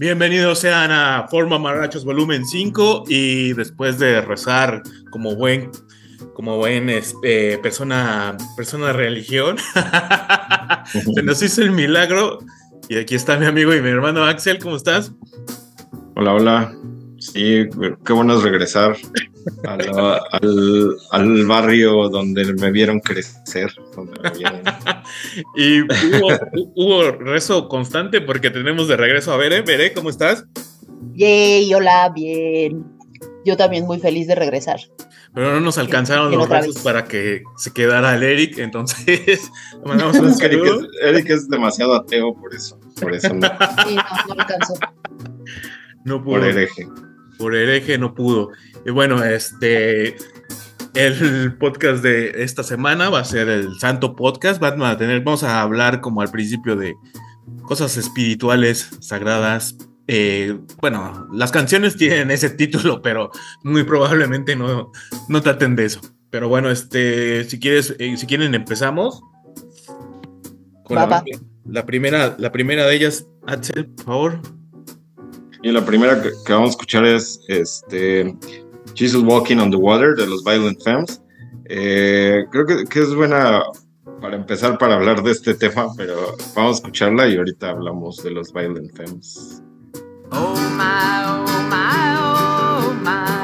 Bienvenidos sean a Forma Marrachos Volumen 5 y después de rezar como buen como buen este, persona persona de religión se nos hizo el milagro y aquí está mi amigo y mi hermano Axel, ¿cómo estás? Hola, hola. Sí, qué bueno es regresar al, al, barrio donde me vieron crecer. y hubo, rezo constante porque tenemos de regreso a Bere. Bere, ¿cómo estás? Yay, hola, bien. Yo también muy feliz de regresar. Pero no nos alcanzaron los rezos para que se quedara el Eric, entonces mandamos un Eric, es, Eric es demasiado ateo, por eso. Por eso no. Sí, no, no alcanzó. No pudo. Por hereje. Por hereje no pudo. Y bueno, este. El podcast de esta semana va a ser el Santo Podcast. Vamos a tener, vamos a hablar como al principio de cosas espirituales, sagradas. Eh, bueno, las canciones tienen ese título, pero muy probablemente no, no traten de eso. Pero bueno, este, si quieres, eh, si quieren empezamos. Con la, primera, la primera de ellas, Axel, por favor. Y la primera que, vamos a escuchar es este Jesus Walking on the Water de los Violent Femmes. Eh, creo que, que, es buena para empezar para hablar de este tema, pero vamos a escucharla y ahorita hablamos de los Violent Femmes. Oh my, oh my, oh my.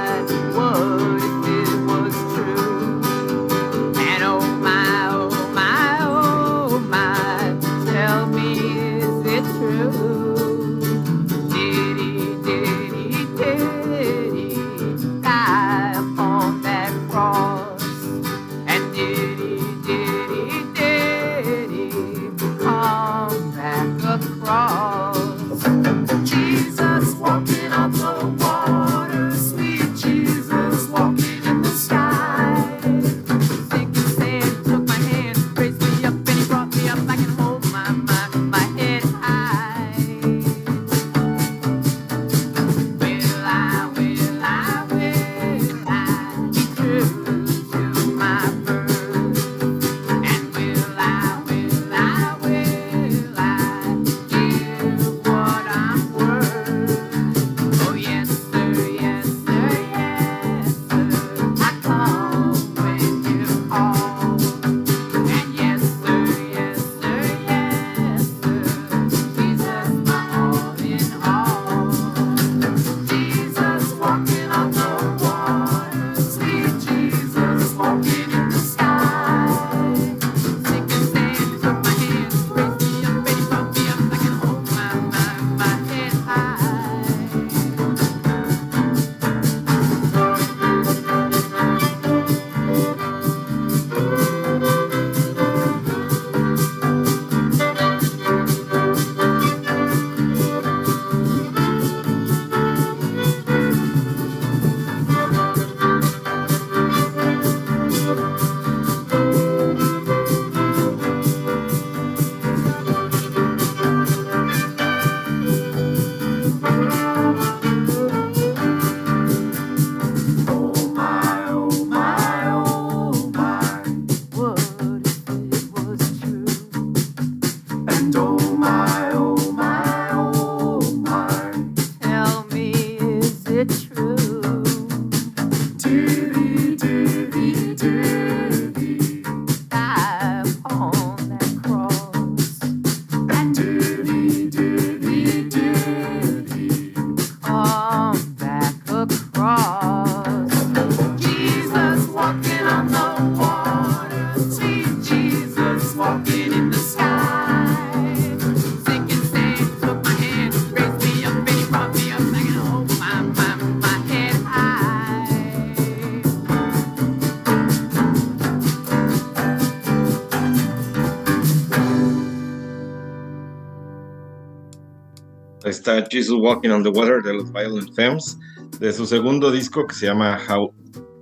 Está Jesus Walking on the Water de los Violent Femmes, de su segundo disco que se llama How.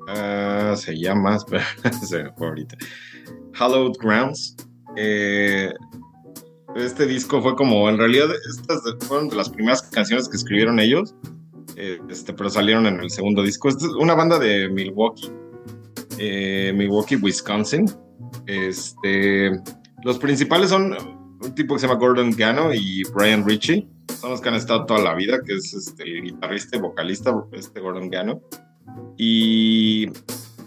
Uh, se llama. ahorita. Hallowed Grounds. Eh, este disco fue como. En realidad, estas fueron de las primeras canciones que escribieron ellos. Eh, este, pero salieron en el segundo disco. es una banda de Milwaukee. Eh, Milwaukee, Wisconsin. Este, los principales son un tipo que se llama Gordon Gano y Brian Ritchie son los que han estado toda la vida, que es este, el guitarrista y vocalista, este Gordon Gano. Y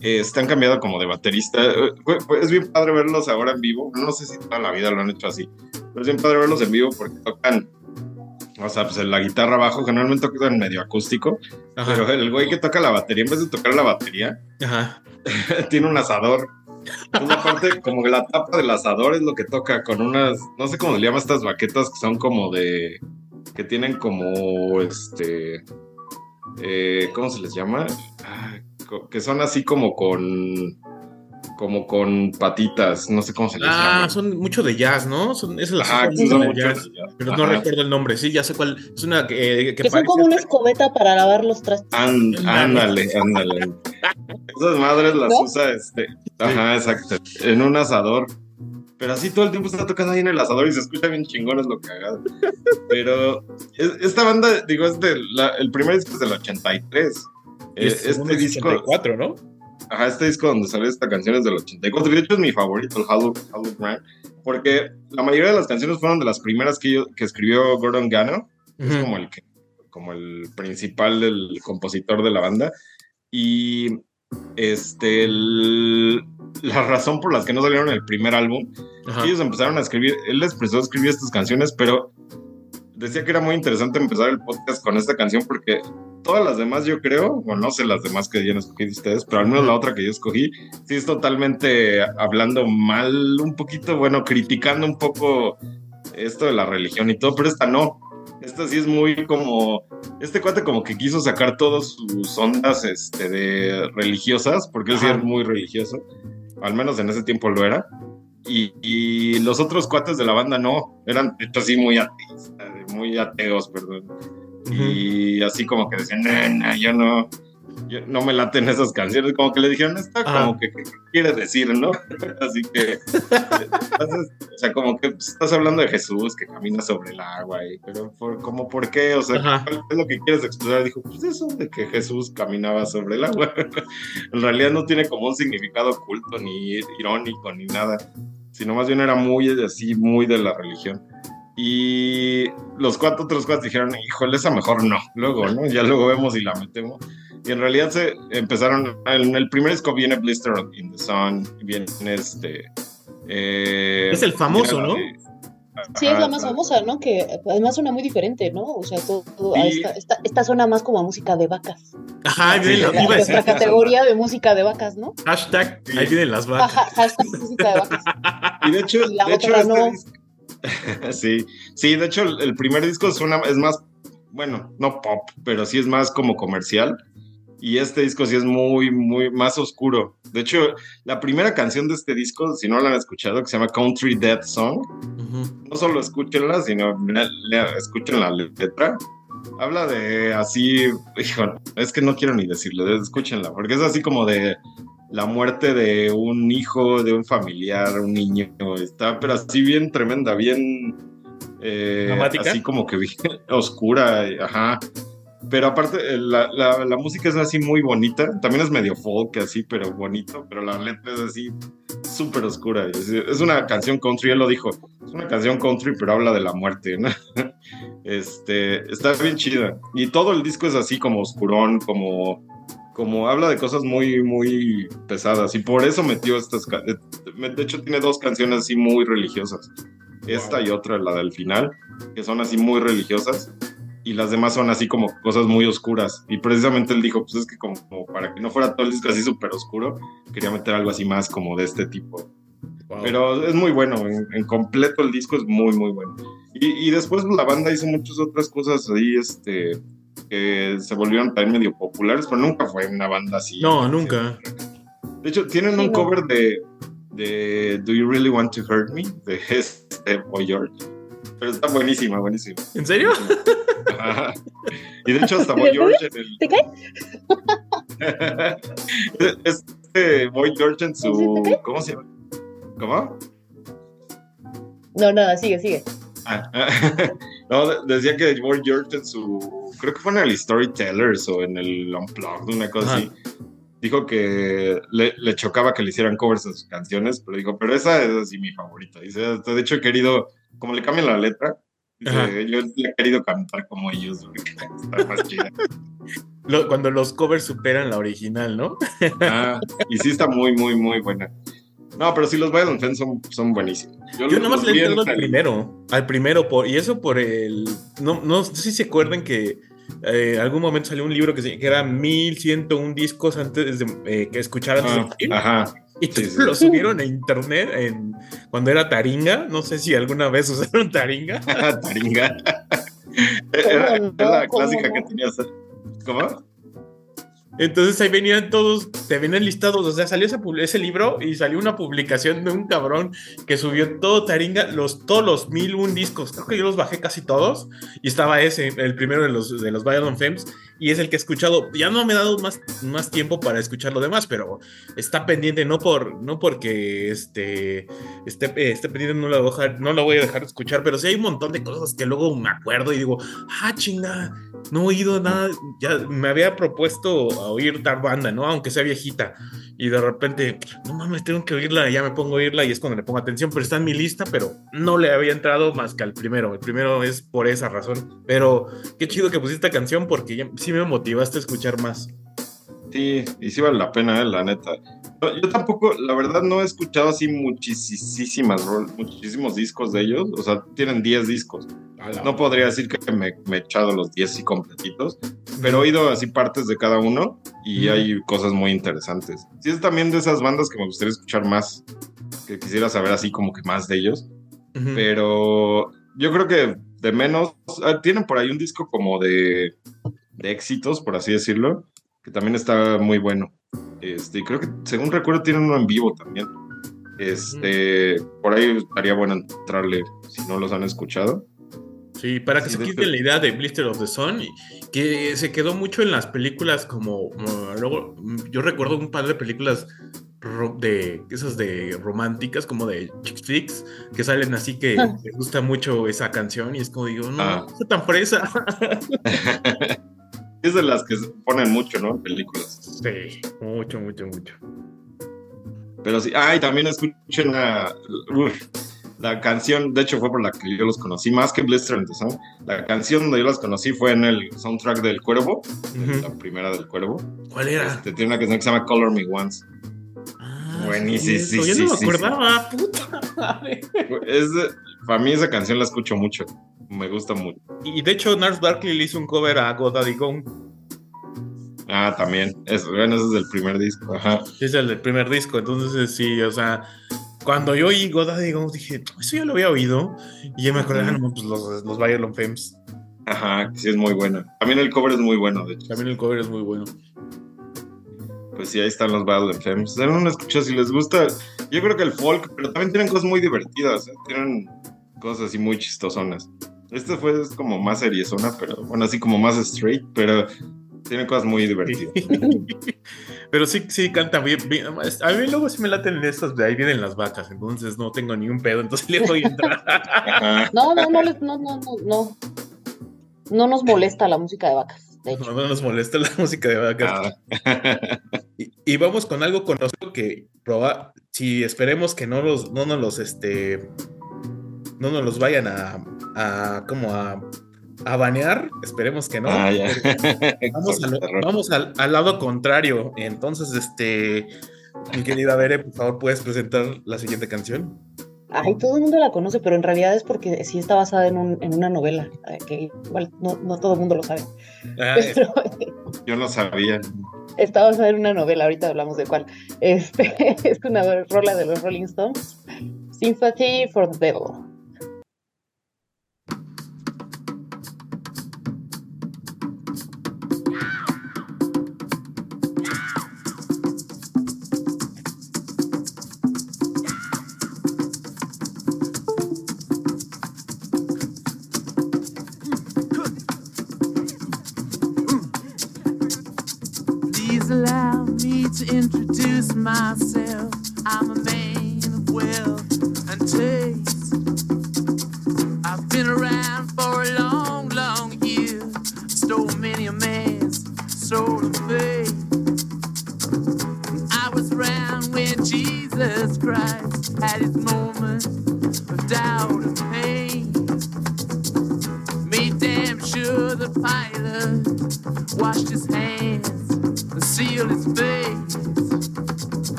eh, están cambiando como de baterista. Eh, es bien padre verlos ahora en vivo. No sé si toda la vida lo han hecho así, pero es bien padre verlos en vivo porque tocan. O sea, pues la guitarra abajo generalmente tocan medio acústico, pero el güey que toca la batería, en vez de tocar la batería, tiene un asador. Una parte, como que la tapa del asador es lo que toca con unas, no sé cómo se llaman estas baquetas que son como de, que tienen como, este, eh, ¿cómo se les llama? que son así como con como con patitas, no sé cómo se les ah, llama. Ah, son mucho de jazz, ¿no? Son, es la ah, son de jazz, pero no recuerdo el nombre, sí, ya sé cuál. Es una que, que, son como una escobeta para lavar los trastes. ándale, ándale. Esas madres las usa este. Ajá, exacto. En un asador. Pero así todo el tiempo está tocando ahí en el asador y se escucha bien chingón, es lo cagado. Pero esta banda, digo, es del, el primer disco es del 83. Eh, este disco. 84, ¿no? Ajá, este disco donde sale esta canción es del 84. De hecho, es mi favorito, el Hollow, Hollow porque la mayoría de las canciones fueron de las primeras que, que escribió Gordon Gano. Es como el, como el principal, el compositor de la banda. Y este, la razón por las que no salieron el primer álbum, ellos empezaron a escribir, él les empezó a escribir estas canciones, pero decía que era muy interesante empezar el podcast con esta canción porque todas las demás yo creo, bueno, no sé las demás que hayan escogido ustedes, pero al menos la otra que yo escogí, sí es totalmente hablando mal, un poquito, bueno, criticando un poco esto de la religión y todo, pero esta no. Esta sí es muy como, este cuate como que quiso sacar todas sus ondas este, de religiosas, porque él sí es muy religioso, al menos en ese tiempo lo era. Y, los otros cuates de la banda no, eran así muy ateos, muy ateos, perdón. Y así como que decían, no, yo no, no me laten esas canciones, como que le dijeron, está como que, ¿qué quiere decir, no? Así que, o sea, como que pues, estás hablando de Jesús que camina sobre el agua, y, pero por, como por qué, o sea, ¿qué es lo que quieres expresar? Dijo, pues eso de que Jesús caminaba sobre el agua. en realidad no tiene como un significado oculto, ni irónico, ni nada, sino más bien era muy así, muy de la religión. Y los cuatro otros cuatro dijeron, híjole, esa mejor no. Luego, ¿no? Ya luego vemos y la metemos. Y en realidad se empezaron, en el primer disco viene Blister in the Sun, viene este... Eh, es el famoso, ¿no? Sí, es la más famosa, ¿no? Que además suena muy diferente, ¿no? O sea, todo, esta, esta, suena más como música de vacas. Ajá, ahí viene la, Nuestra categoría de música de vacas, ¿no? Hashtag, ahí vienen las vacas. Ajá, hashtag música de vacas. Y de hecho, de hecho este disco, sí, sí, de hecho el, primer disco es, una, es más, bueno, no pop, pero sí es más como comercial. Y este disco sí es muy, muy más oscuro. De hecho, la primera canción de este disco, si no la han escuchado, que se llama Country Dead Song, no solo escúchenla, sino escuchen la letra. Habla de así, hijo, es que no quiero ni decirle, escúchenla, porque es así como de la muerte de un hijo, de un familiar, un niño, está, pero así bien tremenda, bien eh, así como que bien oscura, ajá. Pero aparte, eh, la, la, música es así muy bonita, también es medio folk así, pero bonito, pero la letra es así súper oscura. Es, una canción country, él lo dijo, es una canción country, pero habla de la muerte, ¿no? Este, está bien chida. Y todo el disco es así como oscurón, como como habla de cosas muy, muy pesadas y por eso metió estas, de hecho tiene dos canciones así muy religiosas, esta y otra, la del final, que son así muy religiosas y las demás son así como cosas muy oscuras y precisamente él dijo, pues es que como, para que no fuera todo el disco así súper oscuro, quería meter algo así más como de este tipo. Pero es muy bueno, en, completo el disco es muy, muy bueno. Y, y después la banda hizo muchas otras cosas ahí, este, que se volvieron también medio populares, pero nunca fue una banda así. No, nunca. De hecho, tienen un cover de, de Do You Really Want to Hurt Me? de este Boy George. Pero está buenísima, buenísima. ¿En serio? Y de hecho, hasta Boy George en el. ¿Te cae? este Boy George en su. ¿Cómo se llama? ¿Cómo? No, nada, sigue, sigue. Ah, no, decía que Boy George en su creo que fue en el Storytellers o en el Unplugged, una cosa así, dijo que le, chocaba que le hicieran covers a sus canciones, pero dijo, pero esa es así mi favorita. Dice, de hecho he querido, como le cambian la letra, yo he querido cantar como ellos, está más chida. cuando los covers superan la original, ¿no? Ah, y sí está muy, muy, muy buena. No, pero sí, los Violent Femmes son, son buenísimos. Yo, yo nomás le entiendo al primero, al primero, por, y eso por el... No, no sé si se acuerdan que eh, algún momento salió un libro que, se, que era 1101 discos antes de eh, que escucharan ah, Ajá. Y lo subieron a internet en, cuando era Taringa. No sé si alguna vez usaron Taringa. taringa. era, la clásica que tenías. ¿Cómo? Entonces ahí venían todos, te venían listados, o sea, salió ese, ese, libro y salió una publicación de un cabrón que subió todo Taringa, los, todos los mil un discos, creo que yo los bajé casi todos, y estaba ese, el primero de los, de los Violent Femmes, y es el que he escuchado, ya no me he dado más, más tiempo para escuchar lo demás, pero está pendiente, no, por, no porque este, esté, esté pendiente, no lo, voy a dejar, no lo voy a dejar de escuchar, pero sí hay un montón de cosas que luego me acuerdo y digo, ah, chinga, no he oído nada, ya me había propuesto oír tal banda, ¿no? Aunque sea viejita. Y de repente, no mames, tengo que oírla, ya me pongo a oírla y es cuando le pongo atención, pero está en mi lista, pero no le había entrado más que al primero. El primero es por esa razón. Pero qué chido que pusiste esta canción porque sí me motivaste a escuchar más. Sí, y sí vale la pena, ¿eh? la neta. Yo tampoco, la verdad, no he escuchado así muchísimas, muchísimos discos de ellos. O sea, tienen 10 discos. No podría decir que me, he echado los 10 así completitos, pero he oído así partes de cada uno y hay cosas muy interesantes. Sí, es también de esas bandas que me gustaría escuchar más, que quisiera saber así como que más de ellos. Pero yo creo que de menos, ah, tienen por ahí un disco como de, de éxitos, por así decirlo, que también está muy bueno. Este, creo que, según recuerdo, tienen uno en vivo también. Este, por ahí estaría bueno entrarle si no los han escuchado. Sí, para que se quiten la idea de Blister of the Sun, que se quedó mucho en las películas como, luego, yo recuerdo un par de películas de esas de románticas como de chick flicks que salen así que les gusta mucho esa canción y es como digo no ah. no tan fresa es de las que se ponen mucho no en películas sí mucho mucho mucho pero sí ay también escuchen a la canción, de hecho fue por la que yo los conocí, más que Blister and the La canción donde yo los conocí fue en el soundtrack del Cuervo, la primera del Cuervo. ¿Cuál era? Este, tiene una canción que se llama Color Me Once. Ah, Buenísimo. Sí, sí, yo no me acordaba, puta Es para mí esa canción la escucho mucho. Me gusta mucho. Y de hecho, Nars Barkley le hizo un cover a Godaddy Gone. Ah, también. Es, bueno, ese es el primer disco. Ajá. Es el del primer disco. Entonces, sí, o sea, cuando yo oí Goda, digo, dije, eso ya lo había oído. Y ya me acordé, ah, pues los, los Violent Femmes. Ajá, sí es muy buena. También el cover es muy bueno, de hecho. También el cover es muy bueno. Pues sí, ahí están los Violent Femmes. Den una escucha si les gusta. Yo creo que el folk, pero también tienen cosas muy divertidas. ¿eh? Tienen cosas así muy chistosonas. Este fue como más seriezona, pero bueno, así como más straight, pero tiene cosas muy divertidas. Pero sí, sí, canta bien, A mí luego sí me laten estas de ahí vienen las vacas, entonces no tengo ni un pedo, entonces le voy a entrar. no, no, no, no, no, no, no. nos molesta la música de vacas. No, no nos molesta la música de vacas. Ah. Y, vamos con algo conocido que proba, si esperemos que no los, no nos los, este, no nos los vayan a, a como a a banear, esperemos que no. Ah, vamos, al, lado contrario. Entonces, este, mi querida Bere, por favor, ¿puedes presentar la siguiente canción? Ay, todo el mundo la conoce, pero en realidad es porque sí está basada en, una novela, eh, que igual no, todo el mundo lo sabe. Ah, yo no sabía. Está basada en una novela, ahorita hablamos de cuál. Este, es una rola de los Rolling Stones, Sympathy for the Devil.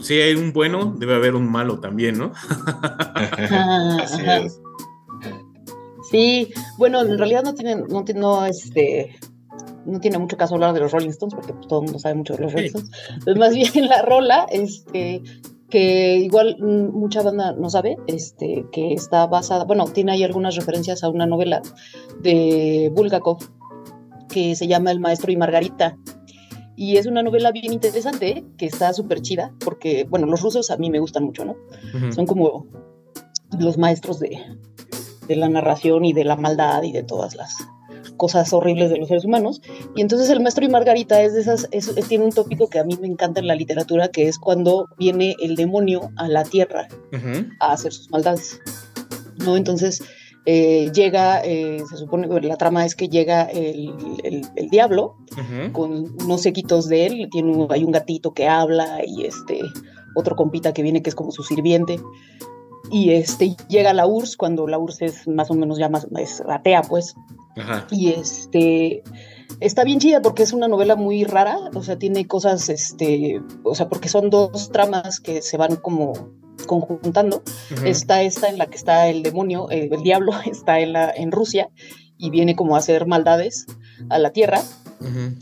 Si hay un bueno, debe haber un malo también, ¿no? Así es. Sí, bueno, en realidad no tienen, no, no, este, no tiene mucho caso hablar de los Rolling Stones, porque pues, todo el mundo sabe mucho de los Rolling Stones. Pues, más bien la rola, este, que igual mm, mucha banda no sabe, este, que está basada, bueno, tiene ahí algunas referencias a una novela de Bulgakov que se llama El Maestro y Margarita. Y es una novela bien interesante, que está súper chida, porque, bueno, los rusos a mí me gustan mucho, ¿no? Son como los maestros de, de la narración y de la maldad y de todas las cosas horribles de los seres humanos. Y entonces el maestro y Margarita es de esas, tiene un tópico que a mí me encanta en la literatura, que es cuando viene el demonio a la tierra a hacer sus maldades. ¿No? Entonces eh, llega, eh, se supone, la trama es que llega el, el, diablo con unos sequitos de él, tiene hay un gatito que habla y este otro compita que viene que es como su sirviente. Y este llega la URSS cuando la URSS es más o menos ya más es atea pues. Y este está bien chida porque es una novela muy rara o sea tiene cosas este o sea porque son dos tramas que se van como conjuntando está esta en la que está el demonio eh, el diablo está en la en Rusia y viene como a hacer maldades a la tierra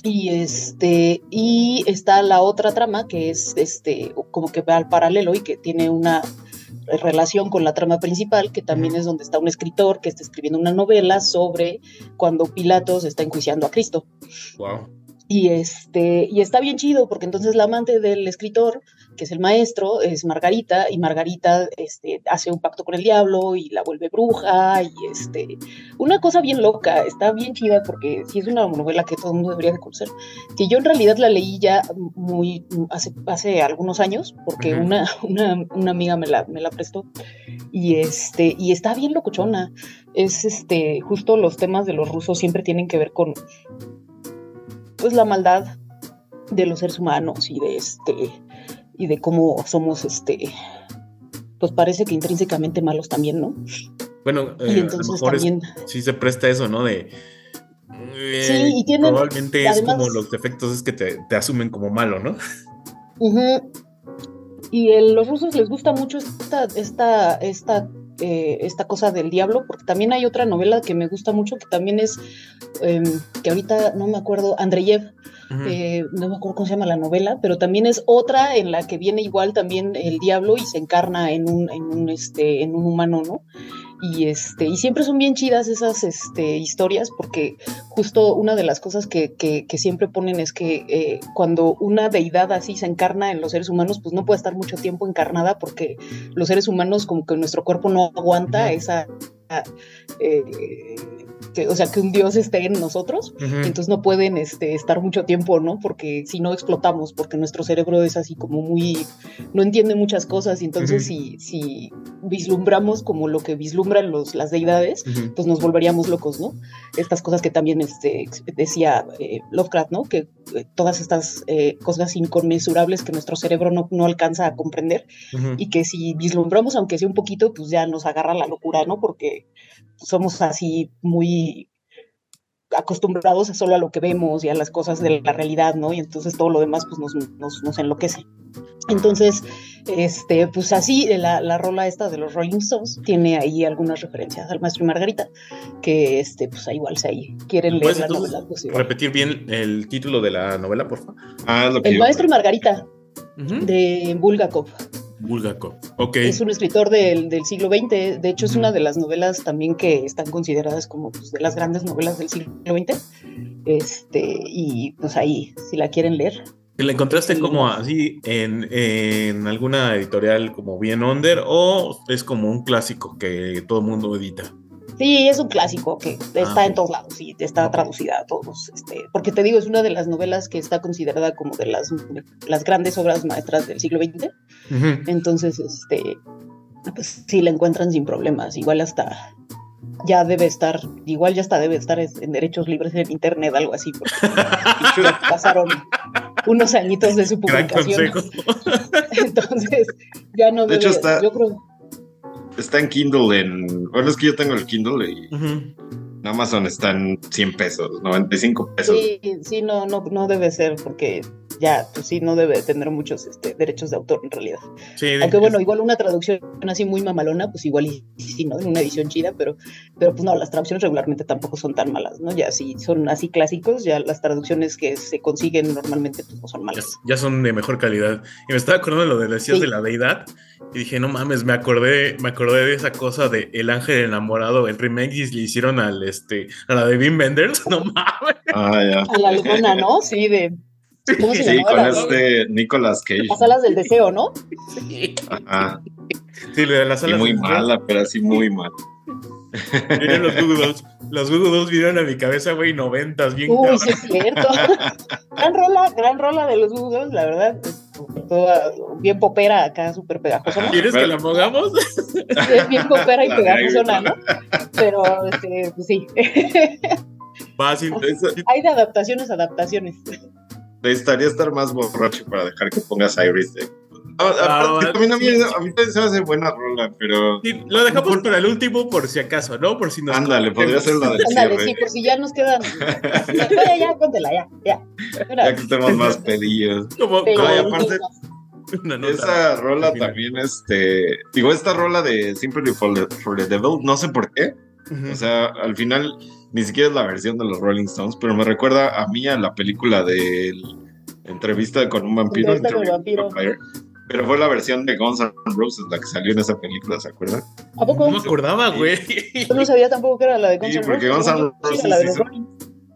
y este y está la otra trama que es este como que va al paralelo y que tiene una relación con la trama principal, que también es donde está un escritor que está escribiendo una novela sobre cuando Pilatos está enjuiciando a Cristo. Wow. Y, este, y está bien chido, porque entonces la amante del escritor, que es el maestro, es Margarita, y Margarita este, hace un pacto con el diablo y la vuelve bruja, y este, una cosa bien loca, está bien chida, porque sí es una novela que todo el mundo debería de conocer, que yo en realidad la leí ya muy hace, hace algunos años, porque una, una, una, amiga me la, me la prestó, y, este, y está bien locochona, es este, justo los temas de los rusos siempre tienen que ver con pues la maldad de los seres humanos y de este y de cómo somos este pues parece que intrínsecamente malos también, ¿no? Bueno, eh, a lo mejor sí se presta eso, ¿no? De eh, sí, y tienen, probablemente es como los defectos es que te, asumen como malo, ¿no? Y a los rusos les gusta mucho esta, esta, esta eh, esta cosa del diablo, porque también hay otra novela que me gusta mucho, que también es, em, que ahorita no me acuerdo, Andreyev, eh, no me acuerdo cómo se llama la novela, pero también es otra en la que viene igual también el diablo y se encarna en un, en un, este, en un humano, ¿no? Y este y siempre son bien chidas esas este, historias porque justo una de las cosas que, siempre ponen es que eh, cuando una deidad así se encarna en los seres humanos pues no puede estar mucho tiempo encarnada porque los seres humanos como que nuestro cuerpo no aguanta esa eh, que, o sea, que un Dios esté en nosotros, entonces no pueden este, estar mucho tiempo, ¿no? Porque si no explotamos, porque nuestro cerebro es así como muy, no entiende muchas cosas, y entonces si, si vislumbramos como lo que vislumbran los, las deidades, pues nos volveríamos locos, ¿no? Estas cosas que también este, decía eh, Lovecraft, ¿no? Que eh, todas estas eh, cosas inconmensurables que nuestro cerebro no, no alcanza a comprender y que si vislumbramos, aunque sea un poquito, pues ya nos agarra la locura, ¿no? Porque somos así muy acostumbrados solo a lo que vemos y a las cosas de la realidad, ¿no? Y entonces todo lo demás pues nos, nos, enloquece. Entonces, este, pues así, la, la, rola esta de los Rolling Stones tiene ahí algunas referencias al maestro y Margarita, que este, pues igual si ahí quieren leer la novela. Pues, repetir bien el título de la novela, por favor? Ah, el maestro y Margarita, de Bulgakov. Bulgakov, ok. Es un escritor del, del siglo XX, de hecho es una de las novelas también que están consideradas como pues, de las grandes novelas del siglo XX. Este, y pues ahí, si la quieren leer. ¿La encontraste como así en, en, alguna editorial como bien under o es como un clásico que todo el mundo edita? Sí, es un clásico que está ah, en todos lados y está traducida a todos. Este, porque te digo, es una de las novelas que está considerada como de las, las grandes obras maestras del siglo XX. Entonces, este, pues sí la encuentran sin problemas. Igual hasta ya debe estar, igual ya hasta debe estar en derechos libres en internet, algo así, porque pasaron unos añitos de su publicación. Entonces, ya no de hecho, está, yo creo está en Kindle en. Bueno, es que yo tengo el Kindle y en Amazon están 100 pesos, 95 pesos. Sí, sí, no, no, no debe ser, porque ya, pues sí, no debe tener muchos este, derechos de autor en realidad. Sí, Aunque bueno, igual una traducción así muy mamalona, pues igual y sí, ¿no? En una edición chida, pero, pero pues no, las traducciones regularmente tampoco son tan malas, ¿no? Ya si son así clásicos, ya las traducciones que se consiguen normalmente pues no son ya, malas. ya son de mejor calidad. Y me estaba acordando de lo de decías Sí. de la deidad. Y dije, no mames, me acordé, me acordé de esa cosa de El Ángel enamorado, el remake y le hicieron al este, a la de Wim Wenders, no mames. Ah, ya. A la alemana, ¿no? Sí, de... ¿Cómo se Sí, con este Nicolas Cage. Las alas del deseo, ¿no? Sí, Ajá. sí, de las Y alas muy del- mala, pero así muy mala. Vinieron los Google Dolls. Los Google Dolls vinieron a mi cabeza, güey, noventas, bien Uy, sí es cierto. gran rola, gran rola de los Google, la verdad. Toda bien popera acá, súper pegajosa. ¿no? ¿Quieres que la pongamos? Es bien popera y La pegajosona, ¿no? Pero, este, pues sí. Sí, Hay de adaptaciones, adaptaciones. Necesitaría estar más borracho para dejar que pongas Iris. Ah, Ah, aparte, bueno. también a mí, a mí también se me hace buena rola, pero sí, lo dejamos para el último por si acaso, ¿no? Por si nos ándale, podría ser la del Ándale, sí, por si ya nos quedan. Ya, ya, ya, póntela, ya, ya. Ya que estemos más pedillos. Como, pero- como Ay, aparte-. Esa rola también, este. Digo, esta rola de Sympathy for the, for the Devil, no sé por qué. Ujú. O sea, al final ni siquiera es la versión de los Rolling Stones, pero me recuerda a mí a la película de Entrevista con un vampiro. Entrevista con vampiro. Vampire. Pero fue la versión de Guns N' Roses la que salió en esa película, ¿se acuerdan? ¿A poco? no me acordaba, güey. Yo no sabía tampoco que era la de Guns Sí, N' porque Roses. Guns N' Sí, Roses la de los hizo- Rolling.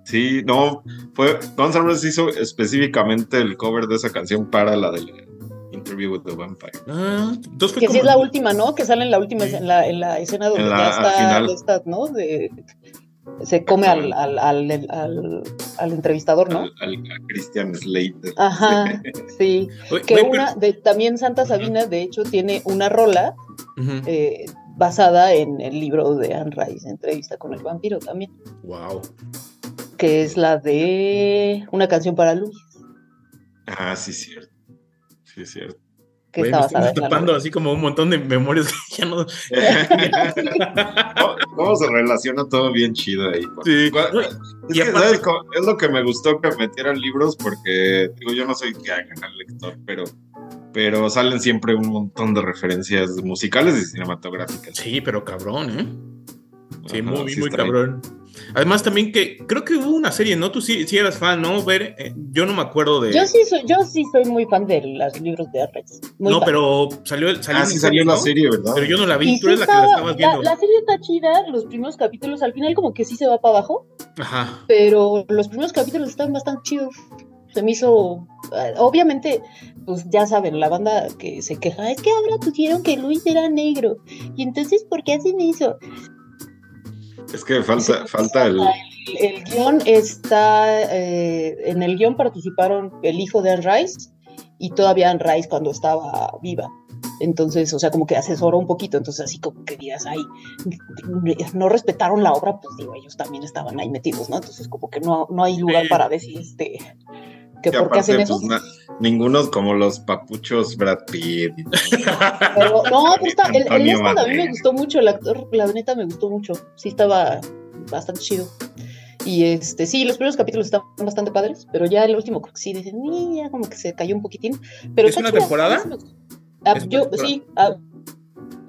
Sí, no, fue Guns N' Roses hizo específicamente el cover de esa canción para la de Interview with the Vampire. Ah, entonces fue Que sí es la última, ¿no? Que sale en la última, Sí. en la, en la escena donde En la- ya al está final. ¿no? De, se come al, al, al, al, al entrevistador, ¿no? Al, Christian Slater. Ajá, sí. Que una, de, también Santa Sabina, de hecho, tiene una rola eh, basada en el libro de Anne Rice, Entrevista con el vampiro también, Wow. que es la de una canción para Luis, Ah, sí, cierto. Sí, cierto. Que Güey, está me estoy tapando así como un montón de memorias que ya no. ¿Cómo, cómo se relaciona todo bien chido ahí? Sí. ¿Cuál- No, Es, y que, aparte- ¿sabes cómo? es lo que me gustó que metieran libros porque, digo, yo no soy que hagan al lector, pero, pero salen siempre un montón de referencias musicales y cinematográficas. Sí, pero cabrón, ¿eh? Sí, Ajá, muy, sí muy bien. Además, también que creo que hubo una serie, ¿no? Tú sí, sí eras fan, ¿no? Ver, eh, yo no me acuerdo de. Yo sí, soy, yo sí soy muy fan de los libros de muy no, fan. pero salió, salió Ah, sí salió ¿no? la serie, ¿verdad? Pero yo no la vi, Y tú sí eres la que la estaba- estabas viendo. la serie está chida, los primeros capítulos, al final como que sí se va para abajo, Ajá. pero los primeros capítulos están bastante chidos. Se me hizo, eh, obviamente, pues ya saben, la banda que se queja, es que ahora pusieron que Luis era negro, y entonces, ¿por qué hacen eso? Es que falta, Sí, falta el... El, el guion está, eh, en el guion participaron el hijo de Anne Rice y todavía Anne Rice cuando estaba viva. Entonces, o sea, como que asesoró un poquito, entonces así como que digas, ay, no respetaron la obra, pues digo, ellos también estaban ahí metidos, ¿no? Entonces como que no, no hay lugar Sí. para decir, este, que que por qué hacen aparte, eso. pues, na- ninguno como los papuchos Brad Pitt. Pero no, pues está, el, el Antonio Lestat a mí me gustó mucho, el actor, la neta me gustó mucho, sí estaba bastante chido. Y este, sí, los primeros capítulos están bastante padres, pero ya el último creo que sí, dicen, "Ni, ya como que se cayó un poquitín. Pero ¿Es una chida, temporada? sí. Ah, ¿Es una yo, temporada? sí, ah,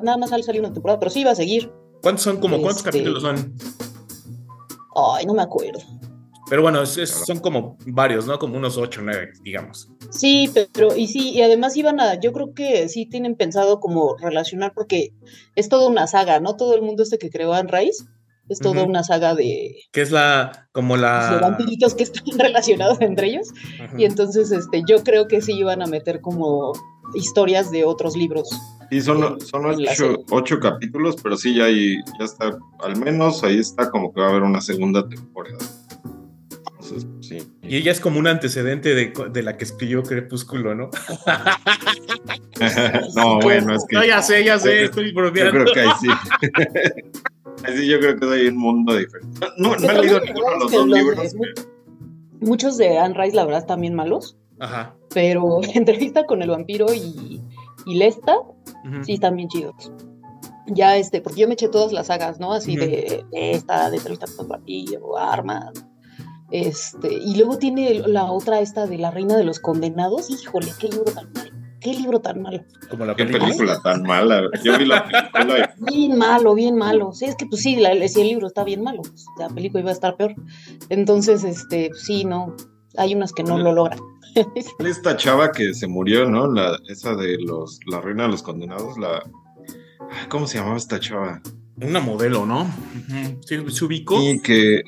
nada más sale salir una temporada, pero sí va a seguir. ¿Cuántos son? Como, ¿Cuántos Este- capítulos son? Ay, no me acuerdo. Pero bueno, es- es- son como varios, ¿no? Como unos ocho, nueve, digamos. Sí, pero y sí, y además iban a, yo creo que sí tienen pensado como relacionar, porque es toda una saga, ¿no? Todo el mundo este que creó Anne Rice es toda Ujú. una saga de, Que es la, como de la... vampiritos que están relacionados entre ellos. Ujú. Y entonces este, yo creo que sí iban a meter como historias de otros libros. Y son, son En la ocho, ocho capítulos, pero sí, ya, hay, ya está, al menos ahí está como que va a haber una segunda temporada. Sí. Y ella es como un antecedente de, de la que escribió Crepúsculo, ¿no? no, bueno, es que No, ya sé, ya sé, yo- estoy yo bromeando. creo que ahí sí. ahí sí, yo creo que hay un mundo diferente. No, no he leído ninguno de los dos los- libros. Muchos de Anne Rice, la verdad, están bien malos, Ajá. pero entrevista con el vampiro y, y Lesta Ujú. sí están bien chidos. Ya este, porque yo me eché todas las sagas, ¿no? Así de, de esta, de entrevista con el vampiro, armas. Este, y luego tiene la otra esta de la reina de los condenados. Híjole, qué libro tan malo. Qué libro tan malo. Como la Qué película. película tan mala. Yo vi la película Bien malo, bien malo. Sí, es que pues sí, la- si el libro está bien malo, pues, la película iba a estar peor. Entonces, este, sí, no, hay unas que no lo logran. esta chava que se murió, ¿no? La, esa de los, la reina de los condenados, la. ¿Cómo se llamaba esta chava? Una modelo, ¿no? Ujú. Sí, se ubicó. Y que,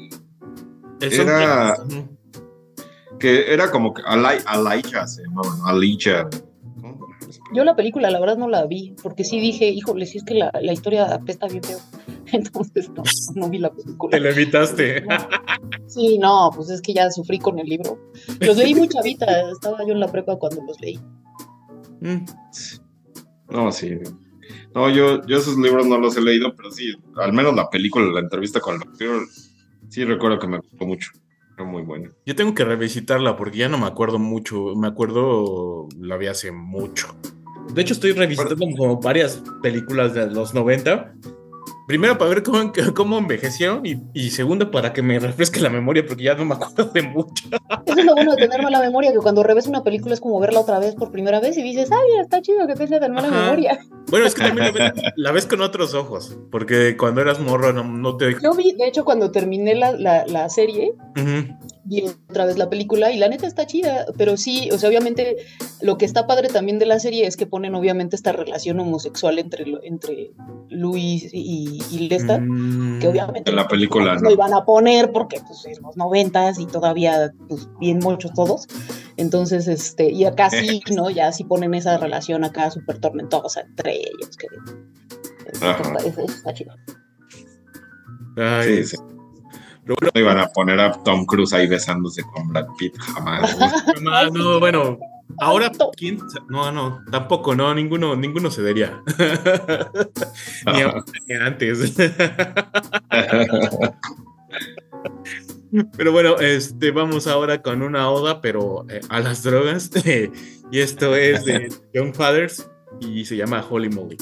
era- que era como que Alai- Alaija se llamaba, ¿no? Alicia. Yo la película, la verdad, no la vi, porque sí dije, híjole, si es que la, la historia apesta bien feo. Entonces, no, no vi la película. Te lo evitaste. Sí, no, pues es que ya sufrí con el libro. Los leí muy chavita, estaba yo en la prepa cuando los leí. Mm. No, sí. No, yo, yo esos libros no los he leído, pero sí, al menos la película, la entrevista con el actor, sí recuerdo que me gustó mucho. Fue muy bueno. Yo tengo que revisitarla porque ya no me acuerdo mucho. Me acuerdo, la vi hace mucho. De hecho, estoy revisitando como varias películas de los 90. Primero para ver cómo, cómo envejecieron y, y segundo para que me refresque la memoria porque ya no me acuerdo de mucho. Eso es lo bueno de tener mala memoria, que cuando revés una película es como verla otra vez por primera vez y dices, ay, mira, está chido que tenga tan mala Ajá. memoria. Bueno, es que también la ves, la ves con otros ojos porque cuando eras morro no, no te... Yo vi, de hecho, cuando terminé la, la, la serie, Ujú. vi otra vez la película y la neta está chida, pero sí, o sea, obviamente lo que está padre también de la serie es que ponen obviamente esta relación homosexual entre, entre Luis y, y Lesta, Mm. que obviamente En la película, no ¿no? iban a poner porque pues en los noventas y todavía pues bien muchos todos. Entonces, este, y acá sí, ¿no? Ya sí ponen esa relación acá súper tormentosa entre ellos, que eso está, eso está chido. Ay, Sí, sí. bueno, No iban a poner a Tom Cruise ahí besándose con Brad Pitt, jamás. jamás, no, bueno, ahora quién no, no, tampoco, no, ninguno, ninguno cedería. ni, a- ni antes. Pero bueno, este, vamos ahora con una oda, pero eh, a las drogas. y esto es de Young Fathers y se llama Holy Moly.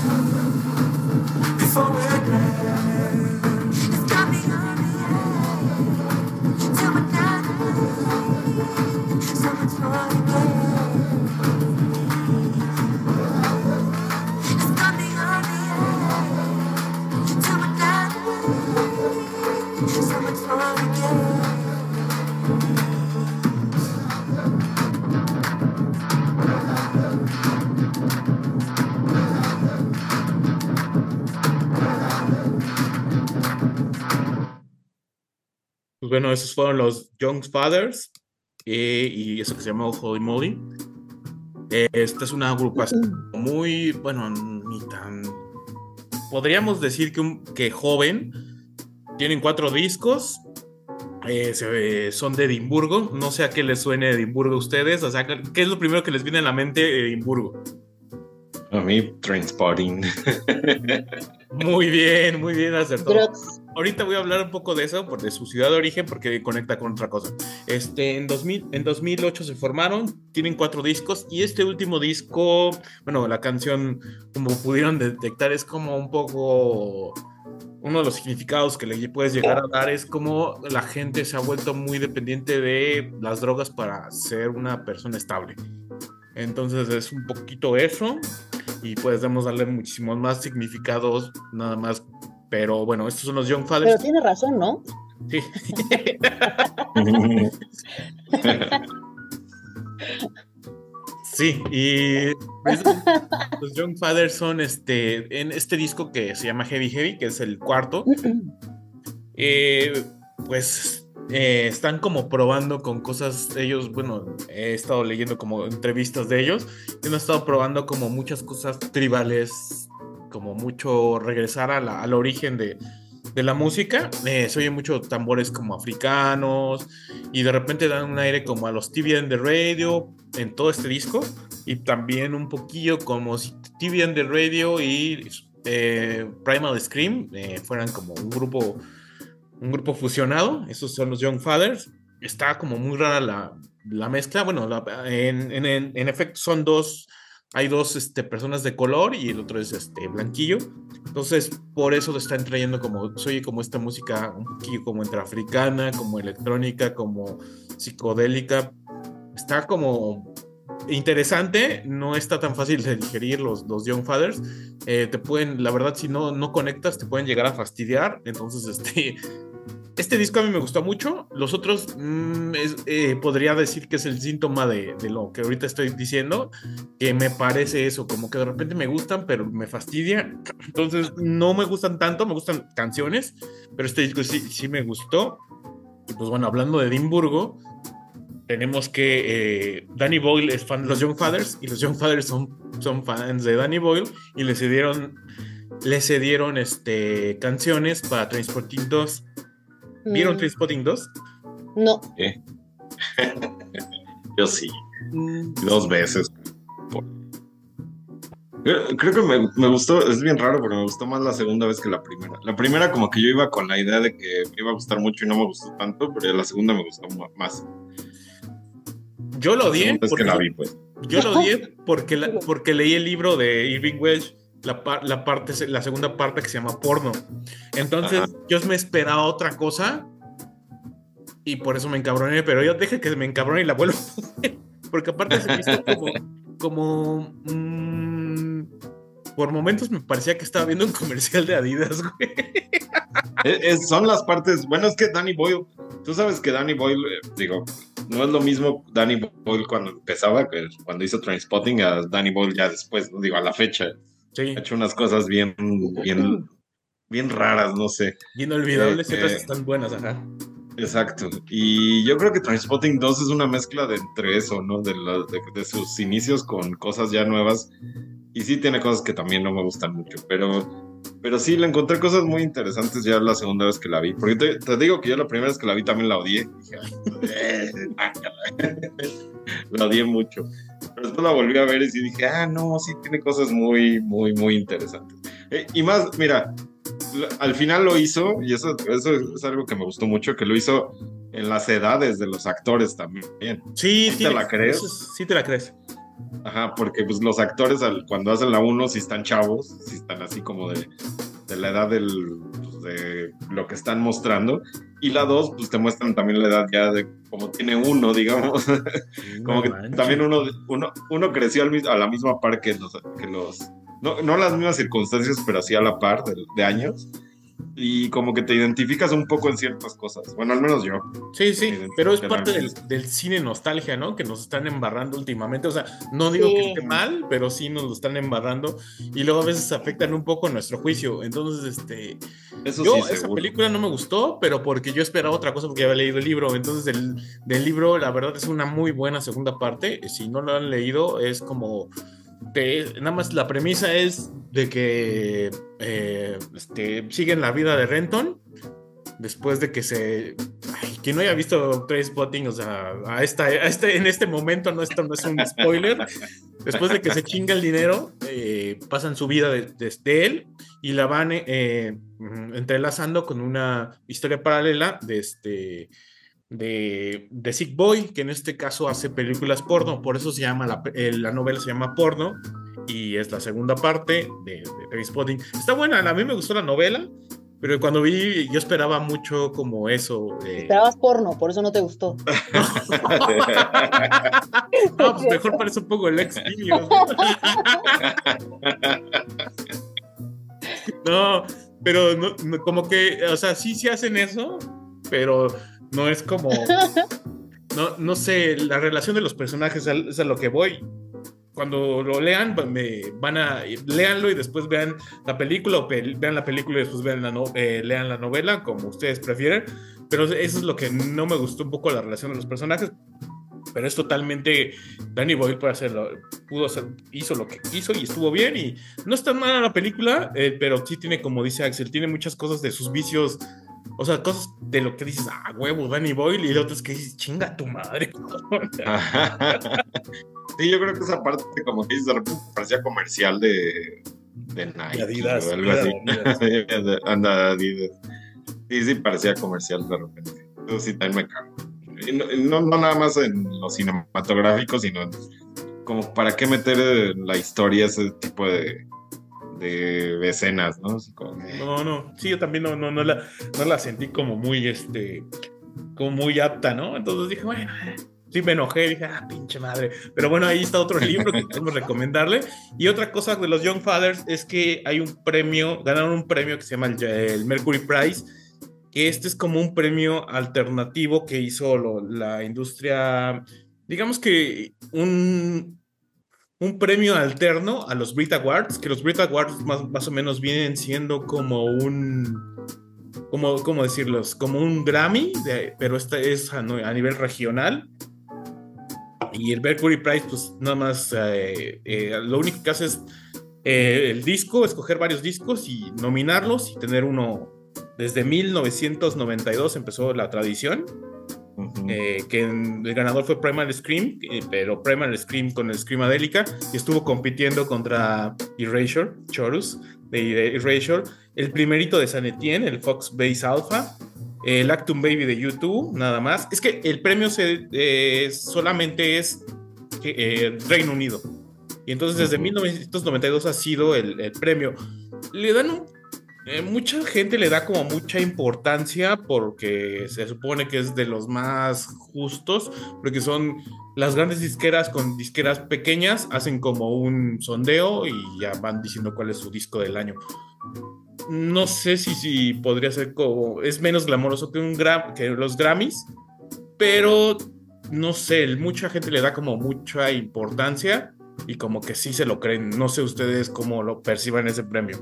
You bueno, esos fueron los Young Fathers eh, y eso que se llamó Holy Moly. Eh, esta es una agrupación muy, bueno, ni tan. Podríamos decir que, un- que joven. Tienen cuatro discos. eh, se- son de Edimburgo. No sé a qué les suene Edimburgo a ustedes. O sea, ¿qué es lo primero que les viene a la mente Edimburgo? A mí, Trainspotting. Muy bien, muy bien acertado. Drugs. Ahorita voy a hablar un poco de eso, de su ciudad de origen, porque conecta con otra cosa. Este, en, 2000, en 2008 se formaron, tienen cuatro discos, y este último disco, bueno, la canción, como pudieron detectar, es como un poco... Uno de los significados que le puedes llegar a dar es como la gente se ha vuelto muy dependiente de las drogas para ser una persona estable. Entonces es un poquito eso, y podemos darle muchísimos más significados, nada más pero bueno, estos son los Young Pero Fathers. tiene razón, ¿no? Sí. sí, y esos- los Young Fathers son este, en este disco que se llama Heavy Heavy, que es el cuarto, eh, pues eh, están como probando con cosas, ellos, bueno, he estado leyendo como entrevistas de ellos, y han estado probando como muchas cosas tribales, como mucho regresar a la- al origen de, de la música. eh, se oye mucho tambores como africanos y de repente dan un aire como a los TV and the Radio en todo este disco y también un poquillo como si and the Radio y eh, Primal Scream eh, fueran como un grupo un grupo fusionado. Esos son los Young Fathers. Está como muy rara la, la mezcla. Bueno, en, en- en- en efecto son dos, hay dos este, personas de color y el otro es este, blanquillo. Entonces, por eso lo están trayendo como, soy como esta música un poquillo como entre africana, como electrónica, como psicodélica. Está como interesante, no está tan fácil de digerir los, los Young Fathers. Eh, te pueden, la verdad, si no, no conectas, te pueden llegar a fastidiar. Entonces, este, este disco a mí me gustó mucho. Los otros, mm, es- eh, podría decir que es el síntoma de, de lo que ahorita estoy diciendo, que me parece eso, como que de repente me gustan, pero me fastidia. Entonces, no me gustan tanto, me gustan canciones, pero este disco sí, sí me gustó. Y pues bueno, hablando de Edimburgo, tenemos que eh, Danny Boyle es fan de los Young Fathers y los Young Fathers son, son fans de Danny Boyle y le cedieron, le cedieron este, canciones para Transporting 2. ¿Vieron Mm, Transporting 2? No. Yo sí, dos veces. Creo, que me, me gustó, es bien raro, pero me gustó más la segunda vez que la primera. La primera como que yo iba con la idea de que me iba a gustar mucho y no me gustó tanto, pero la segunda me gustó más. Yo lo odié. porque- la vi, pues. Yo lo odié porque, la- porque leí el libro de Irving Welsh, la, par- la, parte, la segunda parte que se llama porno. Entonces Ajá. yo me esperaba otra cosa y por eso me encabroné, pero yo dejé que me encabrone y la vuelvo Porque aparte se me hizo como... como mm, por momentos me parecía que estaba viendo un comercial de Adidas, güey. Es- es- son las partes, bueno, es que Danny Boyle, tú sabes que Danny Boyle, eh, digo, no es lo mismo Danny Boyle cuando empezaba, cuando hizo Trainspotting, a Danny Boyle ya después, digo, a la fecha. Sí, Ha hecho unas cosas bien, bien, bien raras, no sé. inolvidables y Eh, otras eh. están buenas, ajá. Exacto. Y yo creo que Trainspotting 2 es una mezcla de entre eso, ¿no? De, la- de, de sus inicios con cosas ya nuevas. Y sí tiene cosas que también no me gustan mucho, pero, pero sí le encontré cosas muy interesantes ya la segunda vez que la vi. Porque te, te digo que yo la primera vez que la vi también la odié. Dije, "Eh, la odié mucho. Pero después la volví a ver y sí dije, ah, no, sí tiene cosas muy, muy, muy interesantes. Eh, y más, mira, al final lo hizo, y eso, eso es algo que me gustó mucho, que lo hizo en las edades de los actores también. Sí, ¿Sí te la crees? es- sí te la crees. Ajá, porque pues los actores al, cuando hacen la 1 si están chavos, si están así como de, de la edad del, pues, de lo que están mostrando. Y la 2, pues te muestran también la edad ya de como tiene uno, digamos. como No que también uno, uno, uno creció al a la misma par que los, que los no, no las mismas circunstancias, pero sí a la par de, de años. Y como que te identificas un poco en ciertas cosas. Bueno, al menos yo. Sí, sí, pero es parte del, del cine nostalgia, ¿no? Que nos están embarrando últimamente. O sea, no digo que esté mal, pero sí nos lo están embarrando y luego a veces afectan un poco nuestro juicio. Entonces, este, Eso yo sí, esa seguro. película no me gustó, pero porque yo esperaba otra cosa porque había leído el libro. Entonces, del, del libro, la verdad es una muy buena segunda parte. Si no lo han leído, es como nada más la premisa es de que eh, este, siguen la vida de Renton después de que se. Ay, quien no haya visto Trainspotting, o sea, a esta, este, en este momento no, esto no es un spoiler. Después de que se chinga el dinero, eh, pasan su vida de- desde él y la van eh, mm, entrelazando con una historia paralela de este. De, de Sick Boy, que en este caso hace películas porno, por eso se llama la, eh, la novela se llama Porno, y es la segunda parte de, de Trainspotting. Está buena, a mí me gustó la novela, pero cuando vi, yo esperaba mucho como eso. eh, Esperabas porno, por eso no te gustó. no, pues mejor parece un poco el ex. No, pero no, no, como que, o sea, sí, sí hacen eso, pero no es como. No, no sé, la relación de los personajes es a lo que voy. Cuando lo lean, va- me van a leanlo y después vean la película o vean la película y después vean la no- eh, lean la novela, como ustedes prefieren. Pero eso es lo que no me gustó un poco la relación de los personajes. Pero es totalmente Danny Boyle puede hacerlo, pudo hacer, hizo lo que quiso y estuvo bien y no es tan mala la película, eh, pero sí tiene como dice Axel, tiene muchas cosas de sus vicios, o sea, cosas de lo que dices, ah, huevo, Danny Boyle y de otras que dices, chinga tu madre. sí, yo creo que esa parte, como que dices, de repente parecía comercial de, de Nike. Adidas, o algo era así. de Adidas. Anda, Adidas. Sí, sí, parecía comercial de repente. Eso sí, también me cago. No, no, no nada más en lo cinematográfico, sino en- como para qué meter en la historia ese tipo de, de escenas, ¿no? No, no, sí, yo también no, no, no, la, no la sentí como muy, este, como muy apta, ¿no? Entonces dije, bueno, sí me enojé, dije, ah, pinche madre. Pero bueno, ahí está otro libro que podemos recomendarle. Y otra cosa de los Young Fathers es que hay un premio, ganaron un premio que se llama el, el Mercury Prize, que este es como un premio alternativo que hizo lo- la industria, digamos que un, un premio alterno a los Brit Awards, que los Brit Awards más, más o menos vienen siendo como un, como, ¿cómo decirlos? Como un Grammy, pero este es a nivel regional. Y el Mercury Prize, pues nada más, eh, eh, lo único que hace es eh, el disco, escoger varios discos y nominarlos y tener uno. Desde 1992 empezó la tradición Eh, que el ganador fue Primal Scream, eh, pero Primal Scream con el Screamadelica y estuvo compitiendo contra Erasure, Chorus de, de Erasure, el primerito de San Etienne, el Fox Base Alpha, el Actum Baby de YouTube, nada más. Es que el premio se, eh, solamente es Reino Unido. Y entonces desde Ujú. 1992 ha sido el, el premio. Le dan un eh, mucha gente le da como mucha importancia porque se supone que es de los más justos, porque son las grandes disqueras con disqueras pequeñas, hacen como un sondeo y ya van diciendo cuál es su disco del año. No sé si, si podría ser como, es menos glamoroso que, un gra- que los Grammys, pero no sé, mucha gente le da como mucha importancia y como que sí se lo creen. No sé ustedes cómo lo perciban ese premio.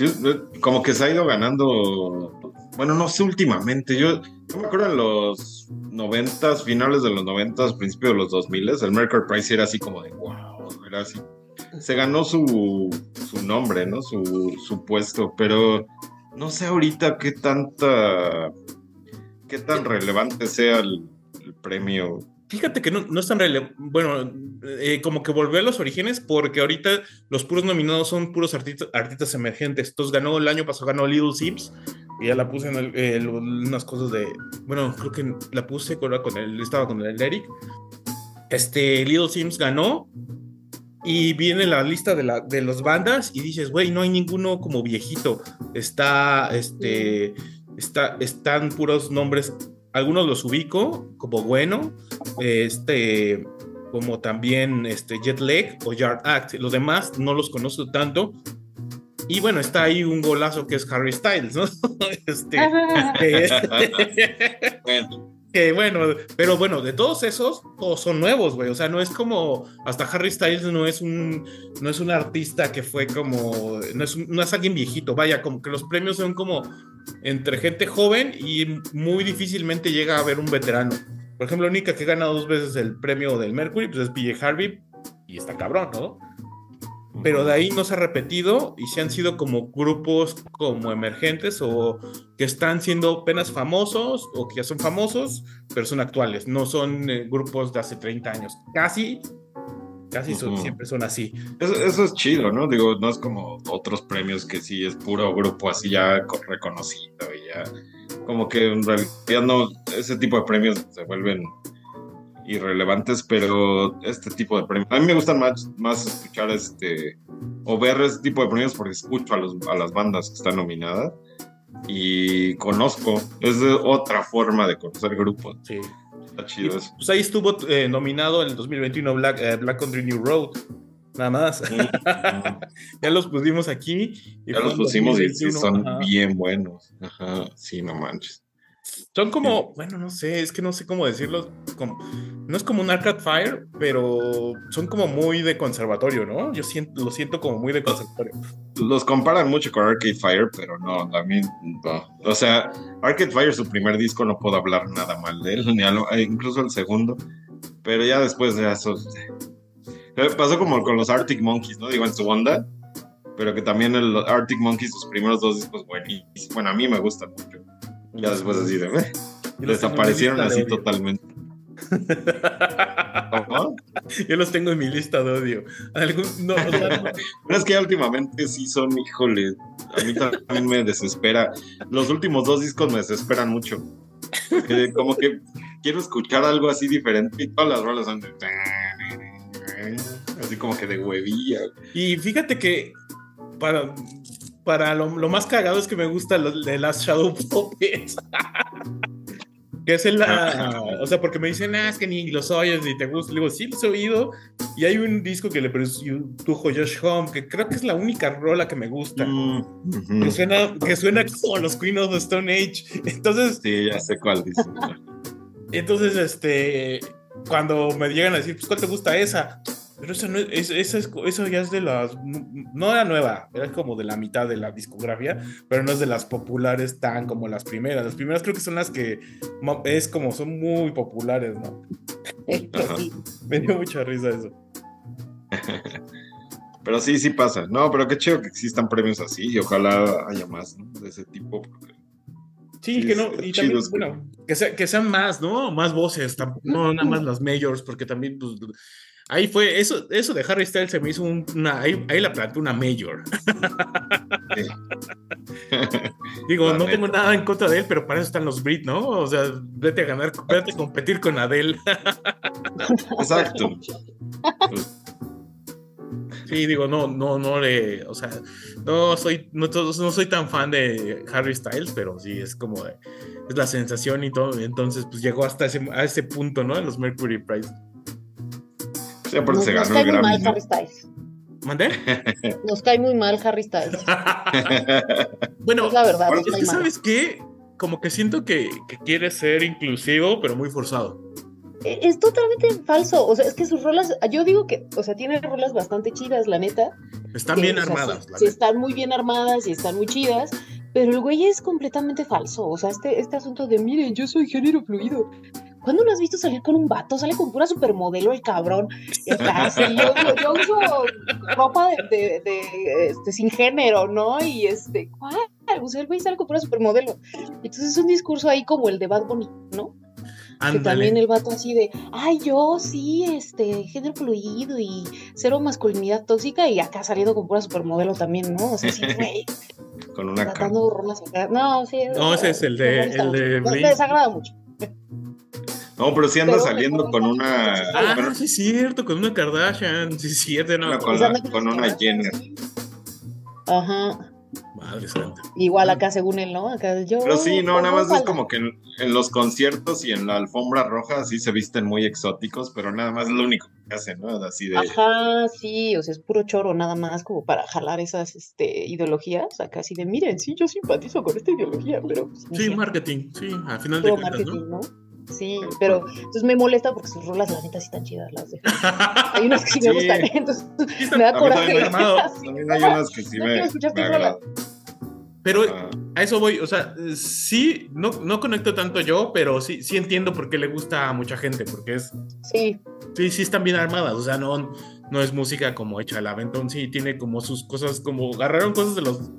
Eh, como que se ha ido ganando. Bueno, no sé últimamente. Yo, yo me acuerdo en los noventas, finales de los noventas, principios de los dos miles, el Mercury Prize era así como de wow, era así. Se ganó su, su nombre, ¿no? Su, su puesto, pero no sé ahorita qué tanta. qué tan relevante sea el premio. Fíjate que no, no es tan relevante. Bueno, eh, como que volvió a los orígenes, porque ahorita los puros nominados son puros artistas, artistas emergentes. Entonces ganó el año pasado, ganó Little Sims, y ya la puse en el- eh, unas cosas de. Bueno, creo que la puse con, con el, estaba con el Eric. este Little Sims ganó y viene la lista de, la, de los bandas y dices, güey, no hay ninguno como viejito. Está, este, está, están puros nombres. Algunos los ubico como bueno, este, como también este Jet Lag o Yard Act. Los demás no los conozco tanto. Y bueno, está ahí un golazo que es Harry Styles, ¿no? este, que, bueno que bueno, pero bueno, de todos esos, todos son nuevos, güey. O sea, no es como, hasta Harry Styles no es un, no es un artista que fue como, no es, no es alguien viejito, vaya, como que los premios son como entre gente joven y muy difícilmente llega a haber un veterano. Por ejemplo, la única que gana dos veces el premio del Mercury, pues es PJ Harvey y está cabrón, ¿no? Pero de ahí no se ha repetido y se han sido como grupos como emergentes o que están siendo apenas famosos o que ya son famosos, pero son actuales, no son eh, grupos de hace 30 años. Casi, casi son, siempre son así. Eso, es chido, ¿no? Digo, no es como otros premios que sí es puro grupo así ya reconocido y ya. Como que en realidad no, ese tipo de premios se vuelven irrelevantes, pero este tipo de premios. A mí me gustan más, más escuchar este o ver este tipo de premios porque escucho a, los, a las bandas que están nominadas y conozco. Es otra forma de conocer grupos. Sí. Está chido eso. Pues ahí estuvo eh, nominado en el 2021 Black, eh, Black Country New Road. Nada más. ya los pusimos aquí. ya los pusimos y son bien buenos. Ajá, sí, no manches. Son como, bueno, no sé, es que no sé cómo decirlo. Como, no es como un Arcade Fire, pero son como muy de conservatorio, ¿no? Yo siento, lo siento como muy de conservatorio. Los comparan mucho con Arcade Fire, pero no, a mí no. O sea, Arcade Fire, su primer disco, no puedo hablar nada mal de él, ni eh, incluso el segundo. Pero ya después de eso. Eh, pasó como con los Arctic Monkeys, ¿no? Digo, en su onda. Pero que también el Arctic Monkeys, sus primeros dos discos, buenísimos. Bueno, a mí me gustan mucho. Ya después así de, eh, desaparecieron así totalmente. Yo los tengo en mi lista de odio. no, es que últimamente sí son, híjole, a mí también me desespera. Los últimos dos discos me desesperan mucho. como que quiero escuchar algo así diferente y todas las rolas son de... Así como que de huevilla. Y fíjate que para para lo, más cagado es que me gusta de las Shadow Puppets. que es la. o sea, porque me dicen, ah, es que ni los oyes ni te gusta. Le digo, sí, los he oído. Y hay un disco que le produjo Josh Home, que creo que es la única rola que me gusta. Mm, que, suena, que suena como los Queen of the Stone Age. Entonces. Sí, ya sé cuál dice. entonces, este. Cuando me llegan a decir, pues, ¿cuál te gusta esa? Pero eso, no, eso ya es de las. No era nueva, era como de la mitad de la discografía, pero no es de las populares tan como las primeras. Las primeras creo que son las que es como son muy populares, ¿no? Me dio mucha risa eso. Pero sí, sí pasa. No, pero qué chido que existan premios así y ojalá haya más ¿no? de ese tipo. Sí, que no, y también, bueno, que, que, sean más, ¿no? Más voces, no nada más las majors, porque también, pues, Ahí fue, eso, eso de Harry Styles se me hizo una, ahí, ahí la planté una mayor. Digo, no tengo nada en contra de él, pero para eso están los Brit, ¿no? O sea, vete a ganar, vete a competir con Adele. Exacto. Sí, digo, no, no, no le, o sea, no soy, no, no soy tan fan de Harry Styles, pero sí es como de, es la sensación y todo, entonces pues llegó hasta ese, a ese punto, ¿no? En los Mercury Prize. Nos, cae muy mal Harry Styles. ¿Mandé? Nos cae muy mal Harry Styles. bueno, la verdad. Es que, ¿sabes qué? Como que siento que, quiere ser inclusivo, pero muy forzado. E, es totalmente falso. O sea, es que sus rolas, yo digo que, o sea, tiene rolas bastante chidas, la neta. Están bien armadas. Sí, están muy bien armadas y están muy chidas. Pero el güey es completamente falso. O sea, este, este asunto de, mire, yo soy género fluido. ¿Cuándo lo has visto salir con un vato? Sale con pura supermodelo el cabrón. yo, uso ropa de, este, sin género, ¿no? Y este, ¿cuál? O sea, el güey sale con pura supermodelo. Entonces es un discurso ahí como el de Bad Bunny, ¿no? Que también el vato así de, ay, yo sí, este, género fluido y cero masculinidad tóxica y acá saliendo con pura supermodelo también, ¿no? O sea, sí, güey. con una Tratando rolas acá. No, sí. No, ese es el de. El de me desagrada mucho. No, pero sí anda Pero- saliendo con una. Ah, bueno, sí es cierto, con una Kardashian, sí es cierto, no. Con la- no- con una Jenner. Ajá. Madre santa. Igual acá según él, ¿no? Acá yo. Pero sí, no, nada más es como que en, en los conciertos y en la alfombra roja sí se visten muy exóticos, pero nada más es lo único que hacen, ¿no? Así de. Ajá, sí, o sea, es puro choro nada más como para jalar esas este, ideologías, acá así de, miren, sí, yo simpatizo con esta ideología, pero... pues, no Sí, sé, marketing, sí, al final de cuentas. ¿no? Sí, pero entonces me molesta porque sus rolas, la neta, sí están chidas las de Hay unas que sí me Sí. gustan, entonces están- me da coraje. también hay unas que sí no me, me rolas. Pero Ah, a eso voy, o sea, sí, no, no conecto tanto yo, pero sí, sí entiendo por qué le gusta a mucha gente, porque es, Sí, sí, sí están bien armadas, o sea, no, no es música como hecha al aventón, sí, tiene como sus cosas, como agarraron cosas de los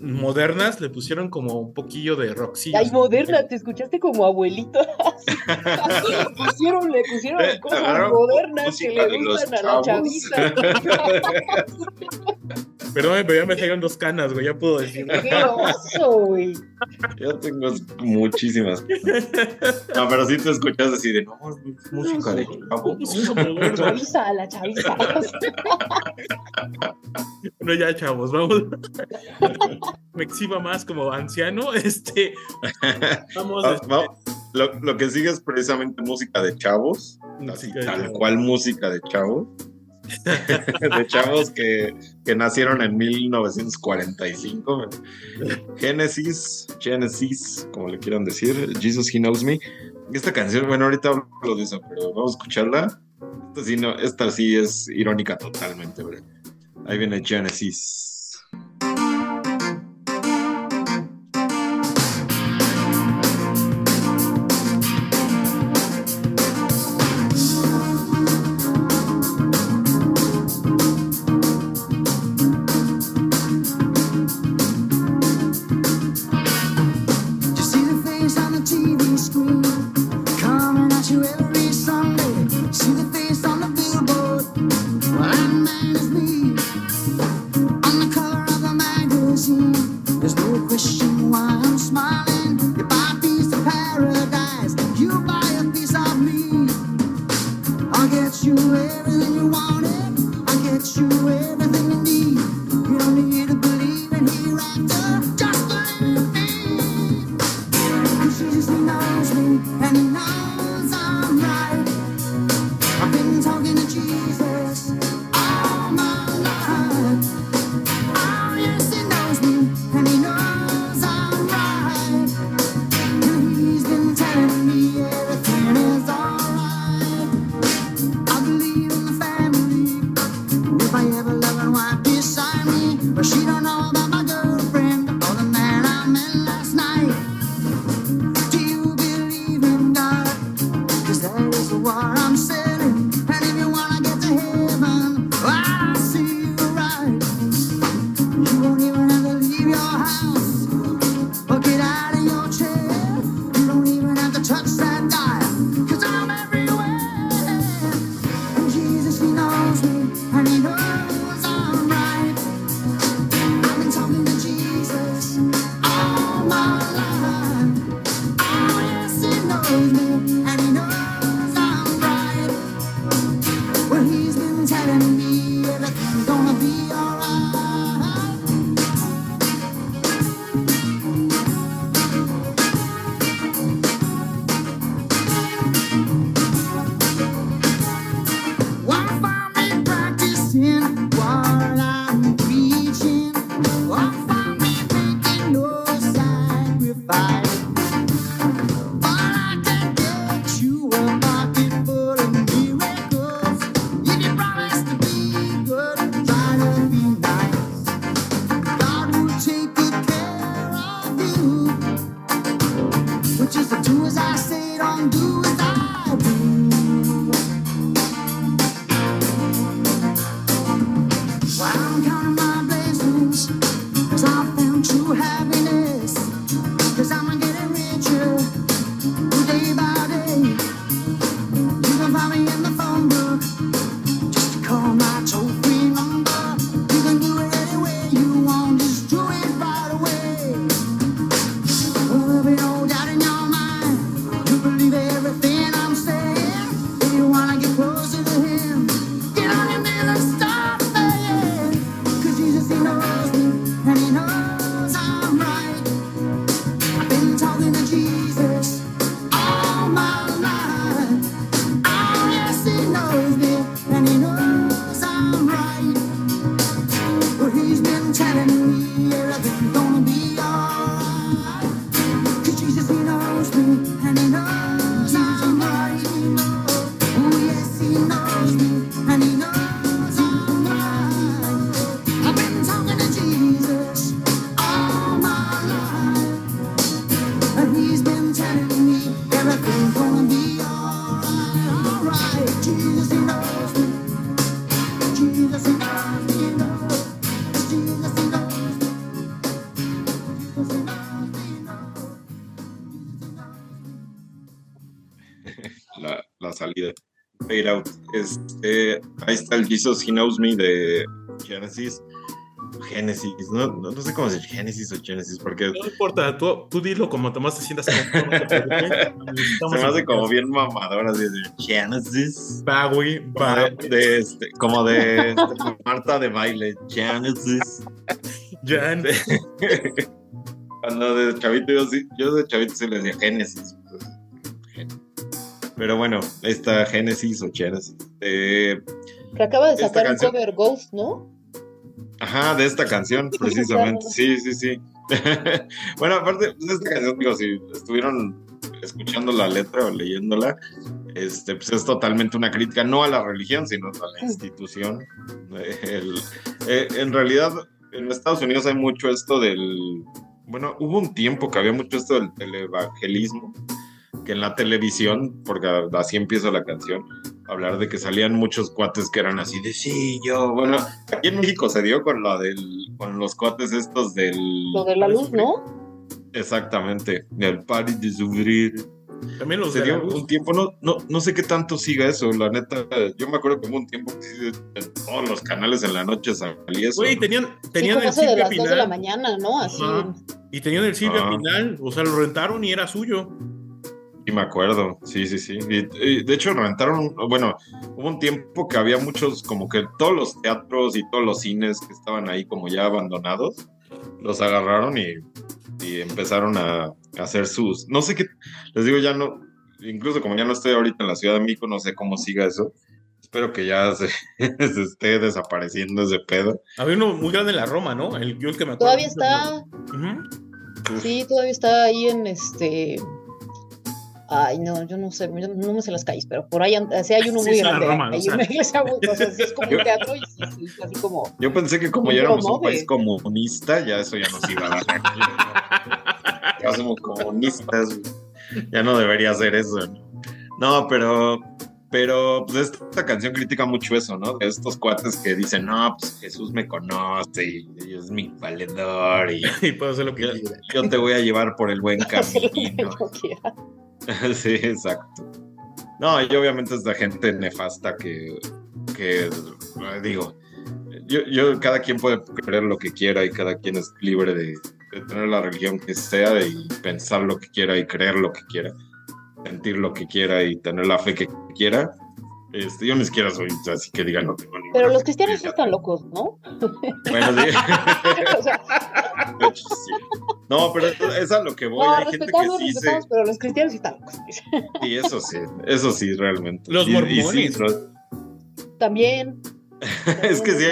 modernas, le pusieron como un poquillo de rockcillo. ay, moderna, te escuchaste como abuelito. le pusieron, le pusieron Eh, cosas agarraron modernas que le gustan a la chavita. Perdón, pero ya me salieron dos canas, güey, ya puedo decir. Qué oso, güey. Yo tengo muchísimas. No, pero sí te escuchas así de, no, es música de chavo. La chaviza, la chaviza. Bueno, ya, chavos, vamos. Me exhiba más como anciano. Este. Vamos. Va- este, va- Lo, lo que sigue es precisamente música de chavos, así, música de tal chavos. cual música de chavos. de chavos que, que nacieron en 1945. Genesis, Genesis, como le quieran decir, Jesus He Knows Me. Esta canción, bueno, ahorita hablo de eso, pero vamos a escucharla. Esta sí, no, esta sí es irónica totalmente, bro. Ahí viene Genesis. Fade Out. Este, ahí está el Jesus He Knows Me de Genesis. Genesis, no, no, no sé cómo decir Genesis o Genesis, porque No importa, tú, tú dilo como te más te sientas te preocupes. se me hace como bien mamador así de Genesis. Como va. de, este, como de Marta de baile, Genesis. Ya, Cuando de chavito yo sí, yo de chavito sí le decía Génesis. Pero bueno, esta Génesis o Genesis. eh, Que acaba de sacar un canción- cover Ghost, ¿no? ajá, de esta canción, precisamente. Sí, sí, sí. bueno, aparte, pues, esta canción, digo, si estuvieron escuchando la letra o leyéndola, este, pues es totalmente una crítica, no a la religión, sino a la institución. El- eh, en realidad, en Estados Unidos hay mucho esto del. Bueno, hubo un tiempo que había mucho esto del televangelismo, que en la televisión, porque así empieza la canción, hablar de que salían muchos cuates que eran así de sí, yo. Bueno, aquí en México se dio con la del. con los cuates estos del. Lo de la luz, ¿no? Exactamente, del party de sufrir. También los Se dio un tiempo, no, no, no sé qué tanto siga eso, la neta. Yo me acuerdo que hubo un tiempo que en todos los canales en la noche salía eso. Güey, tenían, Sí, tenían el eso de Silvia las 2 de la mañana, ¿no? Así. Y tenían el Silvia Ah. final. O sea, lo rentaron y era suyo. Sí, me acuerdo, sí, sí, sí. Y, y de hecho, rentaron, bueno, hubo un tiempo que había muchos, como que todos los teatros y todos los cines que estaban ahí como ya abandonados, los agarraron y, y empezaron a, a hacer sus, no sé qué, les digo, ya no, incluso como ya no estoy ahorita en la Ciudad de México, no sé cómo siga eso. Espero que ya se, se esté desapareciendo ese pedo. Había uno muy grande en la Roma, ¿no? El, yo el que me acuerdo. Todavía está. Sí, todavía está ahí en este. Ay, no, yo no sé, yo no me sé las calles, pero por ahí and- sí hay uno Sí, muy grande. Roma, hay o sea. una iglesia muy, o sea, sí es como un teatro y sí, sí, así como. Yo pensé que como ¿Cómo ya éramos un país comunista, ya eso ya nos iba a dar. ya somos comunistas, ya no debería ser eso. ¿no? No, pero, pero pues esta canción critica mucho eso, ¿no? De estos cuates que dicen, no, pues Jesús me conoce y, y es mi valedor y Y puedo hacer lo que yo, quiera. yo te voy a llevar por el buen camino. sí, exacto. No, y obviamente es la gente nefasta que, que eh, digo, yo, yo, cada quien puede creer lo que quiera y cada quien es libre de, de tener la religión que sea y pensar lo que quiera y creer lo que quiera, sentir lo que quiera y tener la fe que quiera. Este, yo ni siquiera soy así que diga no tengo ninguna Pero los cristianos están locos, ¿no? Bueno, sí. O sea. No, pero es a lo que voy. no, Hay gente que sí se, pero los cristianos sí están locos. Sí, eso sí, eso sí, realmente. Los Y- y sí, mormones. También. es que sí,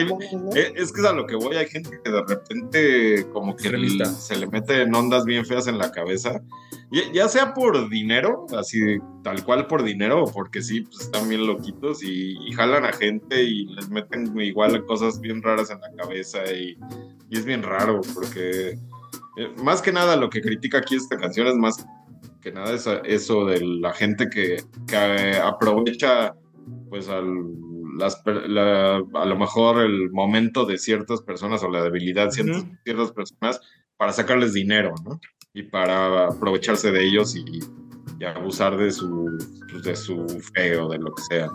es que es a lo que voy. Hay gente que de repente como que Extremista. l- se le mete en ondas bien feas en la cabeza. Ya, ya sea por dinero, así tal cual por dinero, o porque sí, pues están bien loquitos y, y jalan a gente y les meten igual cosas bien raras en la cabeza y, y es bien raro porque eh, más que nada lo que critica aquí esta canción es más que nada esa- eso de la gente que, que eh, aprovecha pues al, las, per- la- a lo mejor el momento de ciertas personas o la debilidad de ciertas, Ujú. ciertas personas para sacarles dinero, ¿no? Y para aprovecharse de ellos y, y abusar de su, pues, de su fe o de lo que sea.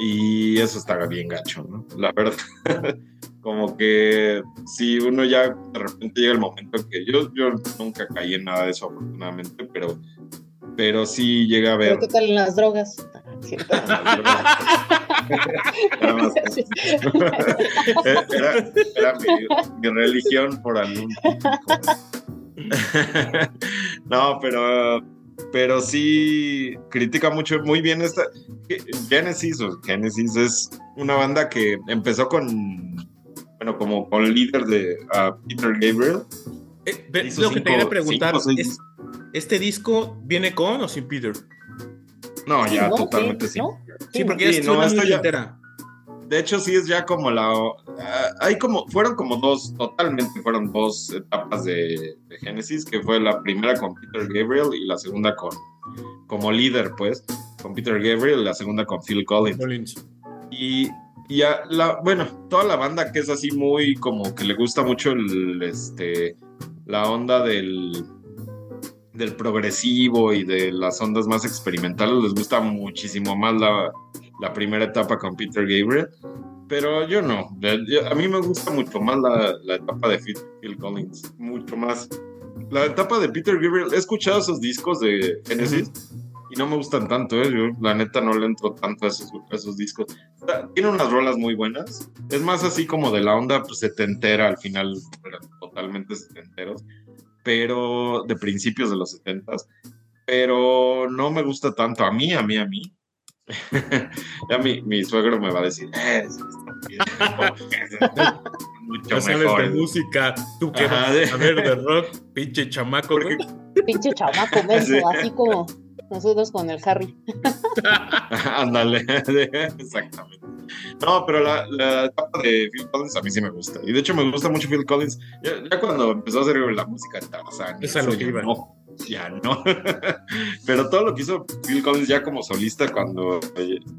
Y eso está bien gacho, ¿no? La verdad, como que si uno ya de repente llega el momento que yo, yo nunca caí en nada de eso afortunadamente, pero, pero sí llega a ver... Pero ¿qué tal en las drogas? Era mi, mi religión por algún No, pero, pero sí critica mucho, muy bien esta. Genesis o Genesis es una banda que empezó con, bueno, como con líder de ah, Peter Gabriel. Eh, lo que te quería preguntar cinco, seis- es, ¿este disco viene con o sin Peter? No, ya ¿no? totalmente sí. ¿no? Sí, porque Sí, ya no, ya- entera. De hecho, sí es ya como la. ah, hay como. Fueron como dos, totalmente fueron dos etapas de, de Genesis, que fue la primera con Peter Gabriel y la segunda con. Como líder, pues, con Peter Gabriel y la segunda con Phil Collins. Collins. Y, y a la, bueno, toda la banda que es así muy como que le gusta mucho el, este, la onda del, del progresivo y de las ondas más experimentales les gusta muchísimo más la, la primera etapa con Peter Gabriel, pero yo no. a mí me gusta mucho más la, la etapa de Phil, Collins, mucho más. La etapa de Peter Gabriel, he escuchado esos discos de Genesis y no me gustan tanto, ¿eh? yo la neta no le entro tanto a esos, esos discos. tiene unas rolas muy buenas, es más así como de la onda pues, setentera, al final totalmente setenteros, pero de principios de los setentas, pero no me gusta tanto a mí, a mí, a mí. Ya mi, mi, suegro me va a decir, eh, mucho ya mejor. de música, tú que vas a ver de rock, pinche chamaco. Pinche chamaco, menso, así como nosotros con el Harry. Ándale, exactamente. No, pero la, la, etapa de Phil Collins a mí sí me gusta. Y de hecho me gusta mucho Phil Collins. Ya, cuando empezó a hacer la música de Tarzan. Esa lo que iba. No, ya no. pero todo lo que hizo Phil Collins ya como solista, cuando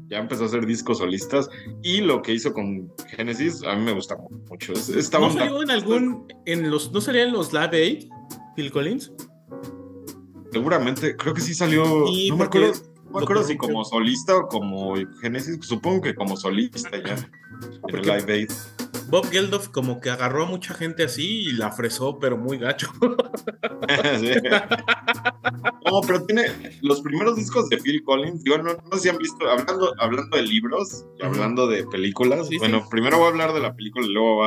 ya empezó a hacer discos solistas, y lo que hizo con Genesis, a mí me gusta mucho. ¿No salió en algún, en los, no salía en los Live Aid, Phil Collins? Seguramente, creo que sí salió. no me acuerdo, no me acuerdo si como solista o como Genesis, supongo que como solista ya. en el Live Aid. Bob Geldof como que agarró a mucha gente así y la fresó, pero muy gacho. No, pero tiene los primeros discos de Phil Collins, digo, no, sé si han visto, hablando, hablando de libros y hablando de películas, bueno, primero voy a hablar de la película y luego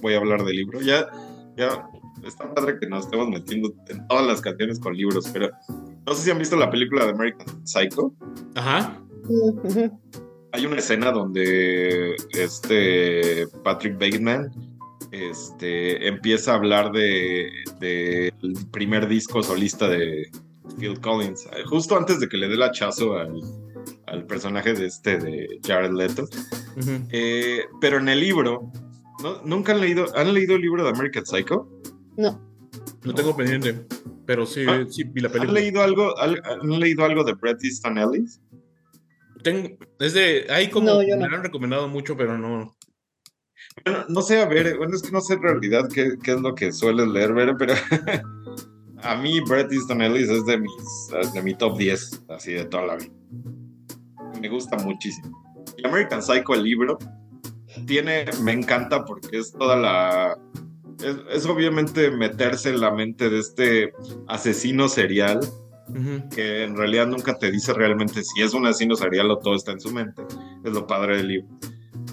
voy a hablar del libro. Ya, ya está padre que nos estemos metiendo en todas las canciones con libros, pero no sé si han visto la película de American Psycho. Ajá. Hay una escena donde este Patrick Bateman este, empieza a hablar de, del primer disco solista de Phil Collins, justo antes de que le dé el hachazo al, al personaje de este de Jared Leto. Eh, pero en el libro, ¿nunca han leído, han leído el libro de American Psycho? No. No tengo pendiente, pero sí, ah, sí vi la película. ¿Han leído algo, han leído algo de Bret Easton Ellis? Tengo, es de, ahí como me lo han recomendado mucho, pero no. Bueno, no sé, a ver, bueno, es que no sé en realidad qué, qué es lo que sueles leer, pero a mí Bret Easton Ellis es de mis, de mi top 10, así de toda la vida. Me gusta muchísimo. Y American Psycho, el libro, tiene, me encanta porque es toda la es, obviamente meterse en la mente de este asesino serial, que en realidad nunca te dice realmente si es un asesino serial o todo está en su mente. Es lo padre del libro.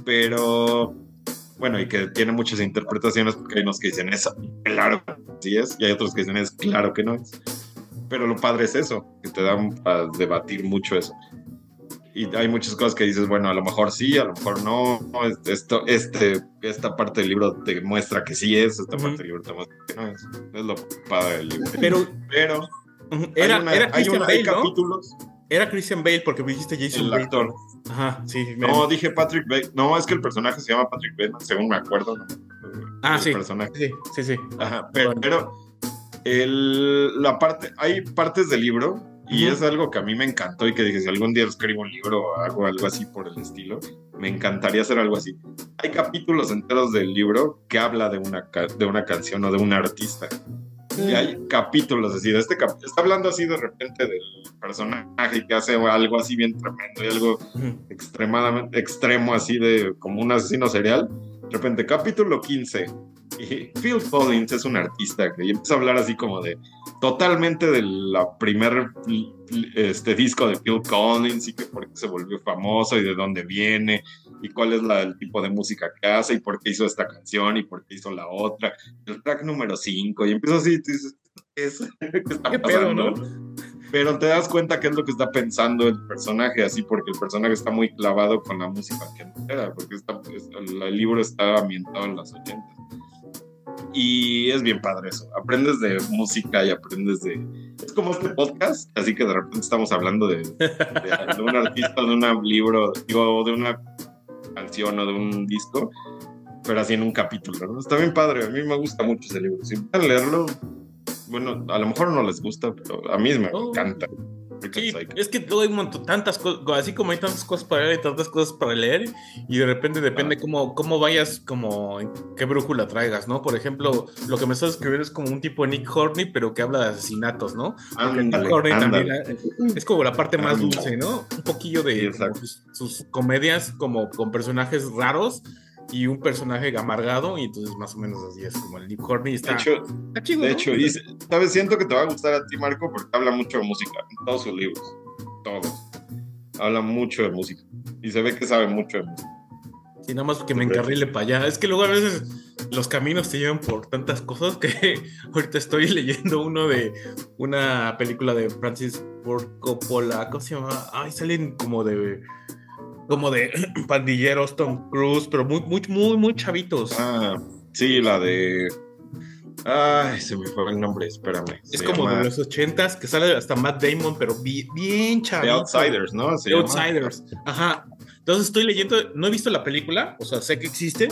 Pero, bueno, y que tiene muchas interpretaciones, porque hay unos que dicen es claro que sí es, y hay otros que dicen es claro que no es. Pero lo padre es eso, que te dan a debatir mucho eso y hay muchas cosas que dices, bueno, a lo mejor sí, a lo mejor no, esto, este, esta parte del libro te muestra que sí es, esta parte del libro te muestra que no es. Es lo padre del libro. Pero, pero era, era Christian Bale, capítulos. Era Christian Bale porque me dijiste Jason El actor. Ajá, sí. No, dije Patrick Bale. No, es que el personaje se llama Patrick Bale, según me acuerdo. Ah, el sí. Personaje. Sí, sí, sí. Ajá, pero, pero el, la parte, hay partes del libro y es algo que a mí me encantó y que dije, si algún día escribo un libro o hago algo así por el estilo, me encantaría hacer algo así. Hay capítulos enteros del libro que habla de una, de una canción o de un artista. Y hay capítulos así, de este está hablando así de repente del personaje que hace algo así bien tremendo y algo extremadamente extremo así de como un asesino serial. De repente, capítulo 15, y Phil Collins es un artista que empieza a hablar así como de totalmente del primer este, disco de Phil Collins y que por qué se volvió famoso y de dónde viene y cuál es la, el tipo de música que hace y por qué hizo esta canción y por qué hizo la otra. El track número 5 y empieza así, tú dices, ¿qué, es? ¿Qué está pasando? Pero te das cuenta qué es lo que está pensando el personaje, así porque el personaje está muy clavado con la música que era, porque el libro está ambientado en las 80 y es bien padre eso. Aprendes de música y aprendes de. Es como este podcast, así que de repente estamos hablando de, de, un artista, de un libro, digo, de una canción o de un disco, pero así en un capítulo, ¿no? Está bien padre. A mí me gusta mucho ese libro. Si pueden leerlo, bueno, a lo mejor no les gusta, pero a mí me oh. encanta. Sí, Psycho. es que luego hay un montón, tantas cosas, así como hay tantas cosas para leer y tantas cosas para leer, y de repente depende Ah. cómo, cómo vayas, como en qué brújula traigas, ¿no? Por ejemplo, lo que me estás escribiendo es como un tipo de Nick Horney, pero que habla de asesinatos, ¿no? Ándale, Nick Horney también es como la parte más Ándale. dulce, ¿no? Un poquillo Sí, de como sus, sus comedias como con personajes raros y un personaje amargado, y entonces más o menos así es como el Nick Horney De está, hecho, está chido, de ¿no? hecho, y se- sabes, siento que te va a gustar a ti, Marco, porque habla mucho de música, en todos sus libros, todos. Habla mucho de música. Y se ve que sabe mucho de música. Sí, nada más que me encarrile para allá. Es que luego a veces los caminos te llevan por tantas cosas que ahorita estoy leyendo uno de una película de Francis Ford Coppola. ¿Cómo se llama? Ay, salen como de como de pandilleros, Tom Cruise, pero muy, muy, muy, muy chavitos. Ah, sí, la de. Ay, se me fue el nombre, espérame. es Se como llama de los ochentas, que sale hasta Matt Damon, pero bi- bien The. Outsiders, ¿no? Se The llama. Outsiders. Ajá. Entonces estoy leyendo, no he visto la película, o sea, sé que existe,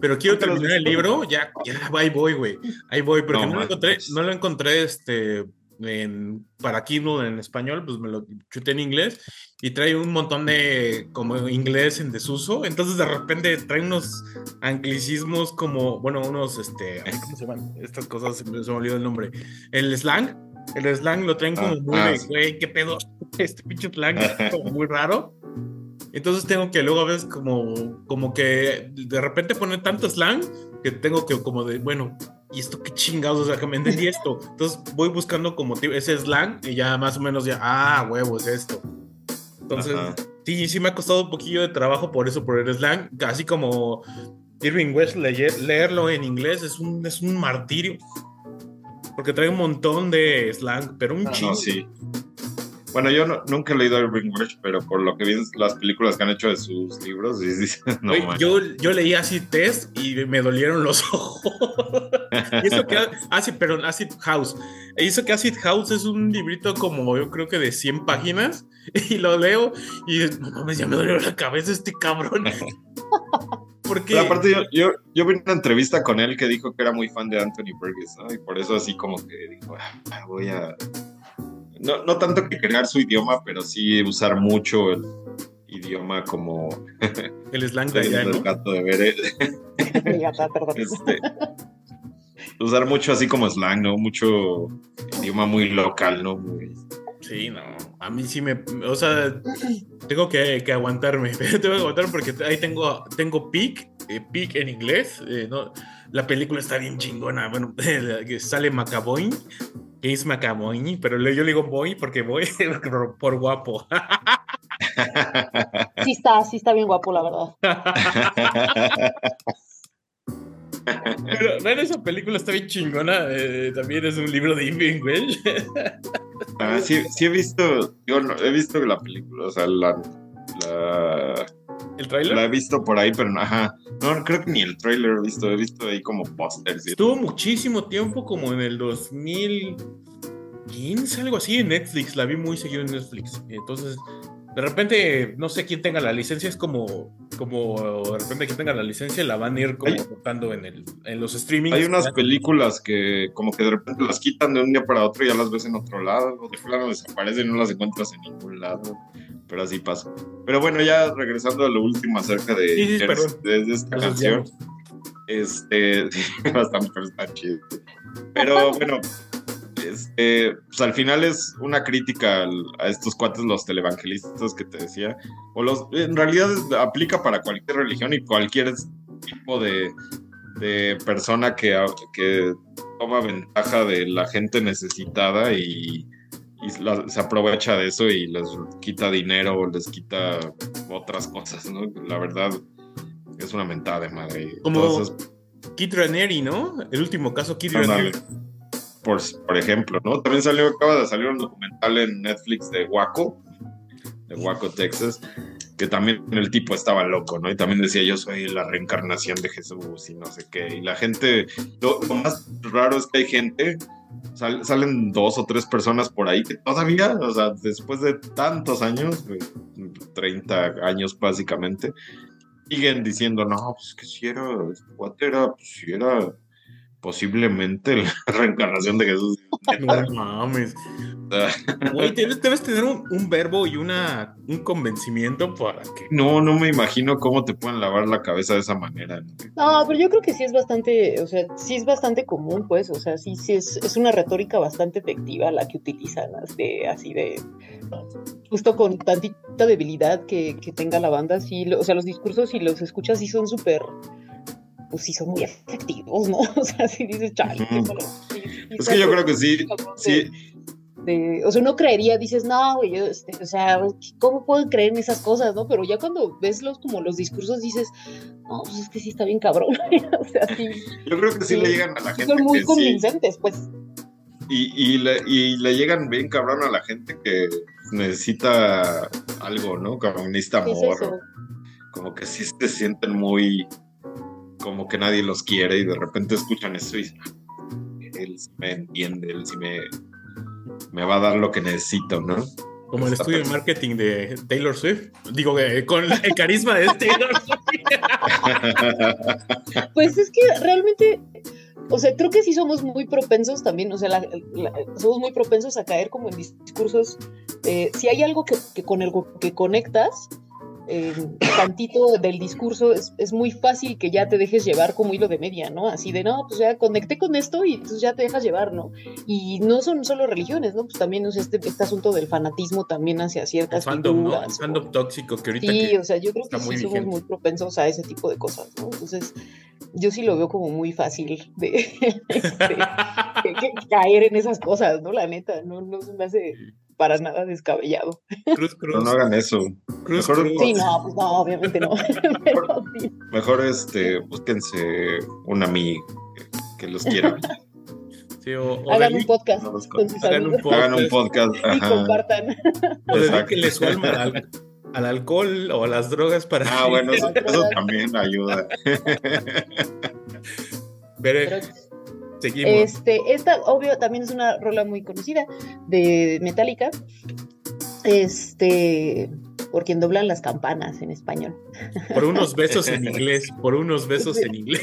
pero quiero ¿No te lo has terminar el libro, ya, ya, ahí voy, güey. Ahí voy, porque No no, lo encontré, no lo encontré este en, para Kindle en español, pues me lo chuté en inglés y trae un montón de como inglés en desuso, entonces de repente trae unos anglicismos como, bueno, unos, este, ¿cómo se llaman? Estas cosas, se me, olvidó el nombre. El slang, el slang lo traen como Ah, muy ah, de, sí. güey, qué pedo, este pinche slang es como muy raro. Entonces tengo que luego a veces como, como que de repente poner tanto slang que tengo que como de, bueno, ¿y esto qué chingados? O sea, que me entendí esto. Entonces voy buscando como ese slang y ya más o menos ya, ah, huevo, es esto. Entonces, Ajá. sí, sí me ha costado un poquillo de trabajo por eso, por el slang. Así como Irving West leer- leerlo en inglés es un, es un martirio. Porque trae un montón de slang, pero un Ah, chingo. no, sí. Bueno, yo no- nunca he leído Irving Welsh, pero por lo que vi las películas que han hecho de sus libros, sí, no manches. yo, yo leí Acid Test y me dolieron los ojos. y eso que Acid, perdón, Acid House. E hizo que Acid House es un librito como yo creo que de 100 páginas y lo leo y no mames, ya me dolió la cabeza este cabrón. Porque Pero aparte, yo, yo, yo vi una entrevista con él que dijo que era muy fan de Anthony Burgess, ¿no? Y por eso así como que dijo, "Ah, voy a... No, no tanto que crear su idioma, pero sí usar mucho el idioma como el slang de el allá, ¿no? gato de ver, Mi gata, perdón. este, usar mucho así como slang, ¿no? Mucho idioma muy local, ¿no? Muy- Sí, no. A mí sí me. O sea, tengo que, que aguantarme. tengo que aguantar porque ahí tengo, tengo Peak, eh, Peak en inglés. eh, no, la película está bien chingona. Bueno, que sale McAvoy, James McAvoy, pero le- yo le digo Boy porque voy por, por guapo. Sí está, sí está bien guapo, la verdad. Pero vean, esa película está bien chingona. eh, también es un libro de Welsh. Ah, sí, sí he visto, yo no, he visto la película, o sea, la, la, ¿El trailer? la he visto por ahí, pero no, ajá, no, creo que ni el trailer he visto, he visto ahí como pósters. Estuvo muchísimo tiempo, como en el 2015, algo así, en Netflix. La vi muy seguido en Netflix. Entonces, de repente, no sé quién tenga la licencia, es como, como de repente quien tenga la licencia la van a ir como botando en, el, en los streamings. Hay unas películas que como que de repente las quitan de un día para otro y ya las ves en otro lado, o de plano desaparecen y no las encuentras en ningún lado, pero así pasa. Pero bueno, ya regresando a lo último acerca de, Sí, sí, de- de- esta Nos canción, este, bastante, pero está chido. Pero bueno, este, pues al final es una crítica a estos cuates, los televangelistas que te decía, o los, en realidad aplica para cualquier religión y cualquier tipo de, de persona que, que toma ventaja de la gente necesitada y, y la- se aprovecha de eso y les quita dinero o les quita otras cosas, ¿no? La verdad es una mentada de madre. Como esas Kid Ranieri, ¿no? El último caso, Ándale. Ranieri. por, por ejemplo, ¿no? También salió, acaba de salir un documental en Netflix de Waco, de Waco, Texas, que también el tipo estaba loco, ¿no? Y también decía, yo soy la reencarnación de Jesús y no sé qué. Y la gente, lo, lo más raro es que hay gente, sal- salen dos o tres personas por ahí que todavía, o sea, después de tantos años, eh, 30 años básicamente, siguen diciendo, no, pues que si era, pues si era posiblemente la reencarnación de Jesús. No mames. Güey, debes, debes tener un, un verbo y una, un convencimiento para que. No, no me imagino cómo te pueden lavar la cabeza de esa manera. ¿no? Pero yo creo que sí es bastante, o sea, sí es bastante común, pues, o sea, sí, sí es, es una retórica bastante efectiva la que utilizan, de, así de, justo con tantita debilidad que, que tenga la banda, sí, lo- o sea, los discursos y los escuchas sí son súper, pues sí son muy efectivos, ¿no? O sea, si dices, chale, qué Ujú. malo". Sí, sí Es que yo creo que sí, o sea, uno creería, dices, no, güey, este, o sea, ¿cómo pueden creer en esas cosas, no? Pero ya cuando ves los, como los discursos dices, no, pues es que sí está bien cabrón, o sea, sí, yo creo que sí, Sí, le llegan a la gente son muy que sí, convincentes, pues. y, y, le, y le llegan bien cabrón a la gente que necesita algo, ¿no? Como necesita ¿Qué es amor, como que sí se sienten muy como que nadie los quiere y de repente escuchan eso y dicen, "Ah, él sí me entiende, él sí me, me va a dar lo que necesito, ¿no? Como el estudio de marketing de Taylor Swift. Digo, eh, con el carisma de Taylor Swift. Pues es que realmente, o sea, creo que sí somos muy propensos también, o sea, la- la- somos muy propensos a caer como en discursos. eh, si hay algo que, que con el que conectas, eh, tantito del discurso, es, es muy fácil que ya te dejes llevar como hilo de media, ¿no? Así de, no, pues ya conecté con esto y entonces ya te dejas llevar, ¿no? Y no son solo religiones, ¿no? Pues también, sea, este, este asunto del fanatismo también hacia El ciertas fandom, ¿no? El figuras, o- fandom tóxico que ahorita. Sí, que- o sea, yo creo que sí somos muy propensos a ese tipo de cosas, ¿no? Entonces, yo sí lo veo como muy fácil de, caer en esas cosas, ¿no? La neta, no, no se me hace para nada descabellado. Cruz, cruz. no hagan eso. cruz, mejor- cruz. Sí, no, pues no, obviamente no. Pero sí. Mejor este, búsquense un amigo que, que los quiera. Sí, o, o Hagan un podcast No con sus hagan un podcast. Hagan un podcast. y Ajá. compartan. o dedíquenle su alma al, al alcohol o a las drogas para. Ah, bueno, eso, eso también ayuda. Pero Seguimos. Este, esta, obvio, también es una rola muy conocida de Metallica. Este, por quien doblan las campanas en español. Por unos besos en inglés, por unos besos en inglés.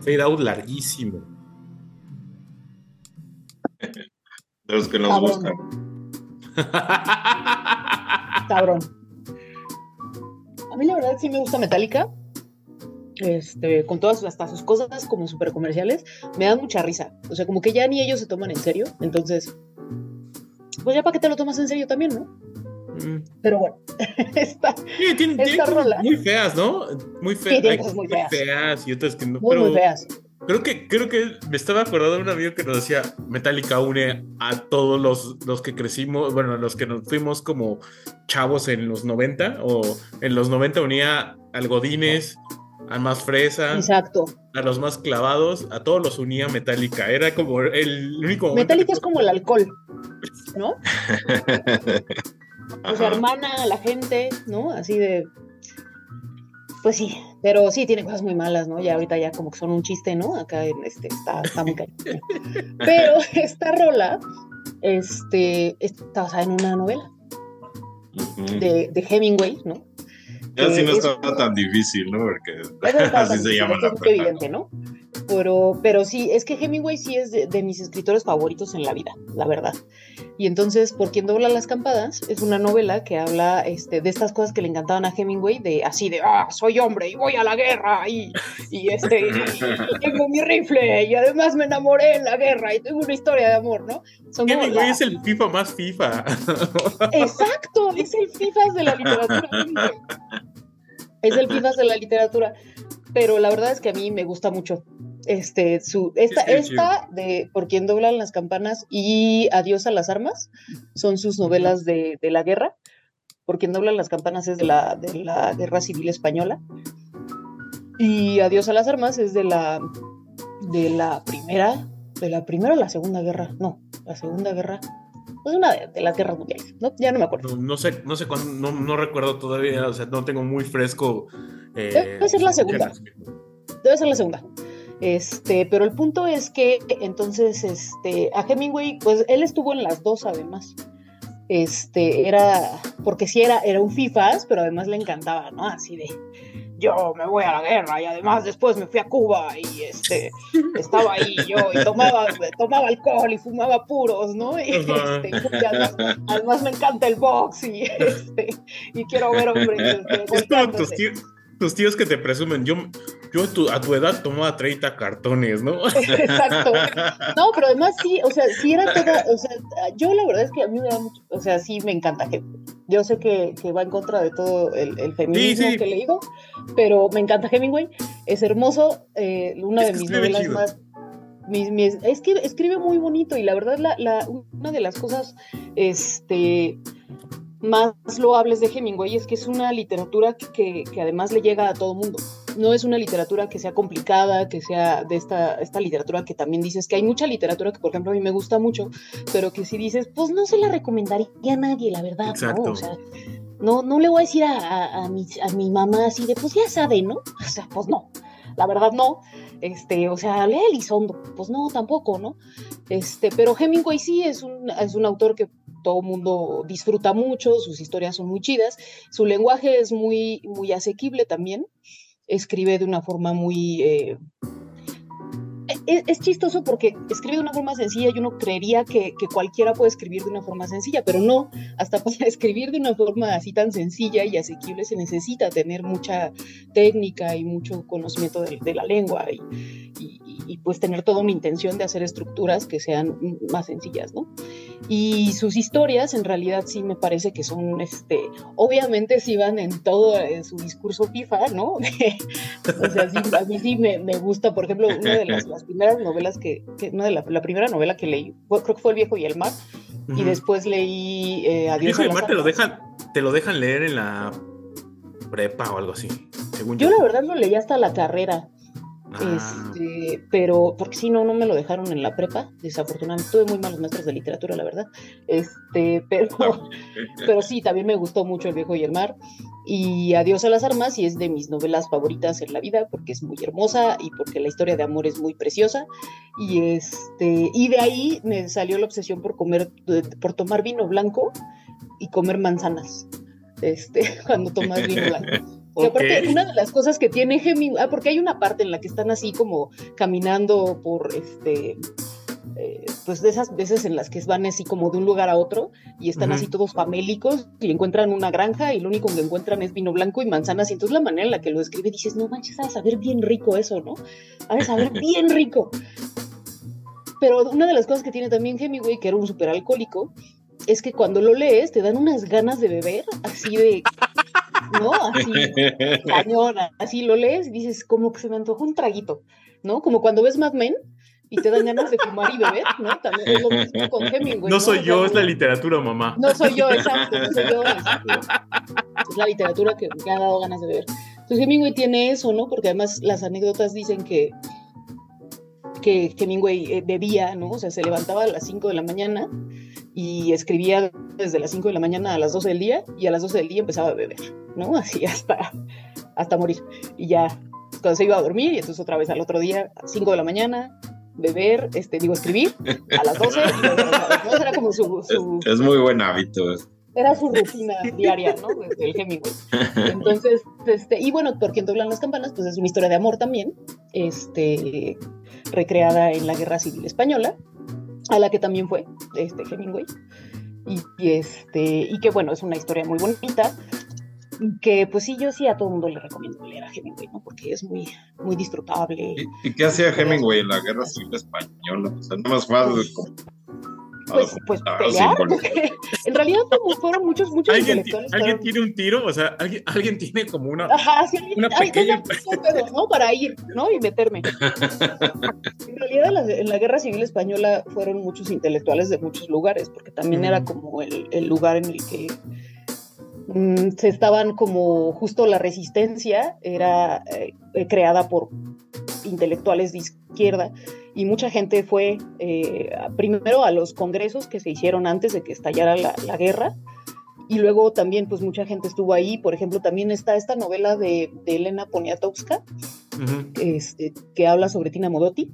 Fade, out larguísimo. De los que nos Cabrón. gustan. Cabrón. A mí la verdad sí me gusta Metallica. Este, con todas hasta sus cosas como súper comerciales, me dan mucha risa. O sea, como que ya ni ellos se toman en serio. Entonces, pues ya para qué te lo tomas en serio también, ¿no? Mm. Pero bueno, está Sí, tiene, Esta rola. muy feas, ¿no? Muy Sí, feas. tiene cosas muy feas. y otras que no. muy, pero muy feas. Creo que, creo que me estaba acordando de un amigo que nos decía Metallica une a todos los, los que crecimos, bueno, los que nos fuimos como chavos en los 90, o en los 90 unía al Godines, al más fresa, Exacto. a los más clavados, a todos los unía Metallica. Era como el único Metallica es como el alcohol, ¿no? O sea, hermana a la gente, ¿no? Así de. Pues sí, pero sí tiene cosas muy malas, ¿no? Ya ahorita ya como que son un chiste, ¿no? Acá en este está, está muy cañón. Pero esta rola, este, está basada en una novela de, de Hemingway, ¿no? Ya sí no es- estaba tan difícil, ¿no? Porque así se llama la es evidente, ¿no? Pero, pero sí, es que Hemingway sí es de, de mis escritores favoritos en la vida, la verdad. Y entonces, Por quien dobla las campanas, es una novela que habla este, de estas cosas que le encantaban a Hemingway, de así de, ah, soy hombre y voy a la guerra y, y este, y, y tengo mi rifle y además me enamoré en la guerra y tengo una historia de amor, ¿no? Son Hemingway la- es el FIFA más FIFA. Exacto, es el FIFAs de la literatura. Es el FIFAs de la literatura. Pero la verdad es que a mí me gusta mucho. Este, su, esta, esta de Por quien doblan las campanas y Adiós a las armas son sus novelas de, de la guerra. Por quien doblan las campanas es de la, de la guerra civil española. Y Adiós a las armas es de la, de la primera, de la primera o la segunda guerra. No, la segunda guerra. Es una de, de las guerras mundiales, ¿no? Ya no me acuerdo. No, no sé, no sé cuándo, no, no recuerdo todavía, o sea, no tengo muy fresco. eh, Debe ser la segunda. Debe ser la segunda. Este, pero el punto es que entonces, este, a Hemingway, pues él estuvo en las dos además. Este, era, porque sí era, era un FIFAs, pero además le encantaba, ¿no? Así de, yo me voy a la guerra y además después me fui a Cuba y este, estaba ahí yo y tomaba, tomaba alcohol y fumaba puros, ¿no? Y, este, y además, además me encanta el box y, este, y quiero ver hombres. este, Es como tus golpeándose. tíos, tus tíos que te presumen. Yo, yo a tu, a tu edad tomaba 30 cartones, ¿no? Exacto. No, pero además sí, o sea, sí era toda, o sea, yo la verdad es que a mí me da mucho, o sea, sí me encanta Hemingway. Yo sé que, que va en contra de todo el, el feminismo Sí, sí. que le digo, pero me encanta Hemingway, es hermoso, eh, una Es de que mis novelas chido. más... mis- mis- es que escribe muy bonito y la verdad la, la- una de las cosas este, más loables de Hemingway es que es una literatura que, que además le llega a todo mundo. No es una literatura que sea complicada, que sea de esta, esta literatura que también dices que hay mucha literatura que, por ejemplo, a mí me gusta mucho, pero que si dices, pues no se la recomendaría a nadie, la verdad, Exacto. ¿no? O sea, no, no le voy a decir a, a, a mi, a mi mamá así de, pues ya sabe, ¿no? O sea, pues no, la verdad no. Este, o sea, lee Elizondo, pues no, tampoco, ¿no? Este, pero Hemingway sí es un, es un autor que todo mundo disfruta mucho, sus historias son muy chidas, su lenguaje es muy, muy asequible también, escribe de una forma muy... eh, es, es chistoso porque escribe de una forma sencilla y uno creería que, que cualquiera puede escribir de una forma sencilla, pero no, hasta para escribir de una forma así tan sencilla y asequible se necesita tener mucha técnica y mucho conocimiento de, de la lengua y- y, pues tener toda una intención de hacer estructuras que sean más sencillas, ¿no? Y sus historias en realidad sí me parece que son, este, obviamente sí van en todo en su discurso FIFA, ¿no? o sea, sí, a mí sí me, me gusta, por ejemplo, una de las, las primeras novelas que, que- una de la, la primera novela que leí, creo que fue El viejo y el mar, y Ujú. después leí eh, Adiós Hijo a de las mar te lo dejan, te lo dejan leer en la prepa o algo así. Según Yo la verdad lo leí hasta la carrera, Ah, este, pero porque si no, no me lo dejaron en la prepa, desafortunadamente. Tuve muy malos maestros de literatura, la verdad. Este, pero, pero sí, también me gustó mucho El viejo y el mar. Y Adiós a las armas, y es de mis novelas favoritas en la vida, porque es muy hermosa y porque la historia de amor es muy preciosa. Y este, y de ahí me salió la obsesión por comer, por tomar vino blanco y comer manzanas. Este, cuando tomas vino blanco. Y aparte, una de las cosas que tiene Hemingway, ah, porque hay una parte en la que están así como caminando por este. eh, pues de esas veces en las que van así como de un lugar a otro y están Ujú. así todos famélicos y encuentran una granja y lo único que encuentran es vino blanco y manzanas y entonces la manera en la que lo escribe dices, no manches, de saber bien rico eso, ¿no? De saber bien rico. Pero una de las cosas que tiene también Hemingway, que era un super alcohólico, es que cuando lo lees te dan unas ganas de beber, así de, ¿no? Así, cañón, así lo lees y dices, como que se me antojó un traguito, ¿no? Como cuando ves Mad Men y te dan ganas de fumar y beber, ¿no? También es lo mismo con Hemingway. no soy O sea, yo, es la literatura, mamá. No soy yo, exacto, no soy yo. es la literatura que me ha dado ganas de beber. Entonces Hemingway tiene eso, ¿no? Porque además las anécdotas dicen que que Hemingway eh, bebía, ¿no? O sea, se levantaba a las 5 de la mañana y escribía desde las 5 de la mañana a las 12 del día y a las 12 del día empezaba a beber, ¿no? Así hasta, hasta morir. Y ya, cuando se iba a dormir y entonces otra vez al otro día, a 5 de la mañana, beber, este, digo, escribir a las 12, y luego ¿no? Era como su, su, Es muy buen hábito. era su rutina diaria, ¿no? El Hemingway. Entonces, este, y bueno, por quien doblan las campanas, pues es una historia de amor también, este, recreada en la Guerra Civil Española, a la que también fue este Hemingway. Y, y este, y que bueno, es una historia muy bonita, y que pues sí, yo sí a todo el mundo le recomiendo leer a Hemingway, ¿no? Porque es muy, muy disfrutable. ¿Y, y qué hacía Hemingway en la guerra civil española? O sea, nada más fue como- Pues, pues documentar, pelear, en realidad como fueron muchos, muchos ¿Alguien. ¿alguien tiene un tiro? O sea, ¿alguien, alguien tiene como una... Ajá, sí, alguien- Una pequeña- un ¿no? Para ir, ¿no? Y meterme. En realidad, en la, en la Guerra Civil Española fueron muchos intelectuales de muchos lugares, porque también era como el, el lugar en el que mm, se estaban como justo la resistencia era eh, creada por intelectuales de izquierda y mucha gente fue eh, primero a los congresos que se hicieron antes de que estallara la, la guerra y luego también pues mucha gente estuvo ahí, por ejemplo también está esta novela de, de Elena Poniatowska este, que habla sobre Tina Modotti,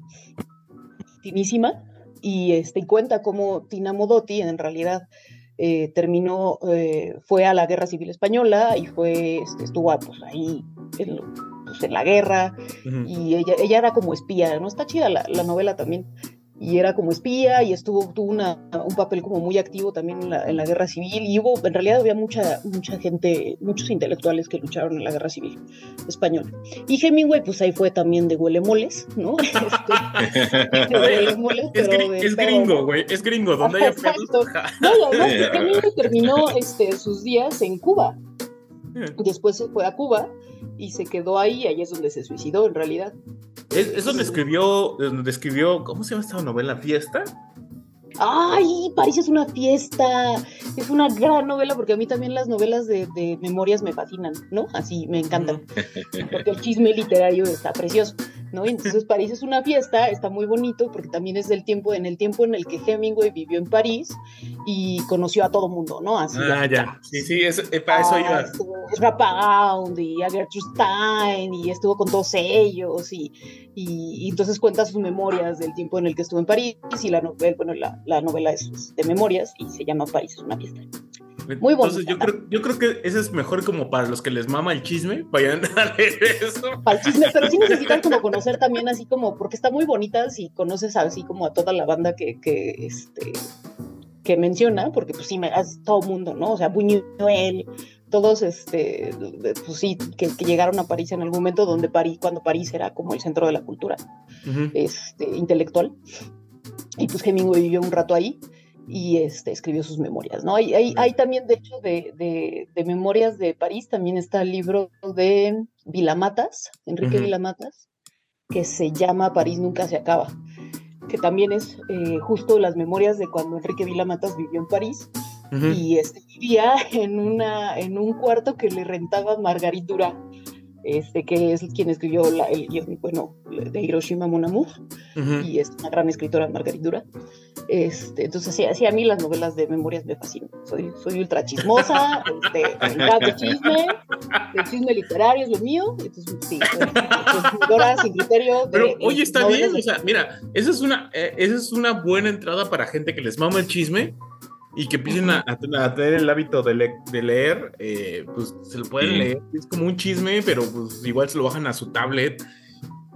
finísima, y este, cuenta cómo Tina Modotti en realidad eh, terminó, eh, fue a la Guerra Civil Española y fue, este, estuvo pues, ahí en, lo- pues, en la guerra, Ujú. y ella, ella era como espía, ¿no? Está chida la, la novela también. y era como espía y estuvo, tuvo una, un papel como muy activo también en la, en la, guerra civil y hubo, en realidad había mucha, mucha gente, muchos intelectuales que lucharon en la guerra civil española. Y Hemingway, pues ahí fue también de huele moles, ¿no? Este, de huele moles, es, pero gr es gringo, güey, es gringo, donde haya. No, además que Hemingway terminó este, sus días en Cuba. Después se fue a Cuba y se quedó ahí, ahí es donde se suicidó en realidad. Es, es donde escribió, donde escribió, ¿cómo se llama esta novela? ¿Fiesta? ¡Ay! París es una fiesta. Es una gran novela porque a mí también las novelas de, de memorias me fascinan, ¿no? Así me encantan. Porque el chisme literario está precioso, ¿no? Y entonces París es una fiesta, está muy bonito porque también es del tiempo, en el tiempo en el que Hemingway vivió en París y conoció a todo mundo, ¿no? Así ah, ya. Sí, sí, es, eh, para eso iba. Es Rapagound y a Gertrude Stein y estuvo con todos ellos y, y, y, entonces cuenta sus memorias del tiempo en el que estuvo en París y la novela, bueno, la, la novela es de memorias y se llama París es una fiesta. Muy bonito. Entonces yo creo, yo creo que ese es mejor como para los que les mama el chisme, vayan a leer eso. Para el chisme, pero sí necesitan como conocer también así como, porque está muy bonita si conoces así como a toda la banda que, que este que menciona, porque pues sí, me, es todo mundo, ¿no? O sea, Buñuel, todos, este, pues sí, que, que, llegaron a París en algún momento, donde París, cuando París era como el centro de la cultura uh -huh. este, intelectual. Y pues Hemingway vivió un rato ahí y este, escribió sus memorias, ¿no? Hay, hay, hay también, de hecho, de, de, de, memorias de París, también está el libro de Vilamatas, Enrique uh -huh. Vilamatas, que se llama París nunca se acaba, que también es eh, justo las memorias de cuando Enrique Vilamatas vivió en París uh -huh. y este, vivía en, una, en un cuarto que le rentaba Marguerite Duras, este, que es quien escribió la, el guion, bueno, de Hiroshima Mon Amour, uh -huh. y es una gran escritora, Marguerite Duras. Este, entonces, sí, sí, a mí las novelas de memorias me fascinan. Soy, soy ultra chismosa, este, me encanta el chisme, el chisme literario es lo mío. Entonces, sí, soy sin criterio. De, Pero, oye, está bien, de... o sea, mira, esa es, una, eh, esa es una buena entrada para gente que les mama el chisme y que empiecen a, a, tener el hábito de, le, de leer, eh, pues se lo pueden sí. leer. Es como un chisme, pero pues igual se lo bajan a su tablet.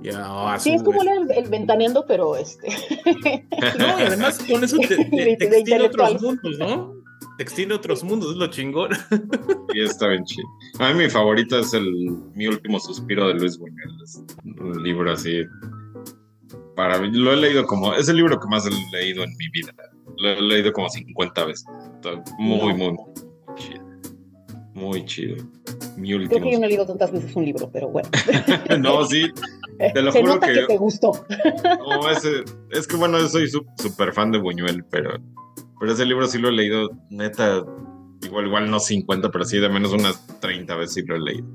Y a, a sí, su, es como leer el, ventaneando, pero este. no, y además con eso te, te, te extiende otros mundos, ¿no? Te extiende otros mundos, es lo chingón. Y está bien chido. A mí mi favorito es el Mi último suspiro de Luis Buñuel. Es un libro así. Para mí, lo he leído como. Es el libro que más he leído en mi vida lo he leído como 50 veces. Muy, muy, muy, chido. Muy chido. Mi último. Creo que yo no he leído tantas veces un libro, pero bueno. no, sí. Te lo Se juro nota que. que te gustó. no, ese, es que bueno, yo soy súper fan de Buñuel, pero, pero ese libro sí lo he leído, neta. Igual, igual no 50, pero sí de menos unas 30 veces sí lo he leído.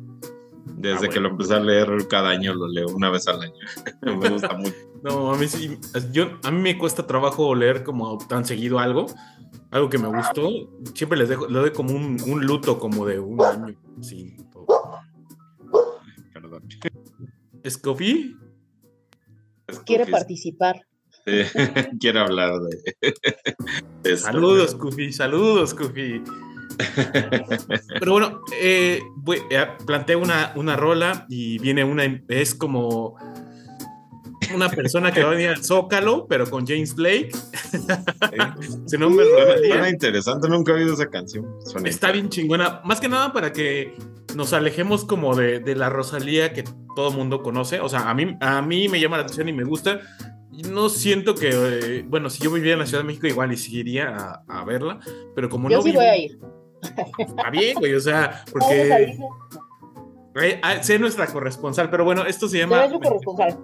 Desde ah, bueno. que lo empecé a leer cada año lo leo una vez al año. me gusta mucho. No, a mí sí, yo, a mí me cuesta trabajo leer como tan seguido algo, algo que me gustó. Siempre les dejo, le doy como un, un luto como de un año. Sí. Perdón. ¿Scofy? Quiere participar. Sí, quiere hablar de. de saludos, Scufy, saludos, Scufy. Pero bueno, eh, voy, eh, planteé una, una rola y viene una. Es como una persona que va a venir al Zócalo, pero con James Blake. Su nombre es Suena interesante, nunca he oído esa canción. Suena Está bien chingona. Más que nada para que nos alejemos como de, de la Rosalía que todo mundo conoce. O sea, a mí, a mí me llama la atención y me gusta. No siento que, eh, bueno, si yo viviera en la Ciudad de México, igual y seguiría a, a verla, pero como yo no sí vivo, voy a ir. Está bien, güey, o sea, porque. Eh, sé nuestra corresponsal, pero bueno, esto se llama. corresponsal.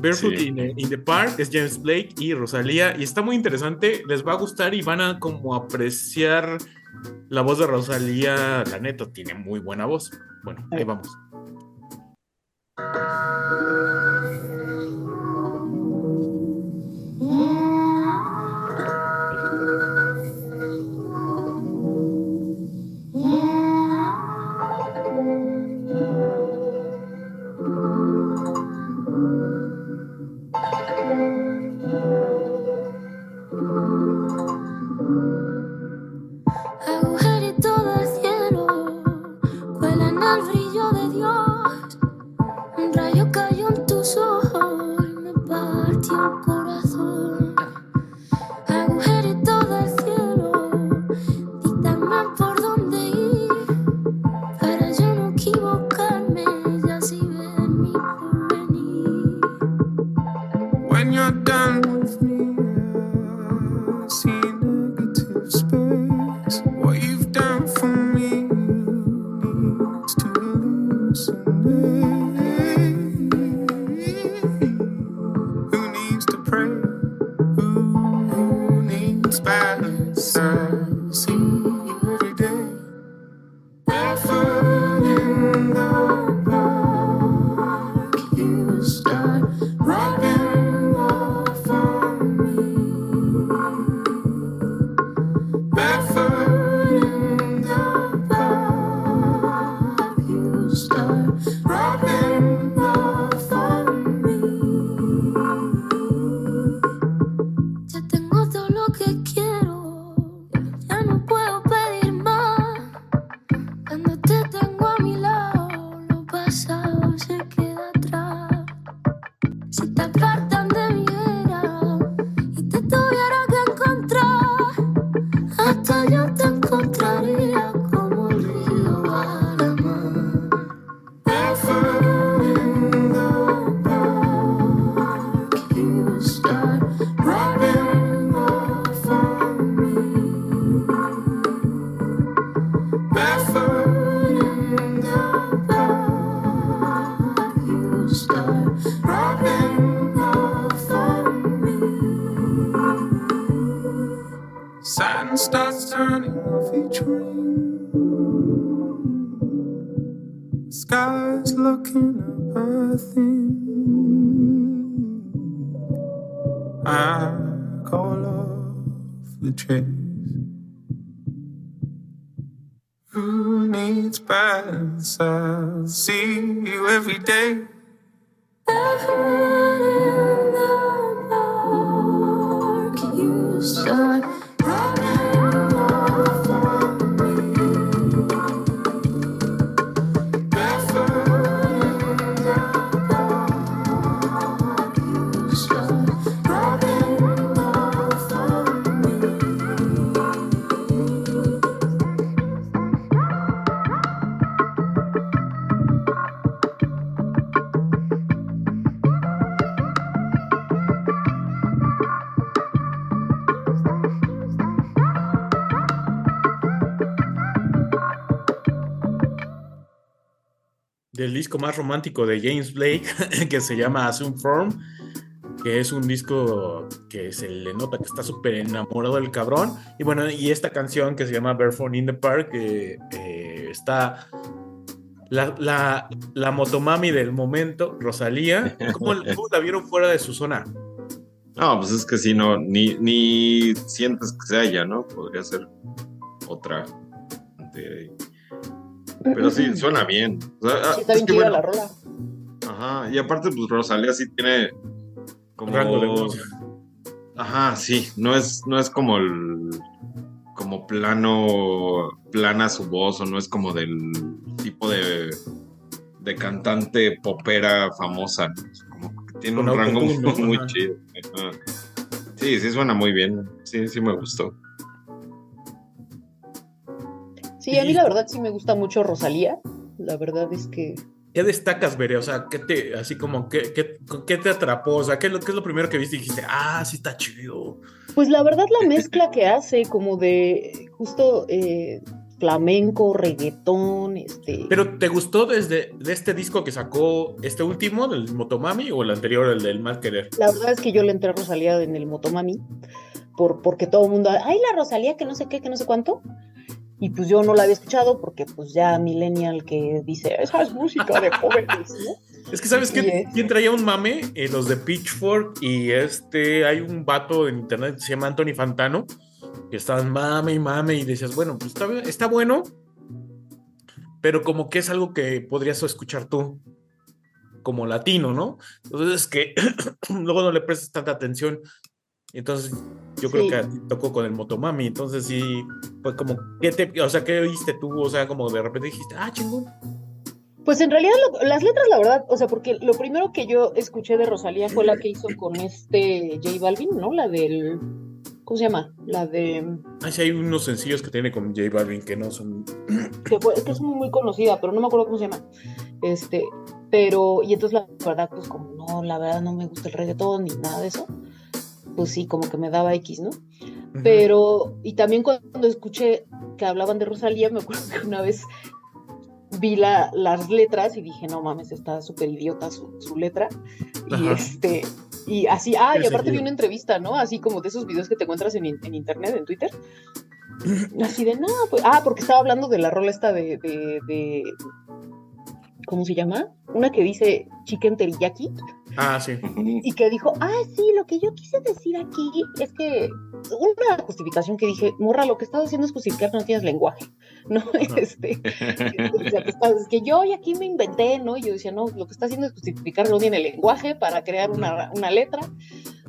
Barefoot sí. in, the, in, the, Park es James Blake y Rosalía y está muy interesante, les va a gustar y van a como apreciar la voz de Rosalía, la neta tiene muy buena voz. Bueno, ahí vamos. Every day. You del disco más romántico de James Blake, que se llama Assume Form, que es un disco que se le nota que está súper enamorado del cabrón. Y bueno, y esta canción que se llama Barefoot in the Park, eh, está la, la, la motomami del momento, Rosalía. ¿Cómo, la vieron fuera de su zona? No, pues es que si no, ni, ni sientes que sea ella, ¿no? Podría ser otra. Pero sí, suena bien. O sea, ah, Sí, está es bien que chida bueno, la rola. Ajá, y aparte, pues Rosalía sí tiene como. Rango de voz. Ajá, sí, no es, no es como el. como plano. plana su voz, o no es como del tipo de. de cantante popera famosa, ¿no? Es como que tiene Con un rango muy, muy chido. Ajá. Sí, sí suena muy bien. Sí, sí me gustó. Sí, a mí la verdad sí me gusta mucho Rosalía. La verdad es que ¿Qué destacas, Bere? O sea, ¿qué te, así como, ¿qué, qué, qué te atrapó? O sea, ¿qué es, lo, ¿qué es lo primero que viste y dijiste, ah, sí está chido? Pues la verdad la mezcla que hace como de justo eh, flamenco, reggaetón, este... ¿Pero te gustó desde de este disco que sacó este último, del Motomami, o el anterior, el del Mal Querer? La verdad es que yo le entré a Rosalía en el Motomami, por, porque todo el mundo, ay, la Rosalía, que no sé qué, que no sé cuánto. Y pues yo no la había escuchado porque pues ya Millennial que dice, esa es música de jóvenes, ¿no? Es que, ¿sabes eh. ¿Quién traía un mame? Eh, los de Pitchfork y este, hay un vato en internet que se llama Anthony Fantano, que estaban mame y mame y decías, bueno, pues está, está bueno, pero como que es algo que podrías escuchar tú como latino, ¿no? Entonces es que luego no le prestas tanta atención. Entonces yo creo Sí. que tocó con el Motomami, entonces sí, pues como, ¿qué te, o sea, qué oíste tú? O sea, como de repente dijiste, ah, chingón. Pues en realidad lo- las letras, la verdad, o sea, porque lo primero que yo escuché de Rosalía fue la que hizo con este J Balvin, ¿no? La del, ¿cómo se llama? La de, Ay, sí, hay unos sencillos que tiene con J Balvin que no son que fue, es que es muy, muy conocida, pero no me acuerdo cómo se llama. Este, pero, y entonces la verdad, pues como no, la verdad no me gusta el reggaetón ni nada de eso, pues sí, como que me daba X, ¿no? Pero, y también cuando escuché que hablaban de Rosalía, me acuerdo que una vez vi la, las letras y dije, no mames, está súper idiota su, su letra. Y este, y así, ah, y aparte vi una entrevista, ¿no? Así como de esos videos que te encuentras en, en internet, en Twitter. Así de, no, pues, ah, porque estaba hablando de la rola esta de, de, de- ¿cómo se llama? Una que dice chicken teriyaki Ah, sí. y que dijo, ah, sí, lo que yo quise decir aquí es que una justificación que dije, morra, lo que estás haciendo es justificar que no tienes lenguaje, ¿no? Este, o sea, que, estás- que yo y aquí me inventé, ¿no? Y yo decía, no, lo que está haciendo es justificar que no tiene lenguaje para crear una, una letra.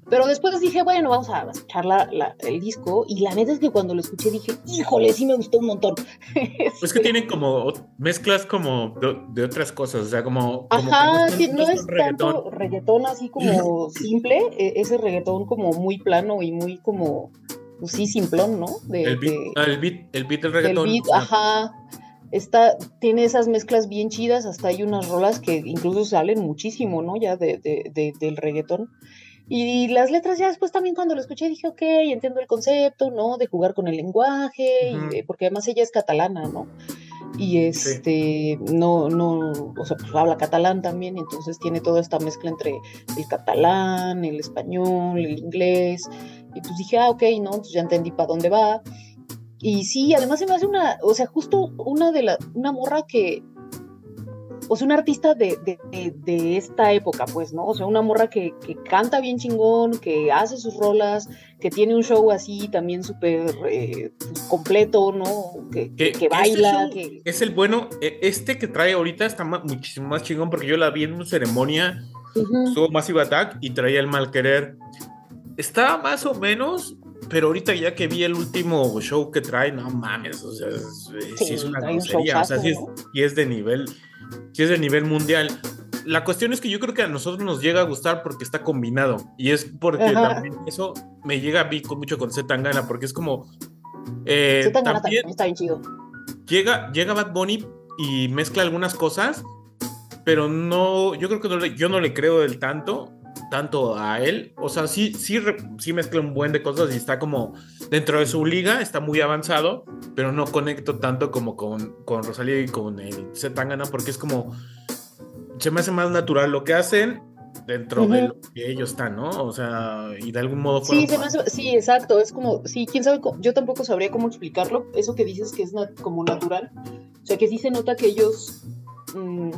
Pero después dije, bueno, vamos a escuchar la- la- el disco. Y la neta es que cuando lo escuché dije, híjole, sí me gustó un montón. Pues que tienen como mezclas como de, de otras cosas, o sea, como. como que Ajá, son- sí, no es reggaetón. tanto reggaetón así como simple, eh, ese reggaetón como muy plano y muy como, pues sí, simplón, ¿no? De, El beat, de- el beat, el beat del reggaetón. beat, o sea, ajá. Está, tiene esas mezclas bien chidas, hasta hay unas rolas que incluso salen muchísimo, ¿no? Ya de, de- de- del reggaetón. Y las letras ya después también cuando lo escuché dije, ok, entiendo el concepto, ¿no? De jugar con el lenguaje, y Ujú. de- porque además ella es catalana, ¿no? Y este, no, no, o sea, pues habla catalán también, y entonces tiene toda esta mezcla entre el catalán, el español, el inglés. Y pues dije, ah, ok, no, pues ya entendí para dónde va. Y sí, además se me hace una, o sea, justo una de la, una morra que, o sea, una artista de, de, de- de esta época, pues, ¿no? O sea, una morra que, que canta bien chingón, que hace sus rolas, que tiene un show así también súper eh, completo, ¿no? Que, que- que este baila, show que... Es el bueno. e- Este que trae ahorita está ma- muchísimo más chingón porque yo la vi en una ceremonia. Ujú. Estuvo Massive Attack y traía el mal querer. Está más o menos, pero ahorita ya que vi el último show que trae, no mames, o sea, es, sí, es una trae un grosería, o sea, sí es, sí es de nivel, sí es de nivel mundial. La cuestión es que yo creo que a nosotros nos llega a gustar porque está combinado y es porque Ajá. también eso me llega a mí con mucho con Z Tangana porque es como eh, también también está bien chido. llega, llega Bad Bunny y mezcla algunas cosas, pero no, yo creo que no le- yo no le creo del tanto, tanto a él. O sea, sí, sí, sí mezcla un buen de cosas y está como dentro de su liga, está muy avanzado, pero no conecto tanto como con, con Rosalía y con el Z Tangana, porque es como, se me hace más natural lo que hacen dentro de Ujú. lo que ellos están, ¿no? O sea, y de algún modo Sí, se me hace- sí, exacto, es como, sí, quién sabe, cómo- yo tampoco sabría cómo explicarlo, eso que dices que es na- como natural, o sea, que sí se nota que ellos mm,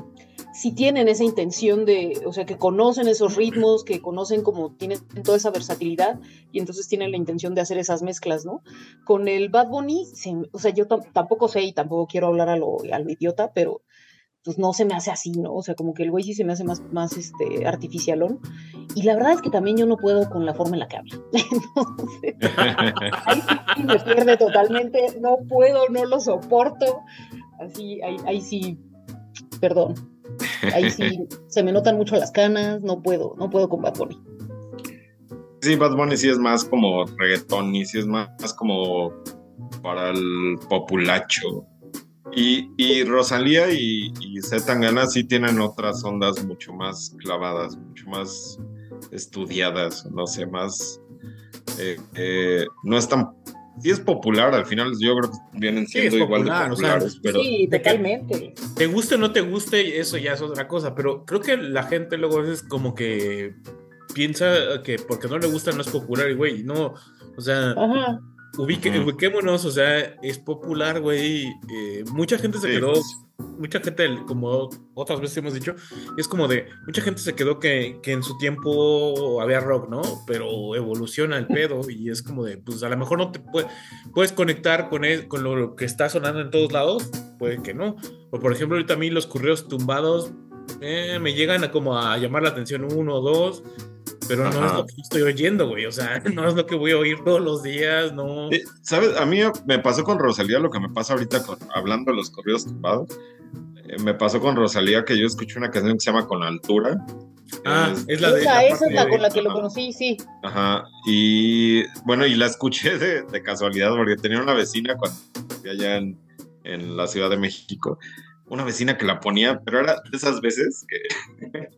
sí tienen esa intención de, o sea, que conocen esos ritmos, que conocen como tienen toda esa versatilidad y entonces tienen la intención de hacer esas mezclas, ¿no? Con el Bad Bunny, se- o sea, yo tam- tampoco sé y tampoco quiero hablar a lo, a lo idiota, pero pues no se me hace así, ¿no? O sea, como que el güey sí se me hace más, más este, artificialón. Y la verdad es que también yo no puedo con la forma en la que habla. Entonces, ahí sí me pierde totalmente. No puedo, no lo soporto. Así, ahí, ahí sí, perdón. Ahí sí se me notan mucho las canas. No puedo, no puedo con Bad Bunny. Sí, Bad Bunny sí es más como reggaetón y sí es más, más como para el populacho. Y, y Rosalía y, y sí tienen otras ondas mucho más clavadas, mucho más estudiadas, no sé, más... eh, eh, no es tan... Sí es popular, al final yo creo que vienen Sí, es siendo igual popular, de o sea, populares, pero... sí, totalmente. te guste o no te guste, eso ya es otra cosa, pero creo que la gente luego a veces como que piensa que porque no le gusta no es popular, y güey, no, o sea, Ajá. ubique- ubiquémonos, o sea, es popular, güey, eh, mucha gente se Sí, quedó, pues. Mucha gente, como otras veces hemos dicho, es como de, mucha gente se quedó que, que en su tiempo había rock, ¿no? Pero evoluciona el pedo y es como de, pues a lo mejor no te puede- puedes conectar con, el- con lo que está sonando en todos lados, puede que no. O por ejemplo, ahorita a mí los correos tumbados eh, me llegan a como a llamar la atención uno o dos, pero no es lo que estoy oyendo, güey. O sea, no es lo que voy a oír todos los días, no. Eh, ¿Sabes? A mí me pasó con Rosalía lo que me pasa ahorita con, hablando de los corridos tumbados. Eh, me pasó con Rosalía que yo escuché una canción que se llama Con Altura. Ah, Es- es la de. Esa, la esa es la con la que lo conocí, sí. Ajá. Y bueno, y la escuché de, de casualidad porque tenía una vecina cuando vivía allá en, en la Ciudad de México. Una vecina que la ponía, pero era de esas veces que.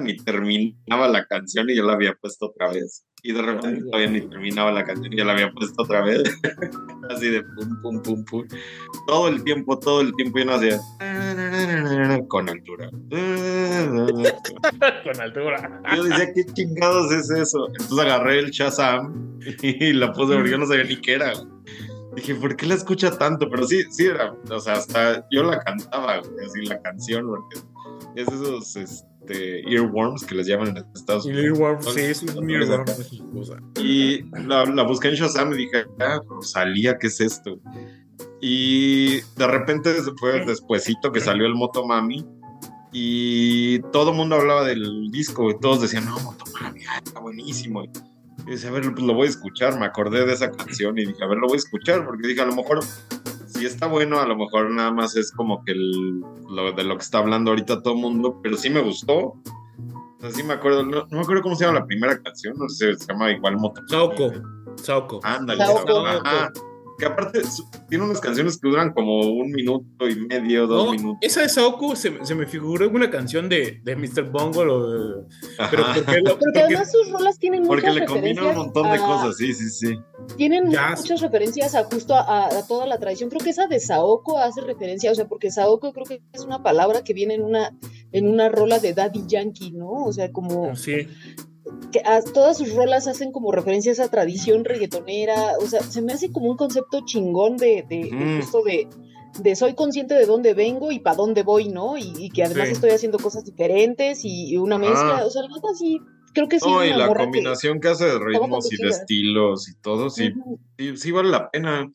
ni terminaba la canción y yo la había puesto otra vez. Y de repente todavía ni terminaba la canción y ya la había puesto otra vez. Así de pum, pum, pum, pum. Todo el tiempo, todo el tiempo yo no hacía. con altura. Con altura. Yo decía, ¿qué chingados es eso? Entonces agarré el Shazam y la puse porque yo no sabía ni qué era. Dije, ¿por qué la escucha tanto? Pero sí, sí era, o sea, hasta yo la cantaba, güey, así la canción, porque es esos este, earworms que les llaman en Estados Unidos. Earworm, sí, es un earworm. Y la, la busqué en Shazam y dije, ah, Rosalía, ¿qué es esto? Y de repente fue despuesito que salió el Motomami y todo el mundo hablaba del disco y todos decían, no, Motomami, ah, está buenísimo. Y decía, a ver, pues lo voy a escuchar, me acordé de esa canción y dije, a ver, lo voy a escuchar, porque dije, a lo mejor, está bueno, a lo mejor nada más es como que el- lo, de lo que está hablando ahorita todo el mundo, pero sí me gustó. O sea, sí me acuerdo, no, no me acuerdo cómo se llama la primera canción, no sé, se llama igual Motomami. Saoko. Saoko. Ándale, Saoko. ajá. Que aparte tiene unas canciones que duran como un minuto y medio, dos No, minutos. esa de Saoko se, se me figuró una canción de, de Mr. Bungle. o- Pero porque, lo- Porque porque- además sus rolas tienen Porque muchas le combina un referencias montón de a- cosas, sí, sí, sí. Tienen Jazz. muchas referencias a justo a, a toda la tradición. Creo que esa de Saoko hace referencia, o sea, porque Saoko creo que es una palabra que viene en una, en una rola de Daddy Yankee, ¿no? O sea, como Sí, que a- todas sus rolas hacen como referencia a esa tradición reggaetonera. O sea, se me hace como un concepto chingón de, de, de Ujú. justo de, de soy consciente de dónde vengo y para dónde voy, ¿no? Y, y que además Sí. estoy haciendo cosas diferentes y, y una mezcla. Ah. O sea, la neta sí, creo que sí. No, y la que- combinación que hace de ritmos y de estilos y todo, sí, sí, sí vale la pena.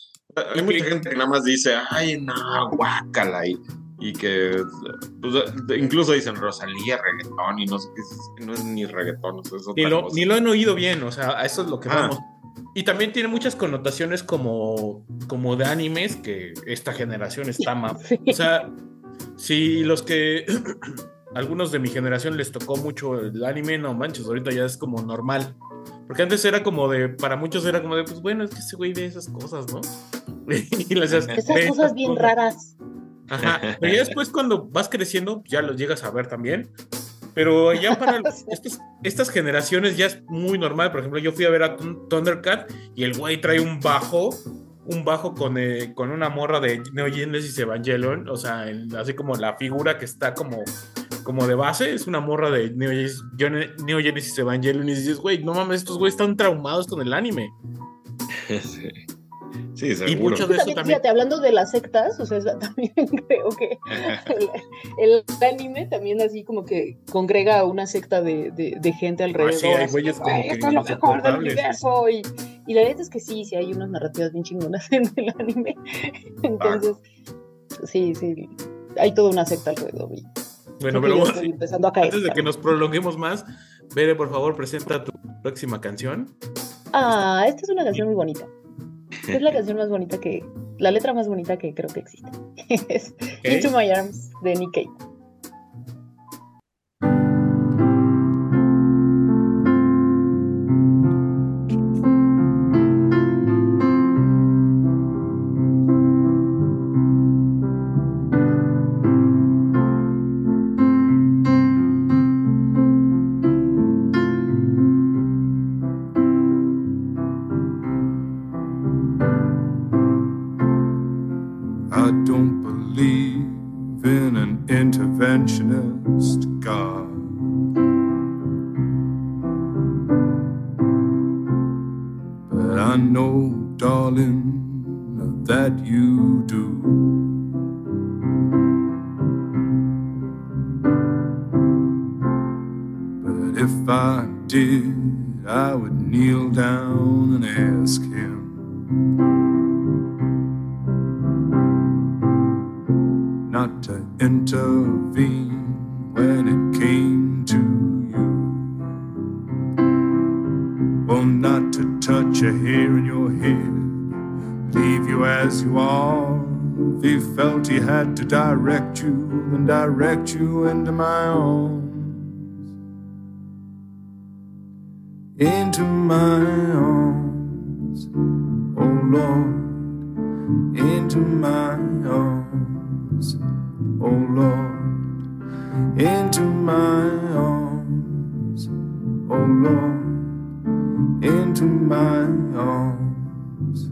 Hay mucha gente que nada más dice, ay, no, guácala, y, y que pues, de- incluso dicen Rosalía, reggaetón, y no sé qué, no es ni reggaetón, o sea, es ni lo, cosa. ni lo han oído bien, o sea, a eso es lo que Ah. vamos. Y también tiene muchas connotaciones como, como de animes que esta generación está más. Sí. O sea, si los que algunos de mi generación les tocó mucho el anime, no manches, ahorita ya es como normal. Porque antes era como de, para muchos era como de, pues bueno, es que ese güey ve esas cosas, ¿no? y decías, Esas "Ve cosas bien raras. Ajá, pero ya después cuando vas creciendo, ya los llegas a ver también. Pero ya para estas, estas generaciones ya es muy normal. Por ejemplo, yo fui a ver a Thun- Thundercat y el güey trae un bajo, un bajo con, eh, con una morra de Neo Genesis Evangelion. O sea, el- así como la figura que está como, como de base es una morra de Neo Genesis, Neo Genesis Evangelion. Y dices, güey, no mames, estos güeyes están traumados con el anime. sí. Sí, seguro. mucho de eso También, también. fíjate, hablando de las sectas, o sea, también creo que el, el anime también así como que congrega a una secta de, de, de gente alrededor. Ah, sí, hay así güeyes como "Ay, que esto es lo mejor del insoportables". universo. Y, y la verdad es que sí, sí hay unas narrativas bien chingonas en el anime. Entonces, sí, sí, hay toda una secta alrededor. y Bueno, pero empezando a caer. antes de que nos prolonguemos más, Bere, por favor, presenta tu próxima canción. Ah, esta es una canción muy bonita. Es la canción más bonita que, la letra más bonita que creo que existe. es Into My Arms de Nick Cave. Had to direct you, and direct you into my arms. Into my arms, oh Lord, into my arms oh Lord, into my arms, oh Lord, into my arms.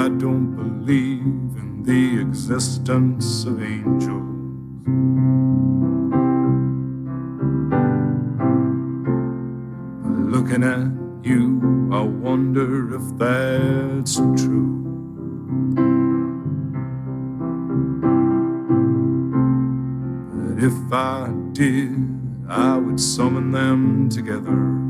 I don't believe in the existence of angels. Looking at you, I wonder if that's true. But if I did, I would summon them together.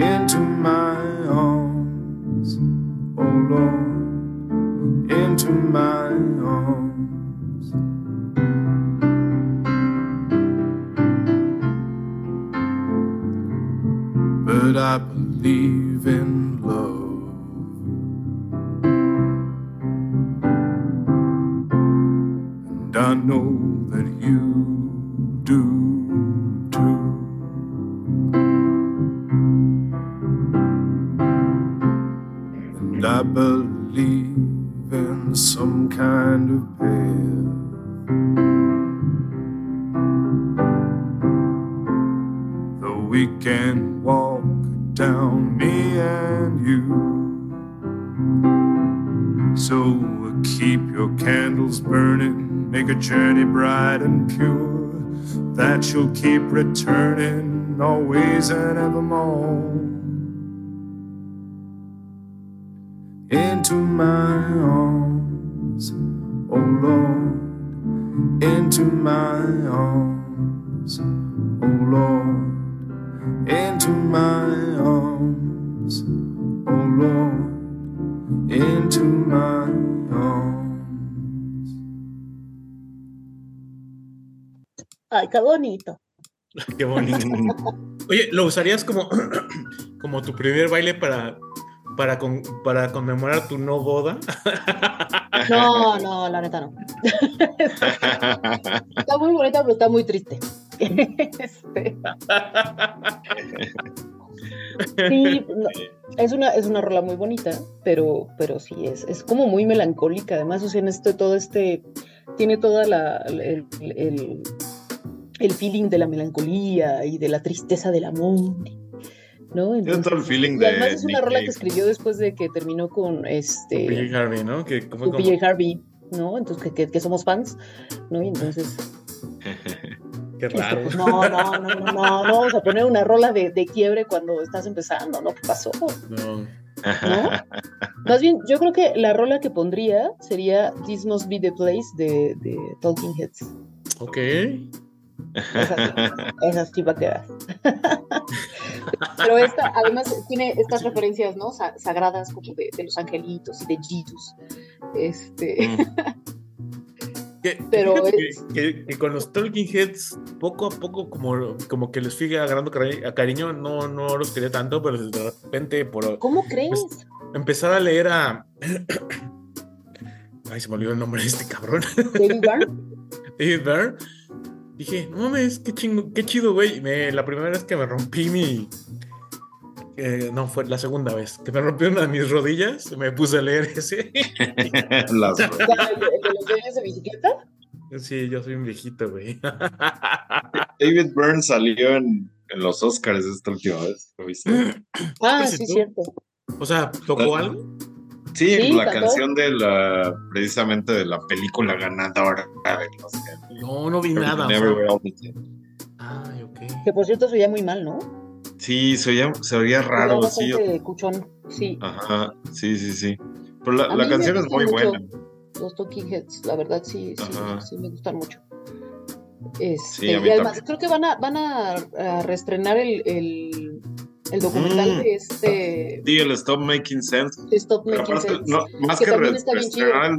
into my arms, oh Lord, into my arms. But I believe in love. And I know And I believe in some kind of path. Though we can walk down, me and you. So keep your candles burning, make a journey bright and pure, that you'll keep returning always and evermore. Into my arms, oh Lord, into my arms, oh Lord, into my arms, oh Lord, into my arms. Ay, qué bonito. Qué bonito. Oye, ¿lo usarías como, como tu primer baile para, para, con- para conmemorar tu no boda? No, no, la neta no. Está muy bonita, pero está muy triste. Este, sí, es una, es una rola muy bonita, pero, pero sí, es, es como muy melancólica. Además, o sea, en este, todo este, tiene toda la, el, el feeling de la melancolía y de la tristeza del amor. ¿No? Tiene todo el Entonces, feeling de además es una Nick rola que Cave. escribió después de que terminó con este PJ Harvey, ¿no? Que como- PJ Harvey, ¿no? Entonces que, que- que somos fans, ¿no? Y entonces, Qué raro. pues no, no, no, no, no, no vamos a poner una rola de, de quiebre cuando estás empezando, ¿no? ¿Qué pasó? No. Más bien, yo creo que la rola que pondría sería This Must Be the Place de, de Talking Heads. Ok. Esa sí, esa sí va a quedar. Pero esta, además, tiene estas referencias, ¿no? Sa- sagradas como de, de los angelitos y de Jesus. Este, Que- que Pero es- que, que- que con los Talking Heads, poco a poco, como, como que les fui agarrando cari- a cariño, no, no los quería tanto, pero de repente por ¿Cómo crees? empezar a leer a. Ay, se me olvidó el nombre de este cabrón. David Byrne. David Byrne. Dije, no mames, qué chingo, qué chido, güey. La primera vez que me rompí mi. eh, no, fue la segunda vez que me rompí una de mis rodillas, me puse a leer ese. Las- ¿El de el de los dueños de bicicleta? Sí, yo soy un viejito, güey. David Byrne salió en, en los Oscars esta última vez. ¿Lo viste? Ah, Pues, sí, ¿tú? cierto. O sea, ¿tocó algo? Sí, Sí, la canción de la precisamente de la película ganadora de los No, no vi nada. Ay. Que por cierto se oía muy mal, ¿no? Sí, se oía, se oía Se raro, oía sí. cuchón. Sí. Ajá, sí, sí, sí. Pero la, canción es muy mucho. buena. Los Talking Heads, la verdad sí, sí, sí me gustan mucho. Este, Sí, a mí y además también. creo que van a, van a, a reestrenar el, el, el documental Mm. de este Sí, el Stop Making Sense. Stop Making aparte, Sense. no, más que que, también re- está bien reestrenar el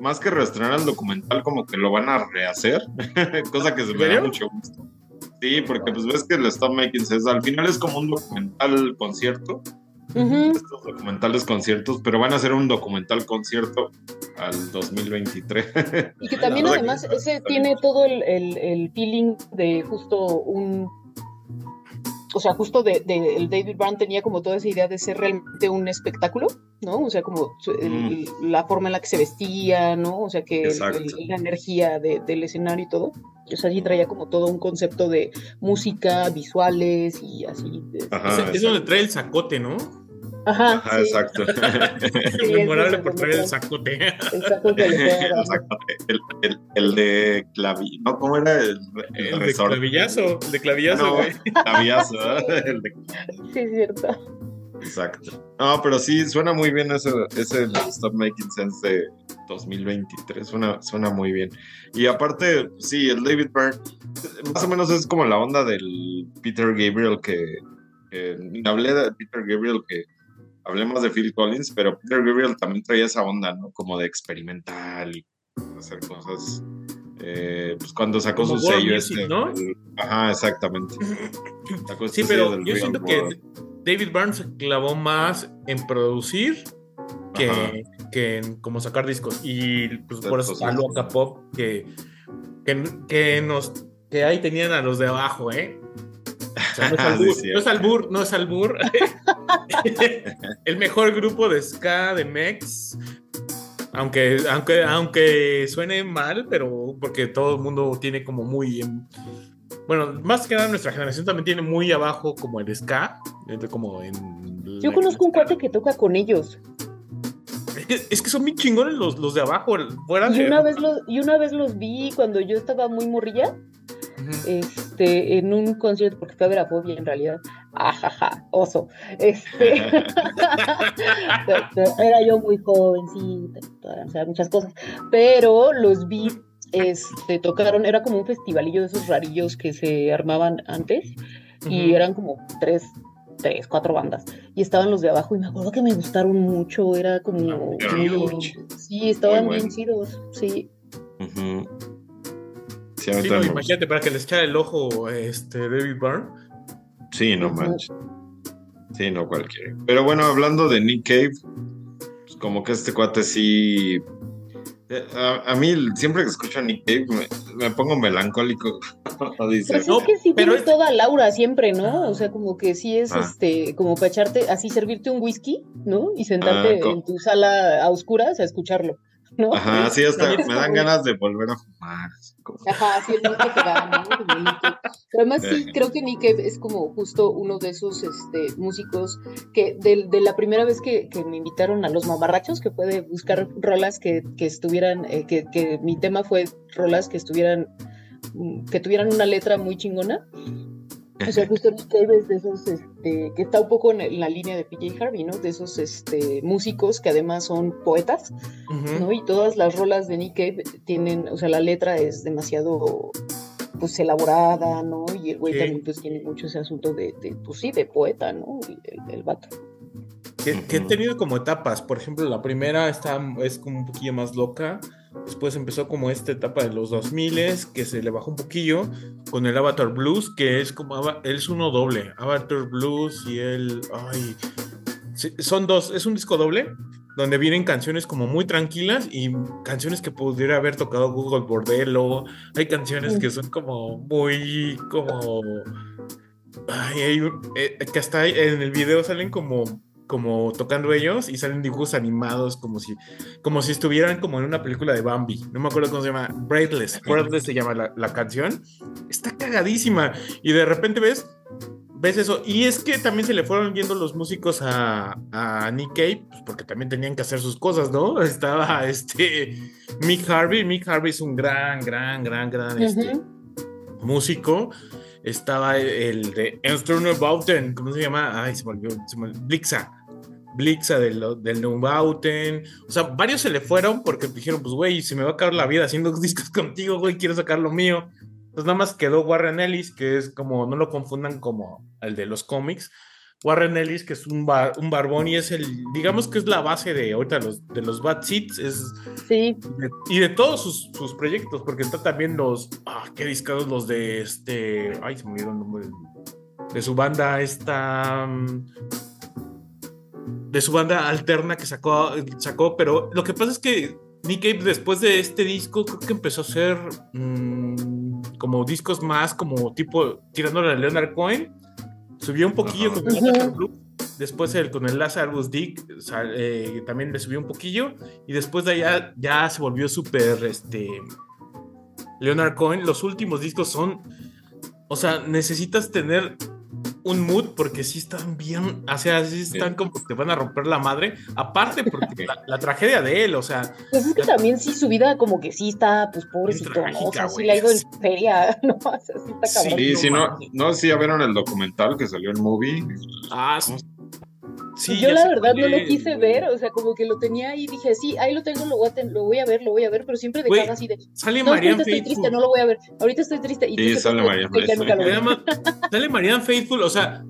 más que reestrenar el documental, como que lo van a rehacer, cosa que se me da mucho gusto. Sí, porque pues ves que el Stop Making Sense al final es como un documental concierto. Estos documentales conciertos, pero van a ser un documental concierto al 2023. Y que también además ese tiene todo el, el- el feeling de justo un... O sea, justo de, de- el David Brown tenía como toda esa idea de ser realmente un espectáculo, ¿no? O sea, como la forma en la que se vestía, ¿no? O sea, que el- Exacto. el- la energía de- del escenario y todo. O sea, sí traía como todo un concepto de música, visuales y así. de- Ajá, es, es donde trae el sacote, ¿no? Ajá, Ajá, sí, exacto. Sí, Memorable es por traer el sacote. el saco que le pega. Exacto. El, el, el de clavi... ¿No? ¿Cómo era? El, el El de clavillazo, el de clavillazo, No, güey. clavillazo, ¿eh? El de Sí, es cierto. Exacto. No, pero sí, suena muy bien ese, ese Stop Making Sense de 2023. Suena, suena muy bien. Y aparte, sí, el David Byrne, más o menos es como la onda del Peter Gabriel que, que hablé de Peter Gabriel que hablemos de Phil Collins, pero Peter Gabriel también traía esa onda, ¿no? Como de experimental y hacer cosas. eh, pues cuando sacó Como su World sello Music, este. ¿no? el- ajá, exactamente. Sacó este Sí, sello pero yo siento que. David Byrne se clavó más en producir que, Ajá. que en como sacar discos. Y pues por eso está Loca Pop, que, que, que nos que ahí tenían a los de abajo, ¿eh? O sea, no es albur, sí. no es albur, no es albur. El mejor grupo de ska de Mex. Aunque, aunque, aunque suene mal, pero porque todo el mundo tiene como muy. en- bueno, más que nada nuestra generación también tiene muy abajo como el ska. Como en Yo conozco un cuate que toca con ellos. Es que, es que son bien chingones los, los de abajo. Fuera Y de- una vez los, y una vez los vi cuando yo estaba muy morrilla, Este, en un concierto, porque fue a ver a Bobby en realidad. Ajaja, oso. Este. Era yo muy jovencita, o sea, muchas cosas. Pero los vi, este, tocaron, era como un festivalillo de esos rarillos que se armaban antes. y Ujú. eran como tres, tres, cuatro bandas. Y estaban los de abajo y me acuerdo que me gustaron mucho, era como... Ah, muy- sí, estaban bien chidos, sí. Sí, Sí, no, imagínate para que les echara el ojo este David Byrne. Sí, no manches. Sí, no cualquiera. Pero bueno, hablando de Nick Cave, pues como que este cuate sí. eh, A, a mí, siempre que escucho a Nick Cave, me, me pongo melancólico. Dice, Pues No, es que sí pero tiene es- toda Laura siempre, ¿no? O sea, como que sí es Ah. este, como para echarte, así servirte un whisky, ¿no? Y sentarte Ah, en tu sala a oscuras a escucharlo, ¿no? Ajá, sí, hasta me dan ganas de volver a fumar. Como- Ajá, sí, el mood que ¿no? Como. Pero además sí, creo que Nick es como justo uno de esos este, músicos que de, de la primera vez que, que me invitaron a los mamarrachos, que fue de buscar rolas que, que estuvieran, eh, que, que mi tema fue rolas que estuvieran, mm, que tuvieran una letra muy chingona. O sea, justo Nick Cave es de esos, este, que está un poco en, la línea de PJ Harvey, ¿no? De esos este, músicos que además son poetas. Ujú. ¿no? Y todas las rolas de Nick Cave tienen, o sea, la letra es demasiado, pues, elaborada, ¿no? Y el güey Sí. también, pues, tiene mucho ese asunto de, de, pues, sí, de poeta, ¿no? El, el, vato. Que, que he tenido como etapas. Por ejemplo, la primera está, es como un poquillo más loca. Después empezó como esta etapa de los 2000 que se le bajó un poquillo con el Avatar Blues, que es como él es uno doble, Avatar Blues y él, ay, son dos, es un disco doble donde vienen canciones como muy tranquilas y canciones que pudiera haber tocado Google Bordello. Hay canciones que son como muy como ay, hay eh, que hasta en el video salen como como tocando ellos y salen dibujos animados como si como si estuvieran como en una película de Bambi. No me acuerdo cómo se llama. Breathless. Breathless se llama la, la canción. Está cagadísima. Y de repente ves ves eso. Y es que también se le fueron yendo los músicos a, a Nick Cave, pues porque también tenían que hacer sus cosas, ¿no? Estaba este Mick Harvey. Mick Harvey es un gran, gran, gran, gran este, Ujú. músico. Estaba el, el de Ernstner Bauten, ¿cómo se llama? Ay, se me olvidó. se me- Blixa. Blixa del, del Neubauten. O sea, varios se le fueron porque dijeron, pues, güey, se me va a acabar la vida haciendo discos contigo, güey, quiero sacar lo mío. Entonces nada más quedó Warren Ellis, que es como, no lo confundan como el de los cómics, Warren Ellis, que es un, bar- un barbón y es el, digamos que es la base de ahorita los, de los Bad Seeds, es Sí, de- y de todos sus, sus proyectos, porque está también los, ah, qué discados los de este, ay, se me olvidó el nombre, de su banda esta, mm, de su banda alterna que sacó, sacó, pero lo que pasa es que Nick Cave después de este disco creo que empezó a hacer mm, como discos más como tipo tirándole a Leonard Cohen, subió un poquillo con Blues, después el, con el Lazarus Dick eh, también le subió un poquillo y después de allá ya se volvió súper este Leonard Cohen. Los últimos discos son o sea necesitas tener un mood porque sí están bien o sea sí están como que te van a romper la madre aparte porque la, la tragedia de él o sea pues es que también sí su vida como que sí está, pues pobrecito, ¿no? O sea, trágica, sí le ha ido en feria, ¿no? O sea, sí está cabrón. Sí, no sí, no, no, sí, ya vieron el documental que salió en movie. ah, sí, sí, yo la verdad no lo quise ver, o sea, como que lo tenía ahí y dije, sí, ahí lo tengo, lo voy a, ten- lo voy a ver, lo voy a ver, pero siempre Güey, dejaba así de, sale no, Marianne ahorita estoy triste, no lo voy a ver, ahorita estoy triste. Y Sí, tú sale te- Marianne vi. Además, sale Marianne Faithful, o sea,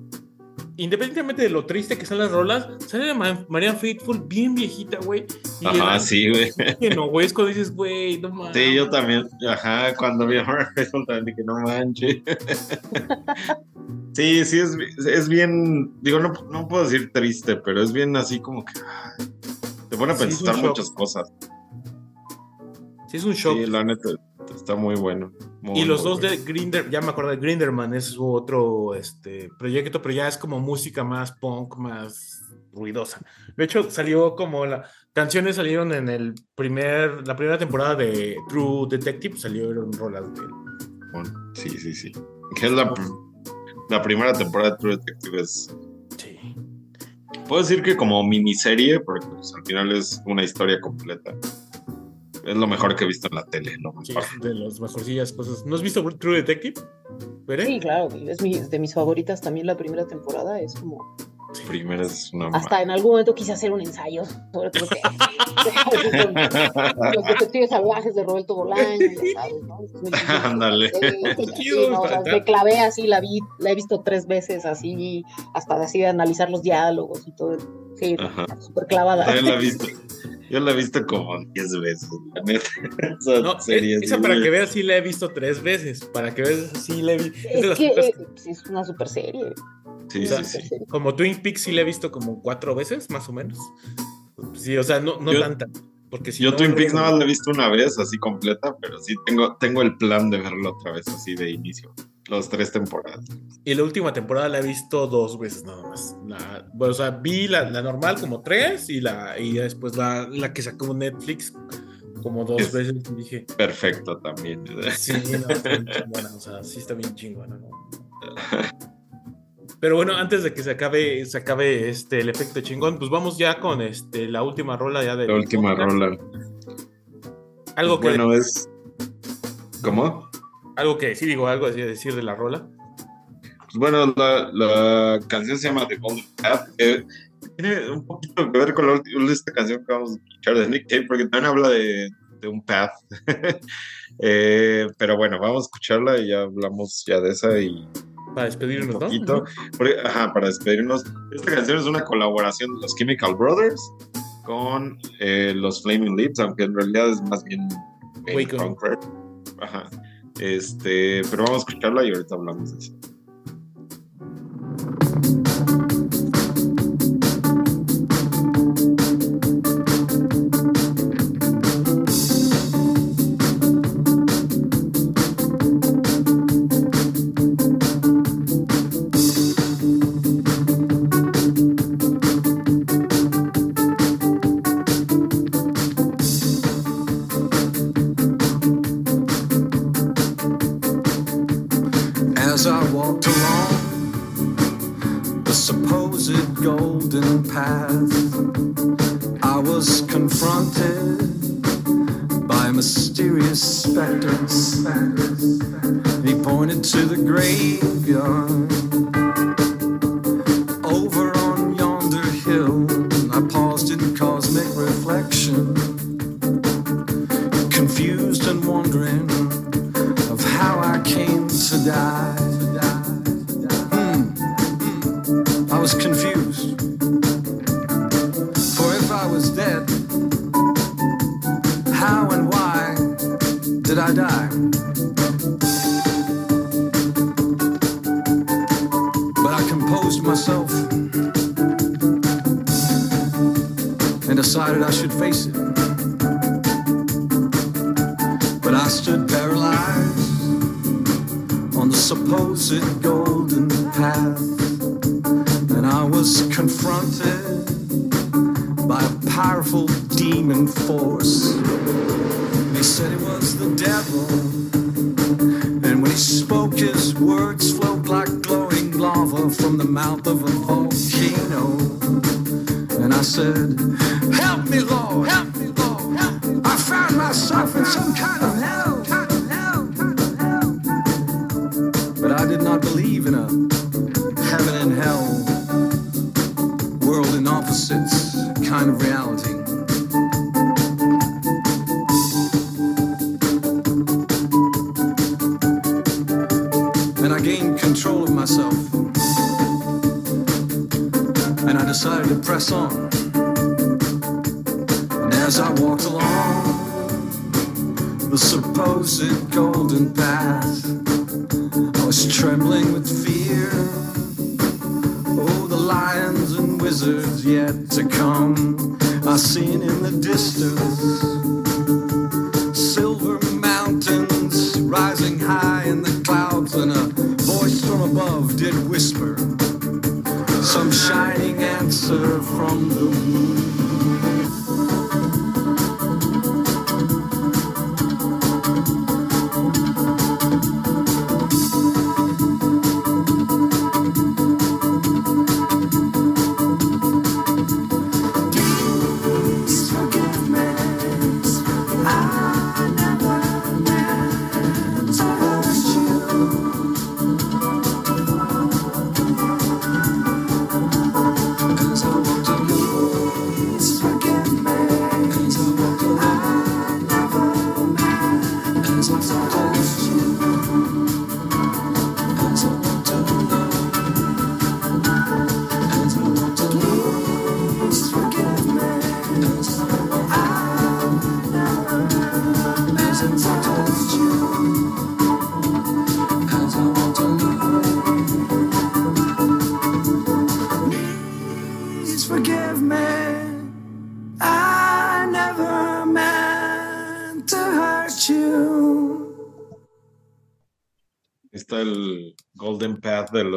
independientemente de lo triste que son las rolas, sale Ma- Marianne Faithful bien viejita, güey. Ajá, el- sí, güey. Que no, güey, es cuando dices, güey, no mames. Sí, yo también. Ajá, cuando vi a Horror Festival también dije, no manches. Sí, sí, es, es bien, digo, no, no puedo decir triste, pero es bien así como que ay, te pone a pensar muchas cosas. Sí, es un shock. Sí, la neta, está muy bueno. muy, y los dos bueno. de Grinder, ya me acuerdo de Grinderman, es su otro este, proyecto, pero ya es como música más punk, más ruidosa. De hecho, salió como la canciones salieron en el primer, la primera temporada de True Detective, salieron rolas de él. Bueno, Sí, sí, sí. Que es la, la primera temporada de True Detective. Es, Sí. puedo decir que como miniserie, porque pues, al final es una historia completa. Es lo mejor que he visto en la tele, lo Sí, mejor. es de las mejorcillas cosas. ¿No has visto True Detective? ¿Veré? Sí, claro, es mi- de mis favoritas también la primera temporada, es como, Primero es una hasta en algún momento quise hacer un ensayo sobre todo que- los detectives salvajes de Roberto Bolaño, ya sabes, ¿no? Ándale. Sí, Chido, no, o sea, está- me clavé así, la vi, la he visto tres veces así, hasta así de analizar los diálogos y todo. Sí, Ajá. súper clavada. También la he visto. Yo la he visto como 10 veces, la neta. Esa No, serie es- esa para que veas, sí la he visto tres veces. Para que veas, sí la he visto. Es que eh, es una super serie. Sí, o sea, sí, sí. Como Twin Peaks sí la he visto como cuatro veces, más o menos. Sí, o sea, no, no Yo- tanta. Porque si Yo no, Twin Peaks nada más la he visto una vez, así completa, pero sí tengo, tengo el plan de verlo otra vez, así de inicio. Las tres temporadas. Y la última temporada la he visto dos veces nada más. La, bueno, o sea, vi la, la normal como tres y la y después la, la que sacó Netflix como dos Es- veces y dije, Perfecto también. sí, no, está bien chingona, o sea, sí está bien chingona, ¿no? Pero bueno, antes de que se acabe, se acabe este el efecto chingón, pues vamos ya con este la última rola ya de La última rola. Algo que Bueno, es. ¿Cómo? algo que sí digo, algo así de decir de la rola. Pues bueno, la, la canción se llama The Golden Path. eh, tiene un poquito que ver con la esta canción que vamos a escuchar de Nick Cave, porque también habla de, de un path. Eh, pero bueno, vamos a escucharla y ya hablamos ya de esa y Para un despedirnos, ¿no? poquito. Porque- ajá, para despedirnos. Esta canción es una colaboración de los Chemical Brothers con eh, los Flaming Lips, aunque en realidad es más bien rock. Ajá. Este, pero vamos a escucharla y ahorita hablamos de eso.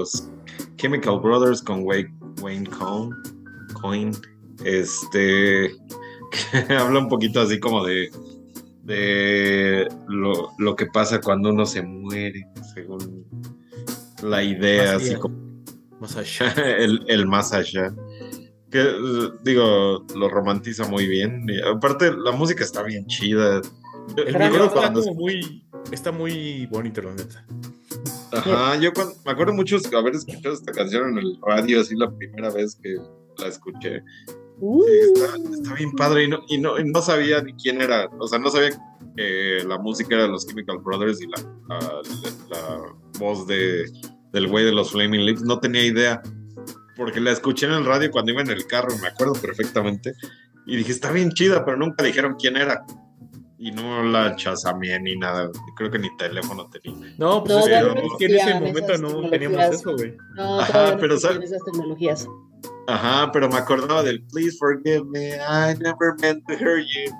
Los Chemical Brothers con Wayne, Wayne Cohn, Coyne, este, que habla un poquito así como de, de lo, lo que pasa cuando uno se muere, según la idea, Más así como Más allá. el, el más allá. Que digo, lo romantiza muy bien. Y aparte, la música está bien chida. El video está cuando- muy, está muy bonito, la neta. Ajá, yo cuando- me acuerdo mucho haber escuchado esta canción en el radio, así la primera vez que la escuché. Uh, Sí, está, está bien padre y no, y, no, y no sabía ni quién era, o sea, no sabía que la música era de los Chemical Brothers y la, la- la voz de, del güey de los Flaming Lips, no tenía idea, porque la escuché en el radio cuando iba en el carro, me acuerdo perfectamente, y dije, está bien chida, pero nunca dijeron quién era. Y no la chasamé ni nada, creo que ni teléfono tenía. No, pues No, es que, todavía es no que en ese momento no teníamos eso, güey. no, Ajá, no pero ¿sabes? esas tecnologías. Ajá, pero me acordaba del Please forgive me, I never meant to hurt you.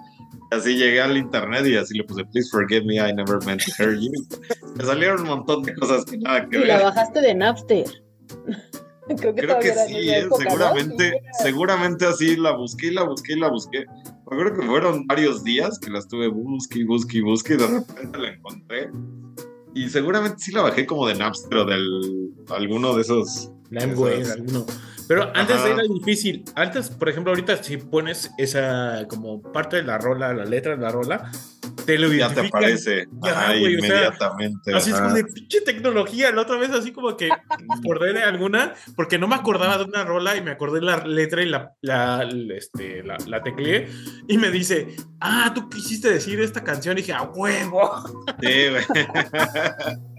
Así llegué al internet y así le puse Please forgive me, I never meant to hurt you. Me salieron un montón de cosas que nada que Y la ver. bajaste de Napster. Creo que, Creo que sí, eh, época, ¿no? seguramente, Sí, seguramente así la busqué y la busqué y la busqué. Me acuerdo que fueron varios días que la estuve busque y busque y busque y de repente la encontré. Y seguramente sí la bajé como de Napster o del alguno de esos. LimeWire, esas- alguno. Pero antes Ajá. era difícil. Antes, por ejemplo, ahorita si pones esa como parte de la rola, la letra de la rola, te lo Ya te aparece Ya, ajá, güey, o sea, inmediatamente. Así es como de pinche tecnología. La otra vez así como que acordé de alguna, porque no me acordaba de una rola y me acordé de la letra y la, la, este, la, la tecleé y me dice, ah, tú quisiste decir esta canción y dije, a huevo. Sí, güey.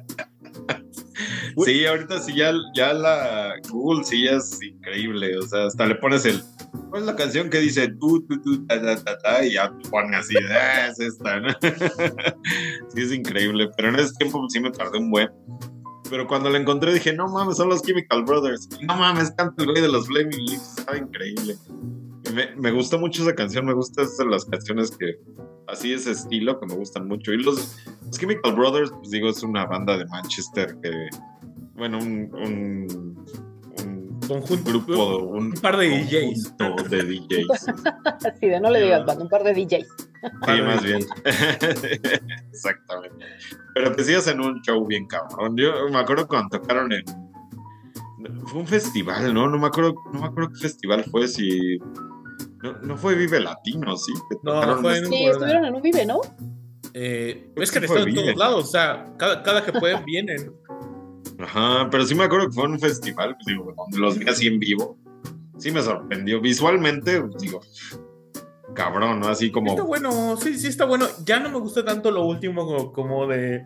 Sí, ahorita sí ya, ya la Google sí es increíble. O sea, hasta le pones el. ¿Cuál es la canción que dice tú, tú, tú, ta, ta, ta, ta? Y ya te pone así, ah, es esta, ¿no? sí, es increíble. Pero en ese tiempo sí me tardé un buen. Pero cuando la encontré dije, no mames, son los Chemical Brothers. No mames, canta el güey de los Flaming Lips. Está increíble. Me, me gustó mucho esa canción, me gustan las canciones que así ese estilo que me gustan mucho. Y los, los Chemical Brothers, pues digo, es una banda de Manchester que, bueno, un, un, un Conjunto, grupo, un, un par de DJs. de DJs. Así de no le digas banda, un par de DJs. Sí, más bien. Exactamente. Pero que sí hacen un show bien cabrón. Yo me acuerdo cuando tocaron en. Fue un festival, ¿no? No me acuerdo, no me acuerdo qué festival fue, si. No, no fue Vive Latino, sí. No, tocaron fue en- Sí, estuvieron en un vive, ¿no? Eh, es que están en todos lados, o sea, cada, cada que pueden vienen. Ajá, pero sí me acuerdo que fue un festival, pues digo, donde los vi así en vivo. Sí me sorprendió. Visualmente, digo, cabrón, ¿no? Así como. Está bueno, sí, sí está bueno. Ya no me gusta tanto lo último como, de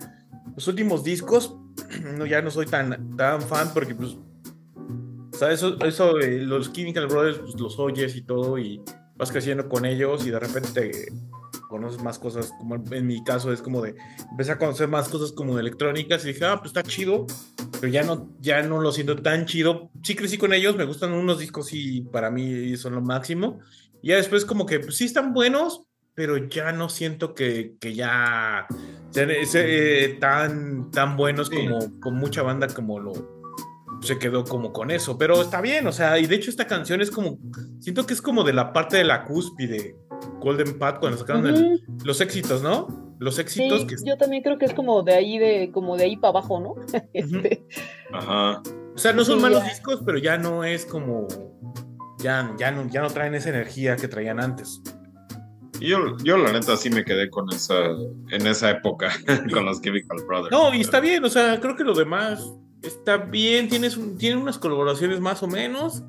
los últimos discos. No, ya no soy tan, tan fan porque, pues, o eso, eso los Chemical Brothers, pues los oyes y todo y vas creciendo con ellos y de repente te conoces más cosas, como en mi caso es como de, empecé a conocer más cosas como de electrónicas y dije, ah, pues está chido, pero ya no, ya no lo siento tan chido. Sí crecí con ellos, me gustan unos discos y para mí son lo máximo. Y ya después como que pues, sí están buenos, pero ya no siento que, que ya sean eh, tan, tan buenos Sí. como con mucha banda como lo se quedó como con eso, pero está bien, o sea, y de hecho esta canción es como, siento que es como de la parte de la cúspide, Golden Path, cuando sacaron el- los éxitos, ¿no? Los éxitos Sí, que... yo también creo que es como de ahí de, como de ahí para abajo, ¿no? Este, Ajá. O sea, no son Sí, malos ya. discos, pero ya no es como... Ya, ya, no, ya no traen esa energía que traían antes. Y yo, yo la neta sí me quedé con esa, en esa época, con los Chemical Brothers. No, y está bien, o sea, creo que lo demás está bien, tienes un- tiene unas colaboraciones más o menos,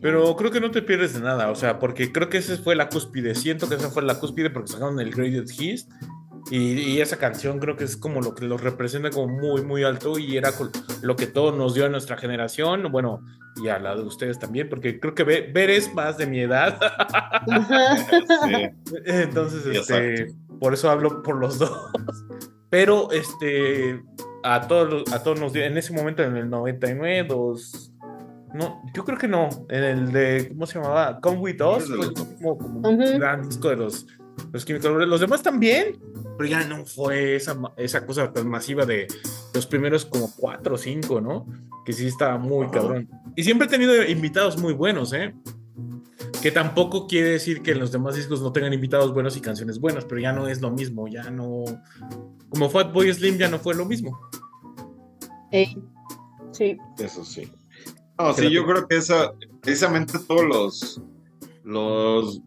pero creo que no te pierdes de nada, o sea, porque creo que esa fue la cúspide, siento que esa fue la cúspide porque sacaron el Greatest Hits y, y esa canción creo que es como lo que los representa como muy, muy alto y era lo que todo nos dio a nuestra generación, bueno, y a la de ustedes también, porque creo que Ver, Ver es más de mi edad, Sí. entonces, este, por eso hablo por los dos. Pero, este, a todos, a todos nos dio, en ese momento, en el 99, dos, no, yo creo que no, en el de, ¿cómo se llamaba? Come With Us, fue como, un gran disco de los, los Chemical Brothers. Los demás también, pero ya no fue esa, esa cosa tan masiva de los primeros como cuatro o cinco, ¿no? Que sí estaba muy cabrón. Y siempre he tenido invitados muy buenos, ¿eh? Que tampoco quiere decir que en los demás discos no tengan invitados buenos y canciones buenas, pero ya no es lo mismo, ya no. Como Fatboy Slim ya no fue lo mismo. Ey, sí. Eso sí. No, sí, yo creo que esa, precisamente todos los, los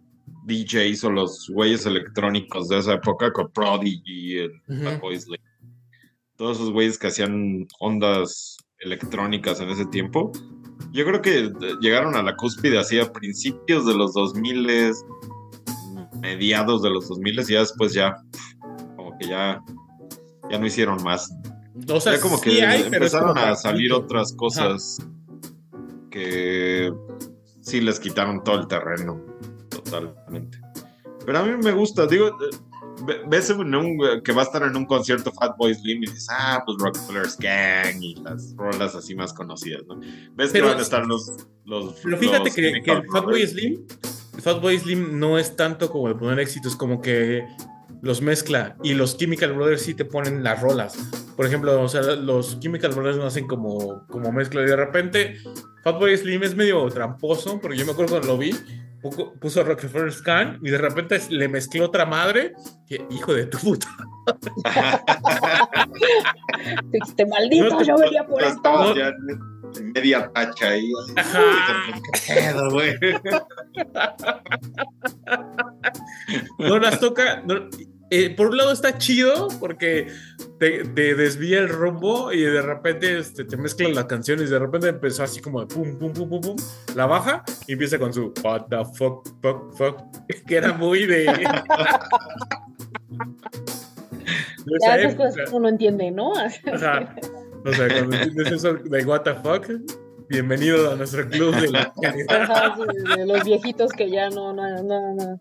DJs o los güeyes electrónicos de esa época, con Prodigy, el Ujú. Fatboy Slim, todos esos güeyes que hacían ondas electrónicas en ese tiempo, yo creo que eh, llegaron a la cúspide así a principios de los 2000, mediados de los 2000 y ya después ya, como que ya, ya no hicieron más. O sea, ya como que hay, empezaron como a salir otras cosas que sí les quitaron todo el terreno, totalmente. Pero a mí me gusta, digo, eh, ve- ves en un- que va a estar en un concierto Fatboy Slim y dices, ah, pues Rockefeller's Gang y las rolas así más conocidas, ¿no? Ves Pero- que van a estar los... los Pero fíjate los que, el Fatboy Brothers. Slim, el Fatboy Slim no es tanto como de poner éxitos, como que los mezcla y los Chemical Brothers sí te ponen las rolas. Por ejemplo, o sea, los Chemical Brothers no hacen como, como mezcla y de repente Fatboy Slim es medio tramposo, porque yo me acuerdo cuando lo vi, pu- puso Rockefeller Scan y de repente le mezcló otra madre, que hijo de tu puta. Dijiste, maldito, No te- yo venía por esto. Media tacha ahí. ¿Qué pedo, güey? No las toca. no- eh, por un lado está chido porque te, te desvía el rumbo y de repente este, te mezclan las canciones y de repente empezó así como de pum, pum, pum, pum, pum. La baja y empieza con su what the fuck, fuck, fuck. Que era muy de. de Ya esa esas cosas época. que uno no entiende, ¿no? Ajá. O sea, cuando entiendes eso de what the fuck, bienvenido a nuestro club de la calidad. Ajá, sí, de los viejitos que ya no, no, no, no.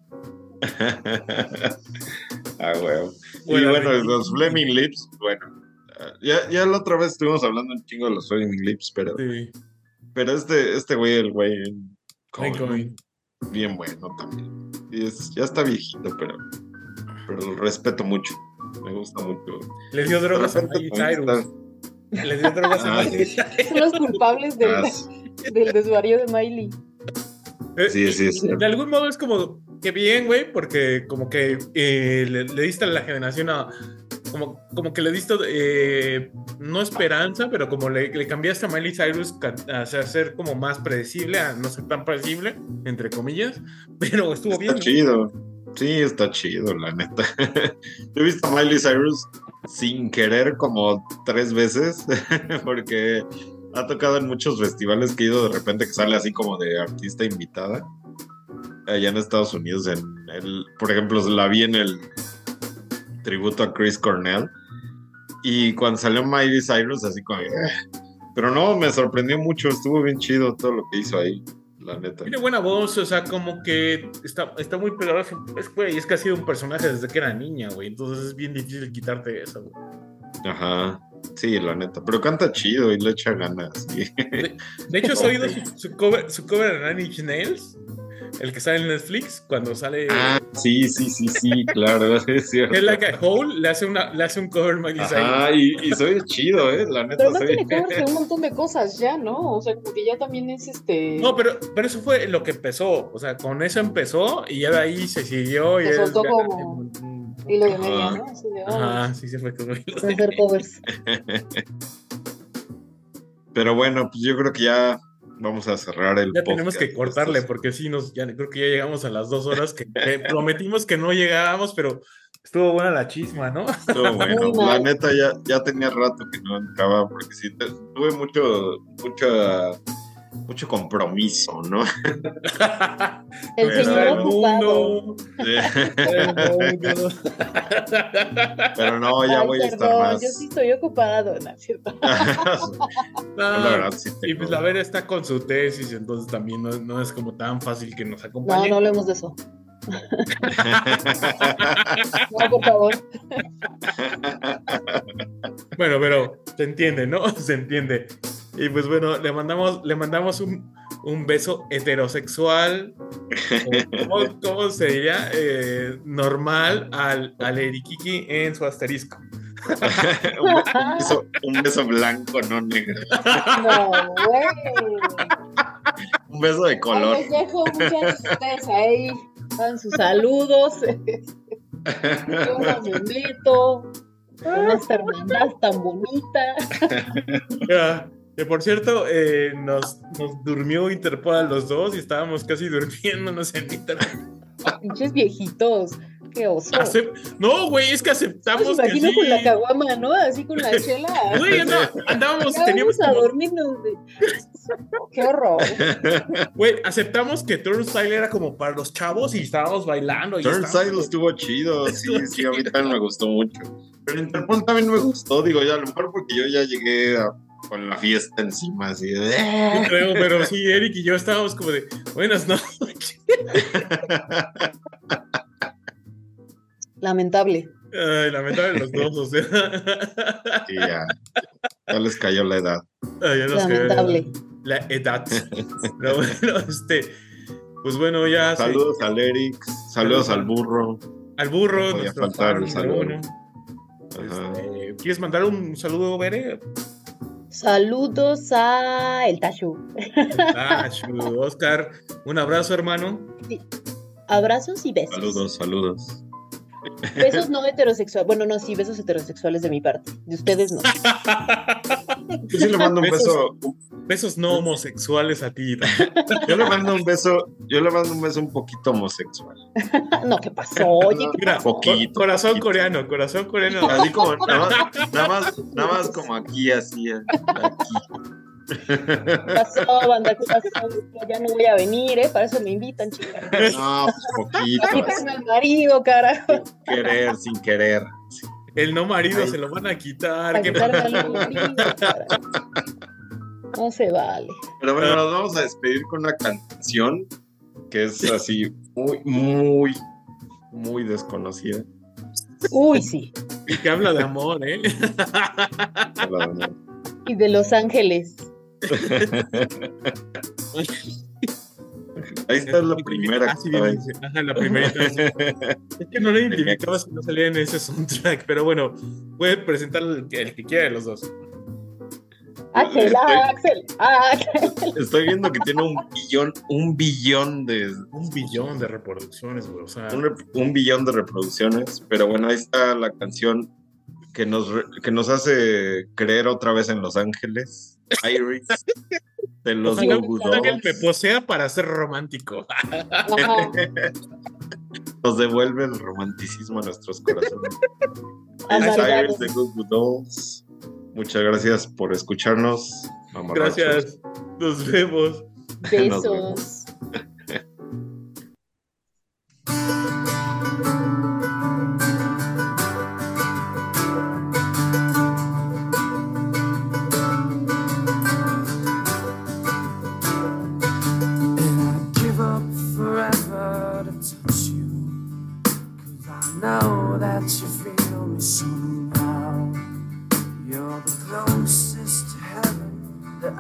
ah, huevo. Y Bueno, bueno, de- los Fleming Lips, bueno. ah, Ya, ya la otra vez estuvimos hablando un chingo de los Fleming Lips, pero, Sí, pero este, este güey, el güey Cohen, bien bueno también. Y es- ya está viejito, pero, pero lo respeto mucho. Me gusta mucho. Le dio drogas a Miley Cyrus. Le dio drogas a Ah, Miley. Son los culpables del, está- del desvarío de Miley. Eh, Sí, sí, sí. De algún modo es como que bien, güey, porque como que eh, le, le diste a la generación a. Como, como que le diste, eh, no esperanza, pero como le, le cambiaste a Miley Cyrus a ser- a ser como más predecible, a no ser tan predecible, entre comillas, pero estuvo bien. Está ¿no? chido. Sí, está chido, la neta. Yo he visto a Miley Cyrus sin querer como tres veces, porque ha tocado en muchos festivales que he ido de repente que sale así como de artista invitada. Allá en Estados Unidos, en el, por ejemplo, la vi en el tributo a Chris Cornell. Y cuando salió Miley Cyrus, así como. "Eh". Pero no, me sorprendió mucho, estuvo bien chido todo lo que hizo ahí, la neta. Tiene buena voz, o sea, como que está, está muy pegado. a su- Es, güey, es que ha sido un personaje desde que era niña, güey. Entonces es bien difícil quitarte eso, güey. Ajá. Sí, la neta. Pero canta chido y le echa ganas. sí. De hecho, has oído su, su cover, su cover de Nine Inch Nails, el que sale en Netflix, cuando sale. Ah, sí, sí, sí, sí, claro. Es cierto. Es like a Hole, le hace, una, le hace un cover Miley Cyrus. Ajá, y, y soy chido, ¿eh? La neta Pero no soy. tiene covers de un montón de cosas ya, ¿no? O sea, como que ya también es este. No, pero, pero eso fue lo que empezó. O sea, con eso empezó y ya de ahí se siguió. Y Se es- soltó como- Hilo de media. ¿no? Así de, ah, Ajá, sí se fue como. hacer covers. Pero bueno, pues yo creo que ya vamos a cerrar el Ya tenemos que cortarle porque sí, nos, ya, creo que ya llegamos a las dos horas que, que prometimos que no llegábamos, pero estuvo buena la chisma, ¿no? Estuvo bueno. Muy La mal. neta ya, ya tenía rato que no entraba porque sí te- tuve mucho, mucha, mucho compromiso, ¿no? El Pero señor el ocupado. mundo. Pero no, ya Ay, voy a estar perdón, más. Yo sí estoy ocupado, ¿no es cierto? la No, verdad, sí y pues la Vera está con su tesis, entonces también no, no es como tan fácil que nos No, acompañe. no hablemos de eso. No, por favor. Bueno, pero se entiende, ¿no? Se entiende. Y pues bueno, le mandamos, le mandamos un, un beso heterosexual. ¿Cómo, cómo se diría? Eh, normal al, al Erikiki en su asterisco. un, un beso, un beso blanco, no negro. No, güey. Un beso de color. Les dejo muchas ustedes ahí. Hagan sus saludos. Yo no me meto. Con esta hermandad tan bonita. Ya, Que por cierto, eh, nos, nos durmió Interpol a los dos y estábamos casi durmiéndonos en Interpol. Pinches viejitos. Qué oso. Acep- no, güey, es que aceptamos que imagino sí. con la caguama, ¿no? Así con la chela. Güey, no, andábamos, Ya teníamos vamos a como- dormirnos. de- Qué horror. Güey, aceptamos que Turnstile era como para los chavos y estábamos bailando. Y Turnstile estábamos- estuvo chido, sí, Estuvo sí, a mí también me gustó mucho. Pero Interpol también me gustó, digo, ya a lo mejor porque yo ya llegué a- con la fiesta encima, así de... "Eh". Yo creo, pero sí, Eric y yo estábamos como de buenas noches. Lamentable. Ay, lamentable los dos, o sea. Sí, ya, ya les cayó la edad. Ay, ya nos quedó Lamentable. La edad. Pero bueno, este. Pues bueno, ya. sí. Saludos al Eric, saludos al burro. Al burro, No podía faltar el saludo. uno. Este, ¿Quieres mandar un saludo, Bere? Saludos a el Tashu. Ah, chu, Oscar, un abrazo, hermano. Abrazos y besos. Saludos, saludos. Besos no heterosexuales. Bueno, no, sí, besos heterosexuales de mi parte. De ustedes no. Yo sí le mando un Besos. beso, Besos no homosexuales a ti. yo le mando un beso, yo le mando un beso un poquito homosexual. No, ¿qué pasó? Oye, ¿qué Mira, Poquito, co- corazón poquito. coreano, corazón coreano. Así como, nada más, nada más, nada más como aquí, así, aquí. pasó, banda? ¿Qué pasó? Ya no voy a venir, ¿eh? Para eso me invitan, chicas. No, pues poquito, así, al marido, carajo. querer, sin querer. El no marido se lo van a quitar. No se vale. Pero bueno, nos vamos a despedir con una canción que es así muy, muy, muy desconocida. Uy, sí. Y que habla de amor, ¿eh? Y de Los Ángeles. Ahí está la primera. Ah, sí, que bien. Ajá, la primera. Es que no lo identificaba si no salía en ese soundtrack, pero bueno, a presentar el que, el que quiera de los dos. Axel, Estoy- Axel, Axel. Estoy viendo que tiene un billón, un billón de Un billón de reproducciones, güey. O sea, un, un billón de reproducciones. Pero bueno, ahí está la canción que nos, que nos hace creer otra vez en Los Ángeles. Iris de los Goo ojalá que él me Dolls. posea para ser romántico. Nos devuelve el romanticismo a nuestros corazones. De Goo Goo Dolls. Muchas gracias por escucharnos. mamarrachos. Gracias. Nos vemos. Nos Besos.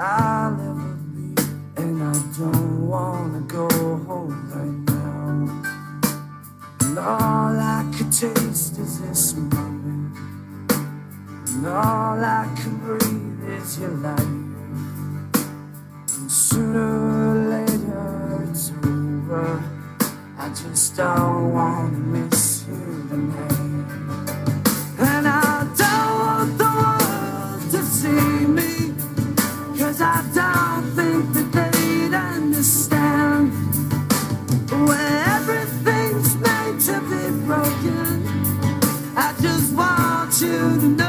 I'll ever be. And I don't wanna go home right now. And all I could taste is this moment. And all I can breathe is your light. And sooner or later it's over. I just don't want to miss you tonight. to the night.